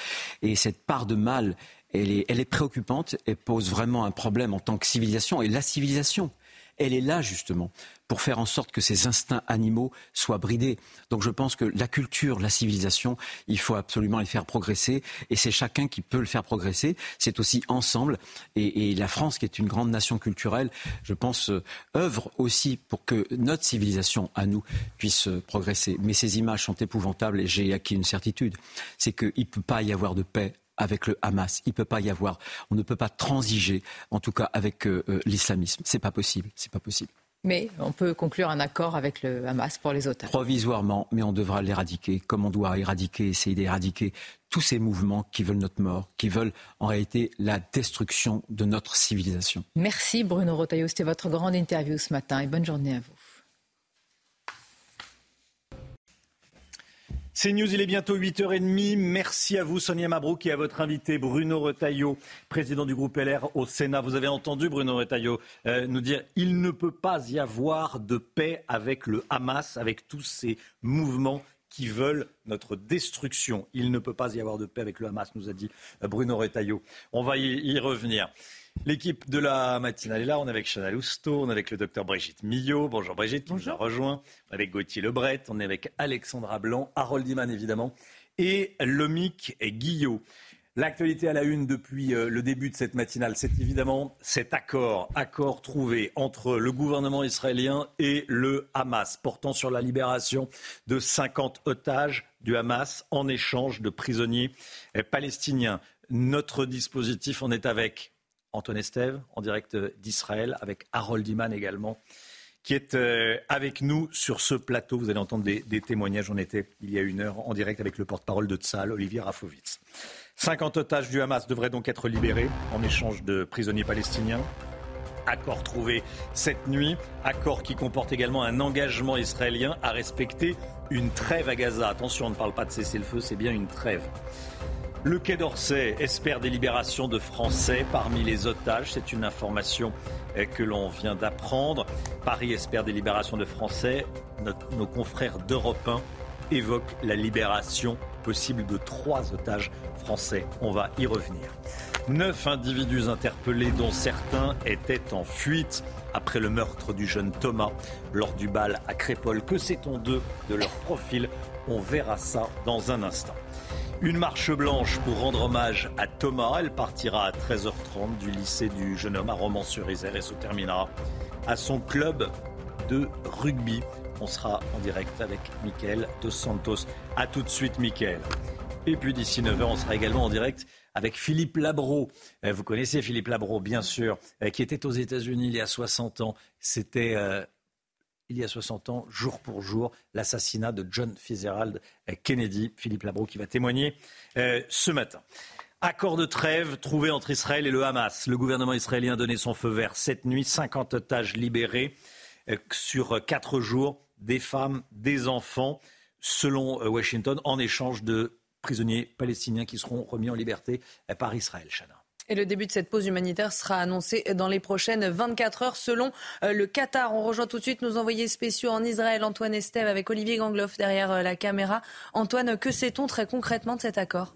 Et cette part de mal elle est, préoccupante et pose vraiment un problème en tant que civilisation. Et la civilisation, elle est là justement pour faire en sorte que ces instincts animaux soient bridés. Donc je pense que la culture, la civilisation, il faut absolument les faire progresser et c'est chacun qui peut le faire progresser. C'est aussi ensemble et, la France, qui est une grande nation culturelle, je pense, euh, œuvre aussi pour que notre civilisation à nous puisse progresser. Mais ces images sont épouvantables et j'ai acquis une certitude, c'est qu'il ne peut pas y avoir de paix avec le Hamas. Il ne peut pas y avoir, on ne peut pas transiger, en tout cas avec euh, euh, l'islamisme. C'est pas possible. C'est pas possible. Mais on peut conclure un accord avec le Hamas pour les otages. Provisoirement, mais on devra l'éradiquer, comme on doit éradiquer, essayer d'éradiquer tous ces mouvements qui veulent notre mort, qui veulent en réalité la destruction de notre civilisation. Merci Bruno Rotaillot, c'était votre grande interview ce matin et bonne journée à vous. C'est News, il est bientôt 8h30. Merci à vous, Sonia Mabrouk, et à votre invité, Bruno Retailleau, président du groupe LR au Sénat. Vous avez entendu Bruno Retailleau euh, nous dire il ne peut pas y avoir de paix avec le Hamas, avec tous ces mouvements qui veulent notre destruction. Il ne peut pas y avoir de paix avec le Hamas, nous a dit Bruno Retailleau. On va y revenir. L'équipe de la matinale est là. On est avec Chanel Housteau, on est avec le docteur Brigitte Millot. Bonjour Brigitte, qui nous a rejoint. On est avec Gauthier Lebret, on est avec Alexandra Blanc, Harold Iman évidemment, et Lomic Guillot. L'actualité à la une depuis euh, le début de cette matinale, c'est évidemment cet accord, accord trouvé entre le gouvernement israélien et le Hamas, portant sur la libération de 50 otages du Hamas en échange de prisonniers palestiniens. Notre dispositif en est avec Antoine Estève, en direct d'Israël, avec Harold Iman également, qui est euh, avec nous sur ce plateau. Vous allez entendre des, témoignages. On était il y a une heure en direct avec le porte-parole de Tzal, Olivier Rafovitz. 50 otages du Hamas devraient donc être libérés en échange de prisonniers palestiniens. Accord trouvé cette nuit, accord qui comporte également un engagement israélien à respecter une trêve à Gaza. Attention, on ne parle pas de cesser le feu, c'est bien une trêve. Le Quai d'Orsay espère des libérations de Français parmi les otages. C'est une information que l'on vient d'apprendre. Paris espère des libérations de Français. nos confrères d'Europe 1 évoquent la libération possible de trois otages français. On va y revenir. Neuf individus interpellés, dont certains étaient en fuite après le meurtre du jeune Thomas lors du bal à Crépole. Que sait-on d'eux, de leur profil? On verra ça dans un instant. Une marche blanche pour rendre hommage à Thomas. Elle partira à 13h30 du lycée du jeune homme à Romans-sur-Isère et se terminera à son club de rugby. On sera en direct avec Mickaël Dos Santos. A tout de suite, Mickaël. Et puis d'ici 9h, on sera également en direct avec Philippe Labro. Euh, vous connaissez Philippe Labro, bien sûr, euh, qui était aux États-Unis il y a 60 ans. C'était euh, il y a 60 ans, jour pour jour, l'assassinat de John Fitzgerald Kennedy. Philippe Labro qui va témoigner ce matin. Accord de trêve trouvé entre Israël et le Hamas. Le gouvernement israélien a donné son feu vert cette nuit. 50 otages libérés sur quatre jours, des femmes, des enfants, selon Washington, en échange de prisonniers palestiniens qui seront remis en liberté par Israël. Et le début de cette pause humanitaire sera annoncé dans les prochaines 24 heures selon euh, le Qatar. On rejoint tout de suite nos envoyés spéciaux en Israël, Antoine Estève, avec Olivier Gangloff derrière euh, la caméra. Antoine, que sait-on très concrètement de cet accord?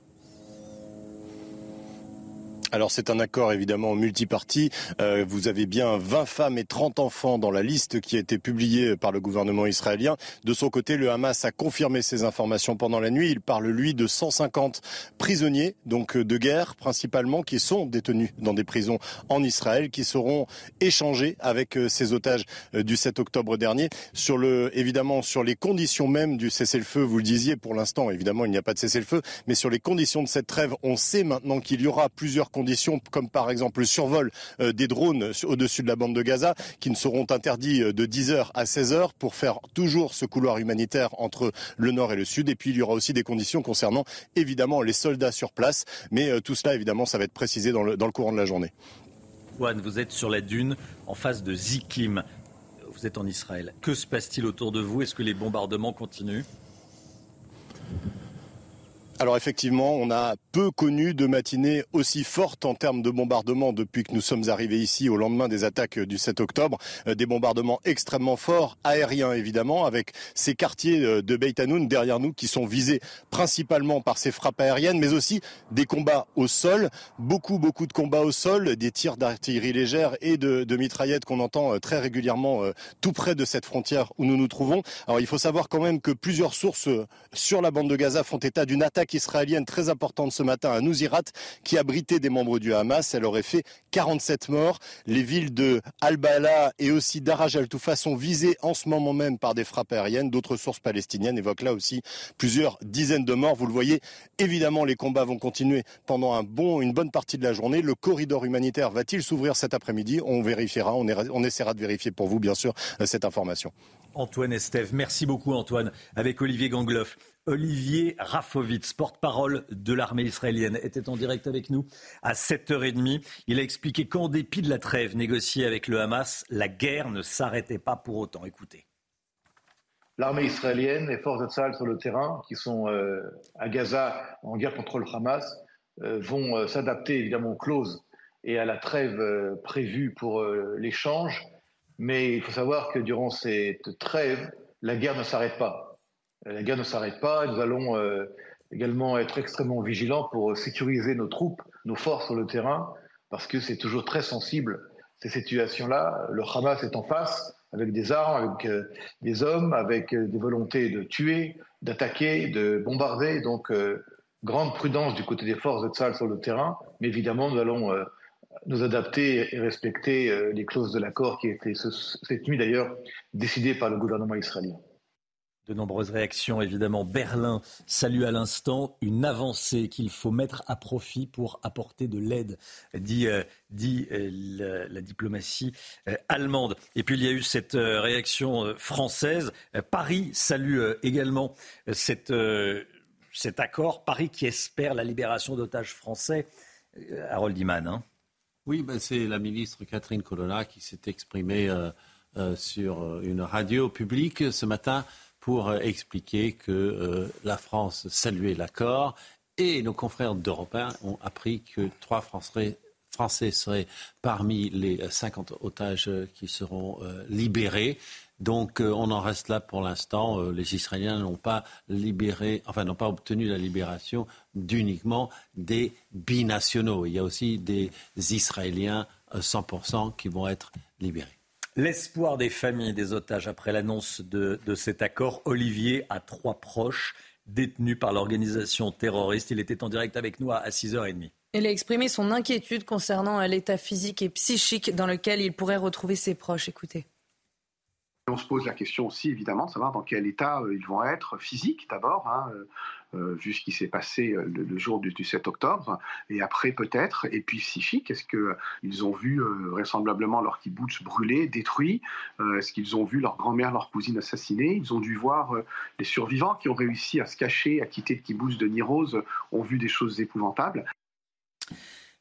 Alors c'est un accord évidemment multiparti. Euh, vous avez bien 20 femmes et 30 enfants dans la liste qui a été publiée par le gouvernement israélien. De son côté, le Hamas a confirmé ces informations pendant la nuit. Il parle lui de 150 prisonniers, donc de guerre principalement, qui sont détenus dans des prisons en Israël, qui seront échangés avec euh, ces otages euh, du 7 octobre dernier. Sur le, évidemment, sur les conditions même du cessez-le-feu, vous le disiez, pour l'instant, évidemment, il n'y a pas de cessez-le-feu, mais sur les conditions de cette trêve, on sait maintenant qu'il y aura plusieurs conditions conditions comme par exemple le survol euh, des drones au-dessus de la bande de Gaza qui ne seront interdits euh, de 10h à 16h pour faire toujours ce couloir humanitaire entre le nord et le sud. Et puis il y aura aussi des conditions concernant évidemment les soldats sur place. Mais euh, tout cela évidemment ça va être précisé dans le, dans le courant de la journée. Juan, vous êtes sur la dune en face de Zikim. Vous êtes en Israël. Que se passe-t-il autour de vous? Est-ce que les bombardements continuent? Alors effectivement, on a peu connu de matinée aussi forte en termes de bombardements depuis que nous sommes arrivés ici au lendemain des attaques du 7 octobre. Euh, des bombardements extrêmement forts, aériens évidemment, avec ces quartiers euh, de Beit Hanoun derrière nous qui sont visés principalement par ces frappes aériennes, mais aussi des combats au sol. Beaucoup, beaucoup de combats au sol, des tirs d'artillerie légère et de, de mitraillettes qu'on entend euh, très régulièrement tout près de cette frontière où nous nous trouvons. Alors il faut savoir quand même que plusieurs sources sur la bande de Gaza font état d'une attaque israélienne très importante ce matin à Nouzirat qui abritait des membres du Hamas. Elle aurait fait 47 morts. Les villes de Al-Bala et aussi d'Araj al-Toufa sont visées en ce moment même par des frappes aériennes. D'autres sources palestiniennes évoquent là aussi plusieurs dizaines de morts. Vous le voyez, évidemment, les combats vont continuer pendant une bonne partie de la journée. Le corridor humanitaire va-t-il s'ouvrir cet après-midi? On vérifiera, on, on essaiera de vérifier pour vous, bien sûr, cette information. Antoine Estève, merci beaucoup Antoine, avec Olivier Gangloff. Olivier Rafovitz, porte-parole de l'armée israélienne, était en direct avec nous à 7h30. Il a expliqué qu'en dépit de la trêve négociée avec le Hamas, la guerre ne s'arrêtait pas pour autant. Écoutez. L'armée israélienne, les forces de Tsahal sur le terrain, qui sont euh, à Gaza en guerre contre le Hamas, euh, vont euh, s'adapter évidemment aux clauses et à la trêve prévue pour l'échange. Mais il faut savoir que durant cette trêve, la guerre ne s'arrête pas. Euh, la guerre ne s'arrête pas. Nous allons euh, également être extrêmement vigilants pour sécuriser nos troupes, nos forces sur le terrain, parce que c'est toujours très sensible ces situations-là. Le Hamas est en face avec des armes, avec euh, des hommes, avec des volontés de tuer, d'attaquer, de bombarder. Donc grande prudence du côté des forces de Tsahal sur le terrain, mais évidemment, nous allons euh, nous adapter et respecter euh, les clauses de l'accord qui a été cette nuit d'ailleurs décidé par le gouvernement israélien. De nombreuses réactions, évidemment. Berlin salue à l'instant une avancée qu'il faut mettre à profit pour apporter de l'aide, dit, euh, dit la, diplomatie allemande. Et puis il y a eu cette réaction française. Paris salue également cet accord. Paris qui espère la libération d'otages français. Euh, Harold Iman. Hein. Oui, ben c'est la ministre Catherine Colonna qui s'est exprimée euh, euh, sur une radio publique ce matin pour expliquer que la France saluait l'accord et nos confrères d'Europe ont appris que trois Français, seraient parmi les 50 otages qui seront libérés. Donc euh, on en reste là pour l'instant. Euh, les Israéliens n'ont pas libéré, enfin n'ont pas obtenu la libération d'uniquement des binationaux. Il y a aussi des Israéliens 100% euh, qui vont être libérés. L'espoir des familles des otages après l'annonce de, cet accord, Olivier a trois proches détenus par l'organisation terroriste. Il était en direct avec nous à 6h30. Il a exprimé son inquiétude concernant l'état physique et psychique dans lequel il pourrait retrouver ses proches. Écoutez. On se pose la question aussi, évidemment, de savoir dans quel état euh, ils vont être, physique d'abord, hein, euh, euh, vu ce qui s'est passé le, jour du, 7 octobre, et après peut-être, et puis psychique, est-ce qu'ils ont vu vraisemblablement leur kibbutz brûlé, détruit Est-ce qu'ils ont vu leur grand-mère, leur cousine assassinée? Ils ont dû voir les survivants qui ont réussi à se cacher, à quitter le kibbutz de Nirose, ont vu des choses épouvantables.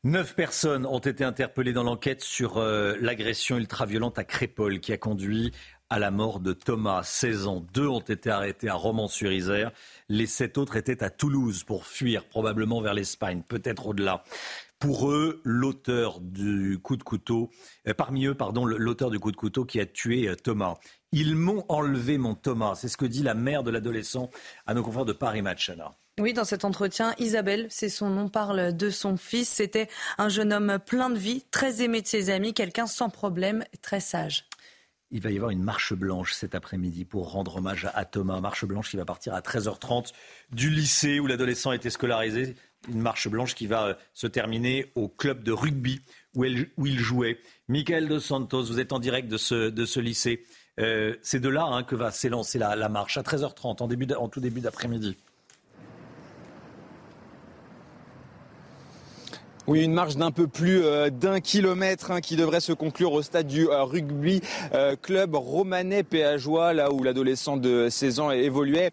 Neuf personnes ont été interpellées dans l'enquête sur l'agression ultra-violente à Crépol qui a conduit à la mort de Thomas, 16 ans. Deux ont été arrêtés à Romans-sur-Isère. Les sept autres étaient à Toulouse pour fuir, probablement vers l'Espagne, peut-être au-delà. Pour eux, l'auteur du coup de couteau, euh, parmi eux, pardon, l'auteur du coup de couteau qui a tué euh, Thomas. Ils m'ont enlevé mon Thomas. C'est ce que dit la mère de l'adolescent à nos confrères de Paris Match. Oui, dans cet entretien, Isabelle, c'est son nom, parle de son fils. C'était un jeune homme plein de vie, très aimé de ses amis, quelqu'un sans problème, très sage. Il va y avoir une marche blanche cet après-midi pour rendre hommage à Thomas. Marche blanche qui va partir à 13h30 du lycée où l'adolescent était scolarisé. Une marche blanche qui va euh, se terminer au club de rugby où, il jouait. Michael Dos Santos, vous êtes en direct de ce, lycée. Euh, c'est de là hein, que va s'élancer la, marche à 13h30 en, en tout début d'après-midi. Oui, une marche d'un peu plus euh, d'un kilomètre hein, qui devrait se conclure au stade du euh, rugby euh, club romanais péageois, là où l'adolescent de 16 ans évoluait.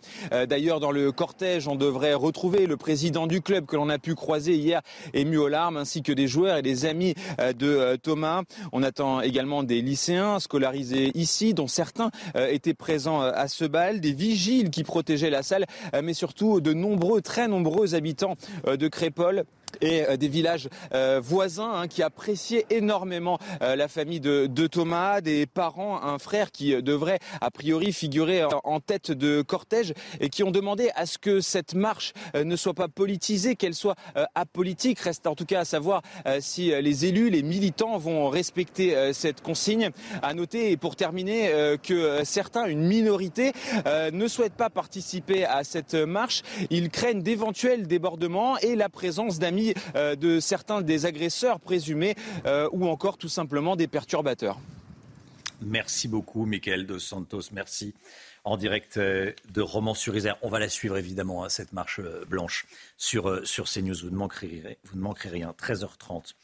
D'ailleurs, dans le cortège, on devrait retrouver le président du club que l'on a pu croiser hier, ému aux larmes, ainsi que des joueurs et des amis de Thomas. On attend également des lycéens scolarisés ici, dont certains étaient présents à ce bal, des vigiles qui protégeaient la salle, mais surtout de nombreux, très nombreux habitants de Crépole et euh, des villages euh, voisins hein, qui appréciaient énormément euh, la famille de, Thomas, des parents, un frère qui devrait a priori figurer en tête de cortège et qui ont demandé à ce que cette marche ne soit pas politisée, qu'elle soit apolitique. Reste en tout cas à savoir si les élus, les militants vont respecter cette consigne. À noter et pour terminer que certains, une minorité, ne souhaitent pas participer à cette marche. Ils craignent d'éventuels débordements et la présence d'amis euh, de certains des agresseurs présumés euh, ou encore tout simplement des perturbateurs. Merci beaucoup, Michael Dos Santos. Merci. En direct euh, de Romans-sur-Isère. On va la suivre évidemment, hein, cette marche blanche sur, sur CNews. Vous ne, vous ne manquerez rien. 13h30.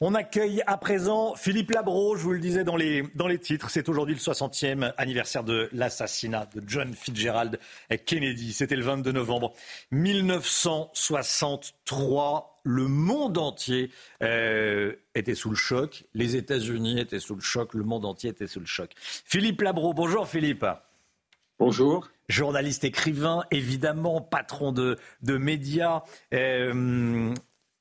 On accueille à présent Philippe Labro, je vous le disais dans les, dans les titres. C'est aujourd'hui le 60e anniversaire de l'assassinat de John Fitzgerald Kennedy. C'était le 22 novembre 1963. Le monde entier euh, était sous le choc. Les États-Unis étaient sous le choc. Le monde entier était sous le choc. Philippe Labro, bonjour Philippe. Bonjour. Journaliste écrivain, évidemment, patron de, de médias. Euh,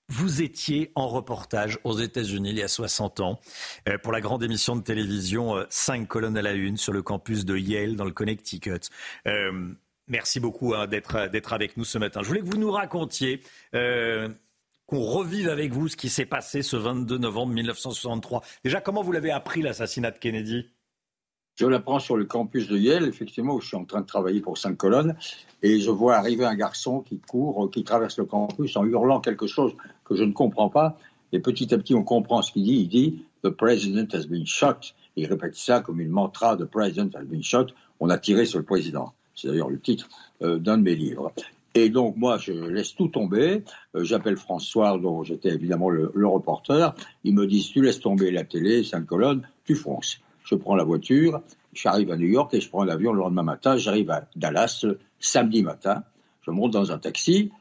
vous étiez en reportage aux États-Unis il y a 60 ans euh, pour la grande émission de télévision 5 euh, colonnes à la une sur le campus de Yale dans le Connecticut. Euh, merci beaucoup hein, d'être avec nous ce matin. Je voulais que vous nous racontiez, qu'on revive avec vous ce qui s'est passé ce 22 novembre 1963. Déjà, comment vous l'avez appris l'assassinat de Kennedy? Je l'apprends sur le campus de Yale, effectivement, où je suis en train de travailler pour cinq colonnes, et je vois arriver un garçon qui court, qui traverse le campus en hurlant quelque chose que je ne comprends pas. Et petit à petit, on comprend ce qu'il dit. Il dit The president has been shot. Il répète ça comme une mantra The president has been shot. On a tiré sur le président. C'est d'ailleurs le titre euh, d'un de mes livres. Et donc, moi, je laisse tout tomber. Euh, j'appelle François, dont j'étais évidemment le, reporter. Ils me disent Tu laisses tomber la télé, cinq colonnes, tu fonces. Je prends la voiture, j'arrive à New York et je prends l'avion le lendemain matin. J'arrive à Dallas samedi matin. Je monte dans un taxi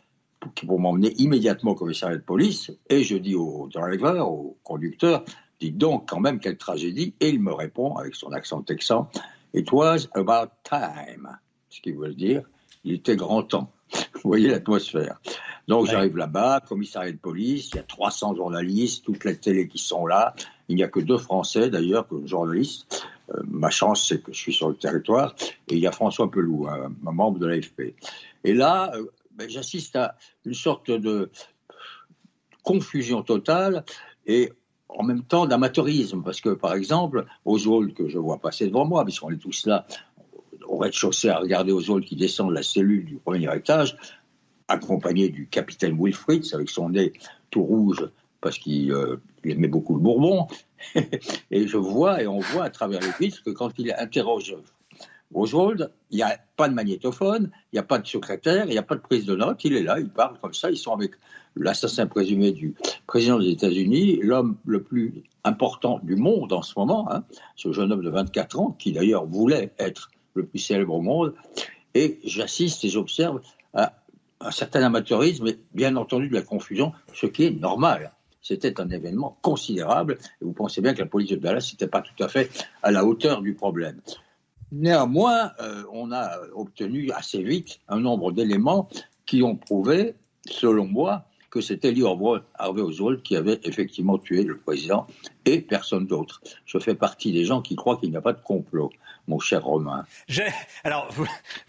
pour m'emmener immédiatement au commissariat de police et je dis au driver, au conducteur, dites donc quand même quelle tragédie. Et il me répond avec son accent texan, It was about time. Ce qui veut dire, il était grand temps. (laughs) Vous voyez l'atmosphère. Donc j'arrive là-bas, commissariat de police, il y a 300 journalistes, toutes les télés qui sont là. Il n'y a que deux Français d'ailleurs, que journalistes. Euh, ma chance, c'est que je suis sur le territoire. Et il y a François Pelou, un, un membre de l'AFP. Et là, euh, ben, j'assiste à une sorte de confusion totale et en même temps d'amateurisme. Parce que, par exemple, Oswald, que je vois passer devant moi, puisqu'on est tous là au rez-de-chaussée à regarder Oswald qui descend de la cellule du premier étage, accompagné du capitaine Wilfrid, avec son nez tout rouge parce qu'il euh, aimait beaucoup le Bourbon. (laughs) et je vois et on voit à travers les vitres que quand il interroge Oswald, il n'y a pas de magnétophone, il n'y a pas de secrétaire, il n'y a pas de prise de notes, il est là, il parle comme ça, ils sont avec l'assassin présumé du président des États-Unis, l'homme le plus important du monde en ce moment, hein, ce jeune homme de 24 ans, qui d'ailleurs voulait être le plus célèbre au monde, et j'assiste et j'observe à un certain amateurisme et bien entendu de la confusion, ce qui est normal. C'était un événement considérable et vous pensez bien que la police de Dallas n'était pas tout à fait à la hauteur du problème. Néanmoins, euh, on a obtenu assez vite un nombre d'éléments qui ont prouvé, selon moi, que c'était Lee Harvey Oswald qui avait effectivement tué le président et personne d'autre. Je fais partie des gens qui croient qu'il n'y a pas de complot, mon cher Romain. Alors,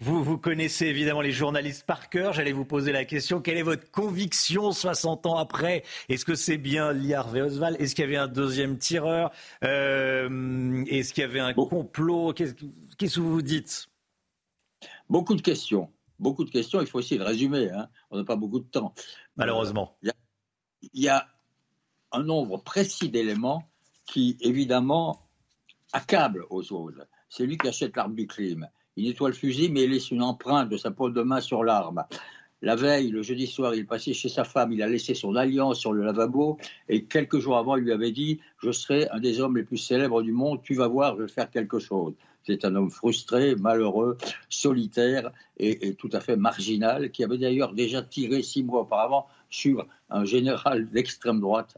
vous, vous, connaissez évidemment les journalistes par cœur. J'allais vous poser la question quelle est votre conviction 60 ans après? Est-ce que c'est bien Harvey Oswald? Est-ce qu'il y avait un deuxième tireur? Euh, Est-ce qu'il y avait un complot? Qu'est-ce que vous vous dites? Beaucoup de questions. Beaucoup de questions. Il faut essayer de résumer. Hein. On n'a pas beaucoup de temps. Malheureusement. Il y, a un nombre précis d'éléments qui, évidemment, accablent Oswald. C'est lui qui achète l'arme du crime. Il nettoie le fusil, mais il laisse une empreinte de sa peau de main sur l'arme. La veille, le jeudi soir, il passait chez sa femme, il a laissé son alliance sur le lavabo, et quelques jours avant, il lui avait dit Je serai un des hommes les plus célèbres du monde, tu vas voir, je vais faire quelque chose. C'est un homme frustré, malheureux, solitaire et, et, tout à fait marginal, qui avait d'ailleurs déjà tiré six mois auparavant sur un général d'extrême droite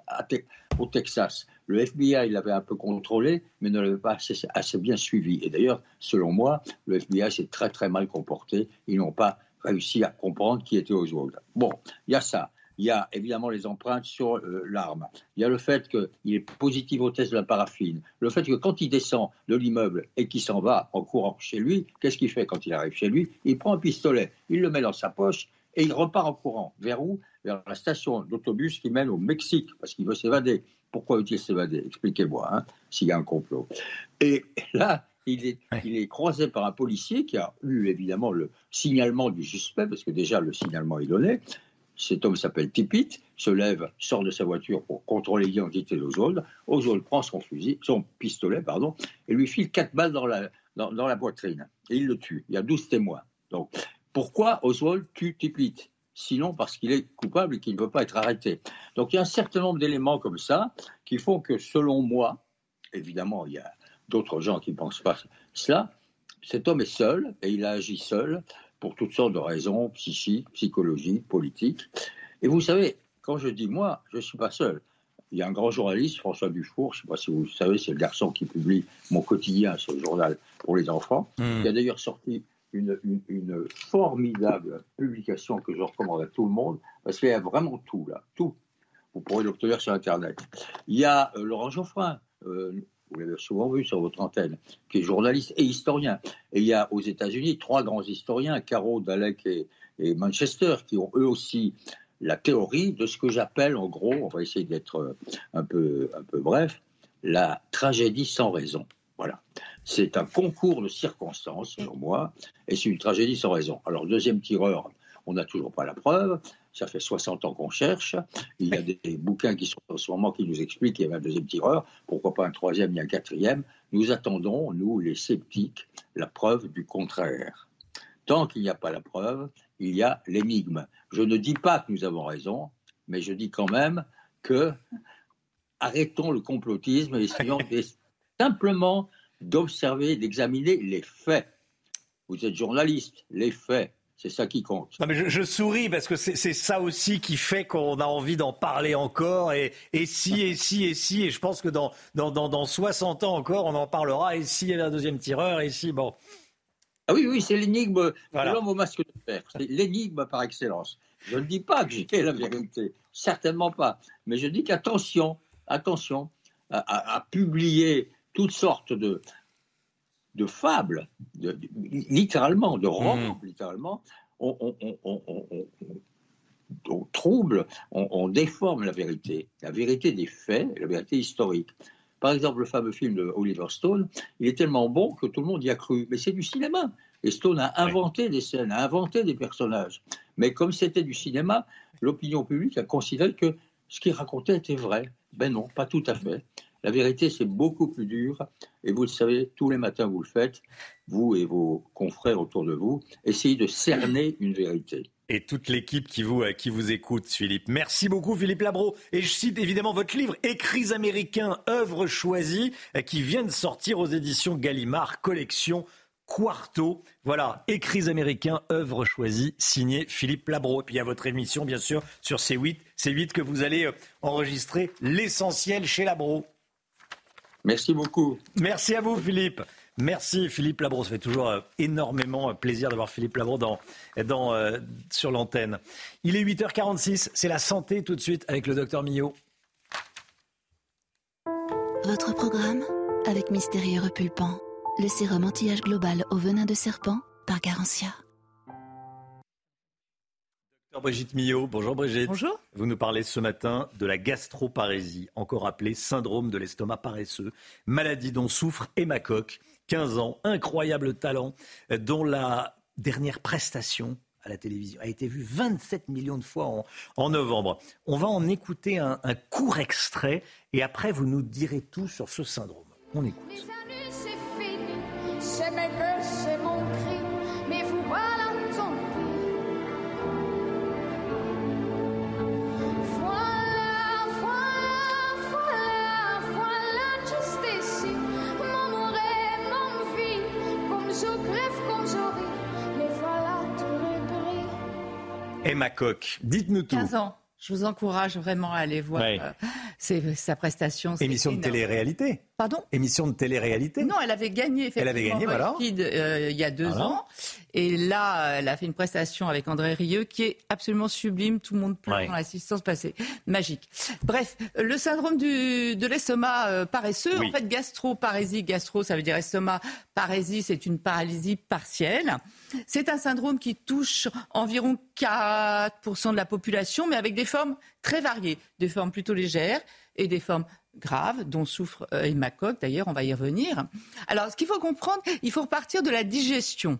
au Texas. Le FBI l'avait un peu contrôlé, mais ne l'avait pas assez, bien suivi. Et d'ailleurs, selon moi, le FBI s'est très très mal comporté. Ils n'ont pas réussi à comprendre qui était Oswald. Bon, il y a ça. Il y a évidemment les empreintes sur euh, l'arme. Il y a le fait qu'il est positif au test de la paraffine. Le fait que quand il descend de l'immeuble et qu'il s'en va en courant chez lui, qu'est-ce qu'il fait quand il arrive chez lui? Il prend un pistolet, il le met dans sa poche et il repart en courant. Vers où? Vers la station d'autobus qui mène au Mexique, parce qu'il veut s'évader. Pourquoi veut-il s'évader? Expliquez-moi, hein, s'il y a un complot. Et là, il est, il est, croisé par un policier qui a eu évidemment le signalement du suspect, parce que déjà le signalement est donné. Cet homme s'appelle Tipit, se lève, sort de sa voiture pour contrôler l'identité d'Oswald. Oswald prend son fusil, son pistolet, pardon, et lui file quatre balles dans la, dans, dans la poitrine. Et il le tue. Il y a douze témoins. Donc, pourquoi Oswald tue Tipit Sinon parce qu'il est coupable et qu'il ne veut pas être arrêté. Donc il y a un certain nombre d'éléments comme ça qui font que, selon moi, évidemment, il y a d'autres gens qui ne pensent pas cela, cet homme est seul et il a agi seul pour toutes sortes de raisons psychiques, psychologiques, politiques. Et vous savez, quand je dis moi, je ne suis pas seul. Il y a un grand journaliste, François Dufour, je ne sais pas si vous le savez, c'est le garçon qui publie Mon quotidien sur le journal pour les enfants, mmh. qui a d'ailleurs sorti une, formidable publication que je recommande à tout le monde, parce qu'il y a vraiment tout là, tout. Vous pourrez l'obtenir sur Internet. Il y a euh, Laurent Geoffrin, euh, vous l'avez souvent vu sur votre antenne, qui est journaliste et historien. Et il y a aux États-Unis trois grands historiens, Caro, Dalek et, et, Manchester, qui ont eux aussi la théorie de ce que j'appelle, en gros, on va essayer d'être un peu, un peu bref, la tragédie sans raison. Voilà. C'est un concours de circonstances, selon moi, et c'est une tragédie sans raison. Alors, deuxième tireur, on n'a toujours pas la preuve. Ça fait 60 ans qu'on cherche. Il y a des bouquins qui sont en ce moment qui nous expliquent qu'il y avait un deuxième tireur. Pourquoi pas un troisième et un quatrième? Nous attendons, nous, les sceptiques, la preuve du contraire. Tant qu'il n'y a pas la preuve, il y a l'énigme. Je ne dis pas que nous avons raison, mais je dis quand même que arrêtons le complotisme et essayons (laughs) simplement d'observer, d'examiner les faits. Vous êtes journaliste, les faits. C'est ça qui compte. Non mais je, souris parce que c'est ça aussi qui fait qu'on a envie d'en parler encore. Et, et, si, et si, et si. Et je pense que dans, dans, dans, dans 60 ans encore, on en parlera. Et s'il y a un deuxième tireur, et si, bon. Ah oui, oui, c'est l'énigme de l'homme au masque de fer. C'est l'énigme par excellence. Je ne dis pas que j'ai la vérité. Certainement pas. Mais je dis qu'attention, attention à, publier toutes sortes de, de fables, littéralement, de romans, mmh. littéralement, on, trouble, on, déforme la vérité, la vérité des faits, la vérité historique. Par exemple, le fameux film de Oliver Stone, il est tellement bon que tout le monde y a cru. Mais c'est du cinéma. Et Stone a inventé des scènes, a inventé des personnages. Mais comme c'était du cinéma, l'opinion publique a considéré que ce qu'il racontait était vrai. Ben non, pas tout à fait. La vérité, c'est beaucoup plus dur. Et vous le savez, tous les matins, vous le faites, vous et vos confrères autour de vous, essayez de cerner une vérité. Et toute l'équipe qui vous, euh, qui vous écoute, Philippe. Merci beaucoup, Philippe Labro. Et je cite évidemment votre livre, Écrits américains, œuvres choisies, euh, qui vient de sortir aux éditions Gallimard, collection Quarto. Voilà, écrits américains, œuvres choisies, signé Philippe Labro. Et puis a votre émission, bien sûr, sur C8, C8 que vous allez euh, enregistrer l'essentiel chez Labro. Merci beaucoup. Merci à vous, Philippe. Merci Philippe Labro. Ça fait toujours euh, énormément euh, plaisir d'avoir Philippe Labro dans, dans, euh, sur l'antenne. Il est 8h46, c'est la santé tout de suite avec le docteur Millot. Votre programme avec Mystérieux Repulpant, le sérum anti-âge global au venin de serpent par Garantia. Brigitte Millot. Bonjour Brigitte. Bonjour. Vous nous parlez ce matin de la gastroparésie, encore appelée syndrome de l'estomac paresseux, maladie dont souffre Emma Coq, 15 ans, incroyable talent, dont la dernière prestation à la télévision a été vue 27 millions de fois en, novembre. On va en écouter un, un court extrait et après vous nous direz tout sur ce syndrome. On écoute. Emma Coq, dites-nous tout. 15 ans. Je vous encourage vraiment à aller voir euh, sa prestation. Émission de télé-réalité Pardon? Émission de télé-réalité Non, elle avait gagné effectivement. Elle avait gagné, voilà. Euh, il y a deux ans. Et là, elle a fait une prestation avec André Rieu qui est absolument sublime. Tout le monde pleure dans l'assistance passée. Magique. Bref, le syndrome du, de l'estomac euh, paresseux, en fait, gastro-parésie, gastro, ça veut dire estomac, parésie, c'est une paralysie partielle. C'est un syndrome qui touche environ 4% de la population, mais avec des formes très variées, des formes plutôt légères et des formes graves, dont souffre euh, Emma Coq, d'ailleurs, on va y revenir. Alors, ce qu'il faut comprendre, il faut repartir de la digestion.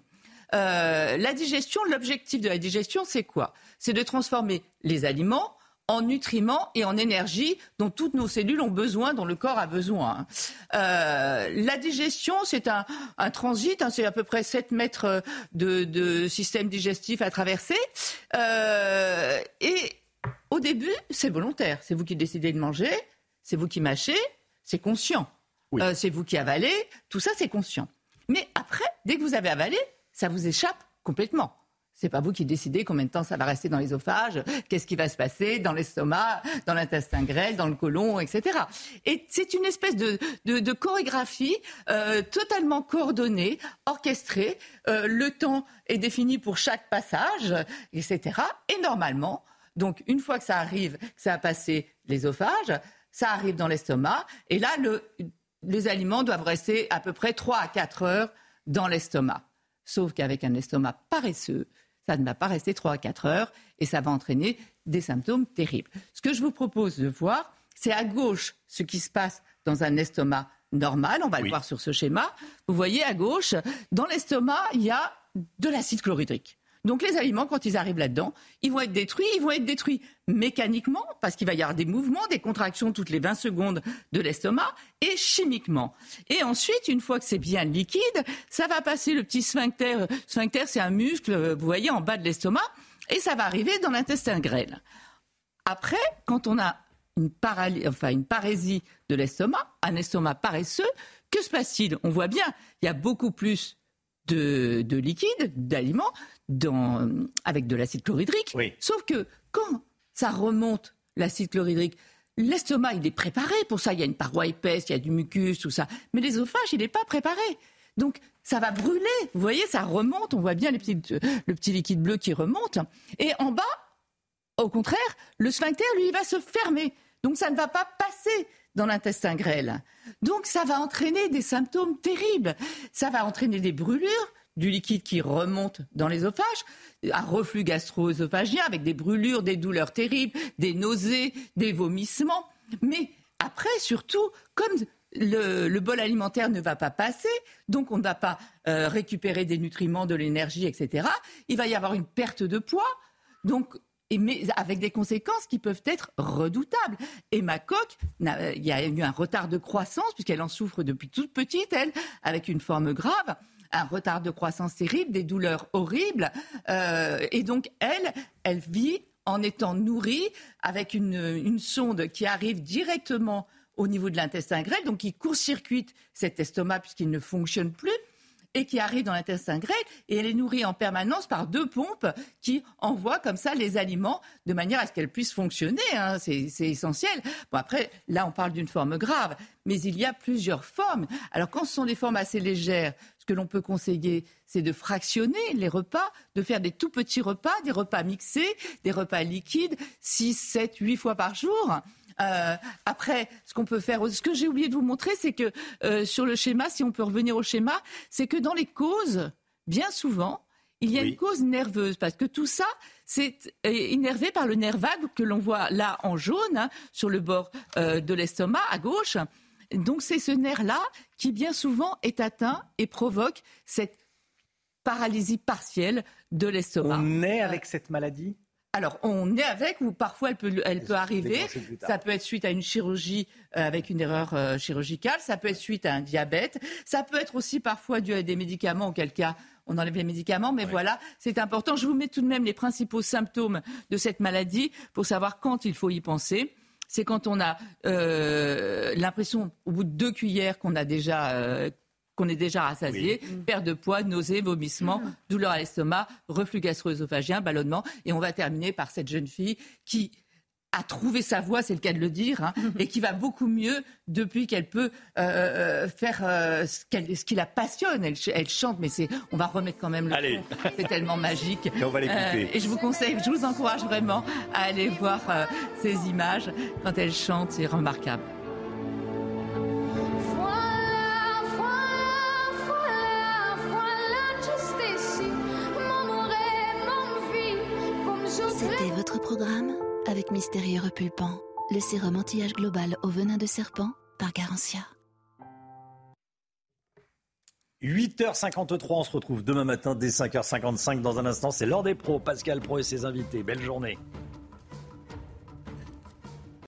Euh, la digestion, l'objectif de la digestion, c'est quoi? C'est de transformer les aliments en nutriments et en énergie dont toutes nos cellules ont besoin, dont le corps a besoin. Euh, la digestion, c'est un, transit, hein, c'est à peu près 7 mètres de, système digestif à traverser. Euh, et au début, c'est volontaire. C'est vous qui décidez de manger, c'est vous qui mâchez, c'est conscient. c'est vous qui avalez, tout ça, c'est conscient. Mais après, dès que vous avez avalé, ça vous échappe complètement. C'est pas vous qui décidez combien de temps ça va rester dans l'ésophage, qu'est-ce qui va se passer dans l'estomac, dans l'intestin grêle, dans le côlon, etc. Et c'est une espèce de, de, chorégraphie euh, totalement coordonnée, orchestrée. Euh, le temps est défini pour chaque passage, etc. Et normalement, donc une fois que ça arrive, que ça a passé l'ésophage, ça arrive dans l'estomac. Et là, le, les aliments doivent rester à peu près 3 à 4 heures dans l'estomac. Sauf qu'avec un estomac paresseux, ça ne va pas rester 3 à 4 heures et ça va entraîner des symptômes terribles. Ce que je vous propose de voir, c'est à gauche ce qui se passe dans un estomac normal, on va le voir sur ce schéma. Vous voyez à gauche, dans l'estomac, il y a de l'acide chlorhydrique. Donc les aliments, quand ils arrivent là-dedans, ils vont être détruits. Ils vont être détruits mécaniquement, parce qu'il va y avoir des mouvements, des contractions toutes les 20 secondes de l'estomac, et chimiquement. Et ensuite, une fois que c'est bien liquide, ça va passer le petit sphincter. Sphincter, c'est un muscle, vous voyez, en bas de l'estomac, et ça va arriver dans l'intestin grêle. Après, quand on a une, enfin, une parésie de l'estomac, un estomac paresseux, que se passe-t-il? On voit bien, il y a beaucoup plus de, de liquide, d'aliments, avec de l'acide chlorhydrique. Sauf que quand ça remonte, l'acide chlorhydrique, l'estomac, il est préparé. Pour ça, il y a une paroi épaisse, il y a du mucus, tout ça. Mais l'ésophage, il n'est pas préparé. Donc, ça va brûler. Vous voyez, ça remonte. On voit bien les le petit liquide bleu qui remonte. Et en bas, au contraire, le sphincter, lui, il va se fermer. Donc, ça ne va pas passer dans l'intestin grêle. Donc, ça va entraîner des symptômes terribles. Ça va entraîner des brûlures, du liquide qui remonte dans l'ésophage, un reflux gastro-œsophagien avec des brûlures, des douleurs terribles, des nausées, des vomissements. Mais après, surtout, comme le, bol alimentaire ne va pas passer, donc on ne va pas euh, récupérer des nutriments, de l'énergie, etc. Il va y avoir une perte de poids, donc mais avec des conséquences qui peuvent être redoutables. Et ma coque, il y a eu un retard de croissance puisqu'elle en souffre depuis toute petite, elle, avec une forme grave un retard de croissance terrible, des douleurs horribles. Euh, et donc, elle, elle vit en étant nourrie avec une, sonde qui arrive directement au niveau de l'intestin grêle, donc qui court-circuite cet estomac puisqu'il ne fonctionne plus et qui arrive dans l'intestin grêle et elle est nourrie en permanence par deux pompes qui envoient comme ça les aliments de manière à ce qu'elle puisse fonctionner. Hein. C'est essentiel. Bon après, là on parle d'une forme grave, mais il y a plusieurs formes. Alors quand ce sont des formes assez légères, que l'on peut conseiller, c'est de fractionner les repas, de faire des tout petits repas, des repas mixés, des repas liquides, 6, 7, 8 fois par jour. Euh, après, ce qu'on peut faire, ce que j'ai oublié de vous montrer, c'est que euh, sur le schéma, si on peut revenir au schéma, c'est que dans les causes, bien souvent, il y a une cause nerveuse, parce que tout ça, c'est énervé par le nerf vague que l'on voit là en jaune, hein, sur le bord euh, de l'estomac, à gauche. Donc c'est ce nerf-là qui bien souvent est atteint et provoque cette paralysie partielle de l'estomac. On est avec cette maladie? Alors, on est avec, ou parfois elle peut, elle peut arriver. Ça peut être suite à une chirurgie euh, avec une erreur euh, chirurgicale. Ça peut être suite à un diabète. Ça peut être aussi parfois dû à des médicaments, auquel cas on enlève les médicaments. Mais voilà, c'est important. Je vous mets tout de même les principaux symptômes de cette maladie pour savoir quand il faut y penser c'est quand on a euh, l'impression, au bout de deux cuillères, qu'on a déjà qu'on est déjà rassasié, perte de poids, nausées, vomissements, douleur à l'estomac, reflux gastro-œsophagien, ballonnement. Et on va terminer par cette jeune fille qui a trouvé sa voix, c'est le cas de le dire, hein, et qui va beaucoup mieux depuis qu'elle peut euh, euh faire euh, ce, qui la passionne. Elle, elle chante, mais c'est, on va remettre quand même le Allez. C'est tellement magique. Et on va l'écouter. Euh, et je vous conseille, je vous encourage vraiment à aller voir ces images quand elle chante, c'est remarquable. Programme avec Mystérieux Repulpant, le sérum anti-âge global au venin de serpent par Garantia. 8h53, on se retrouve demain matin dès 5h55 dans un instant. C'est l'heure des pros, Pascal Pro et ses invités. Belle journée.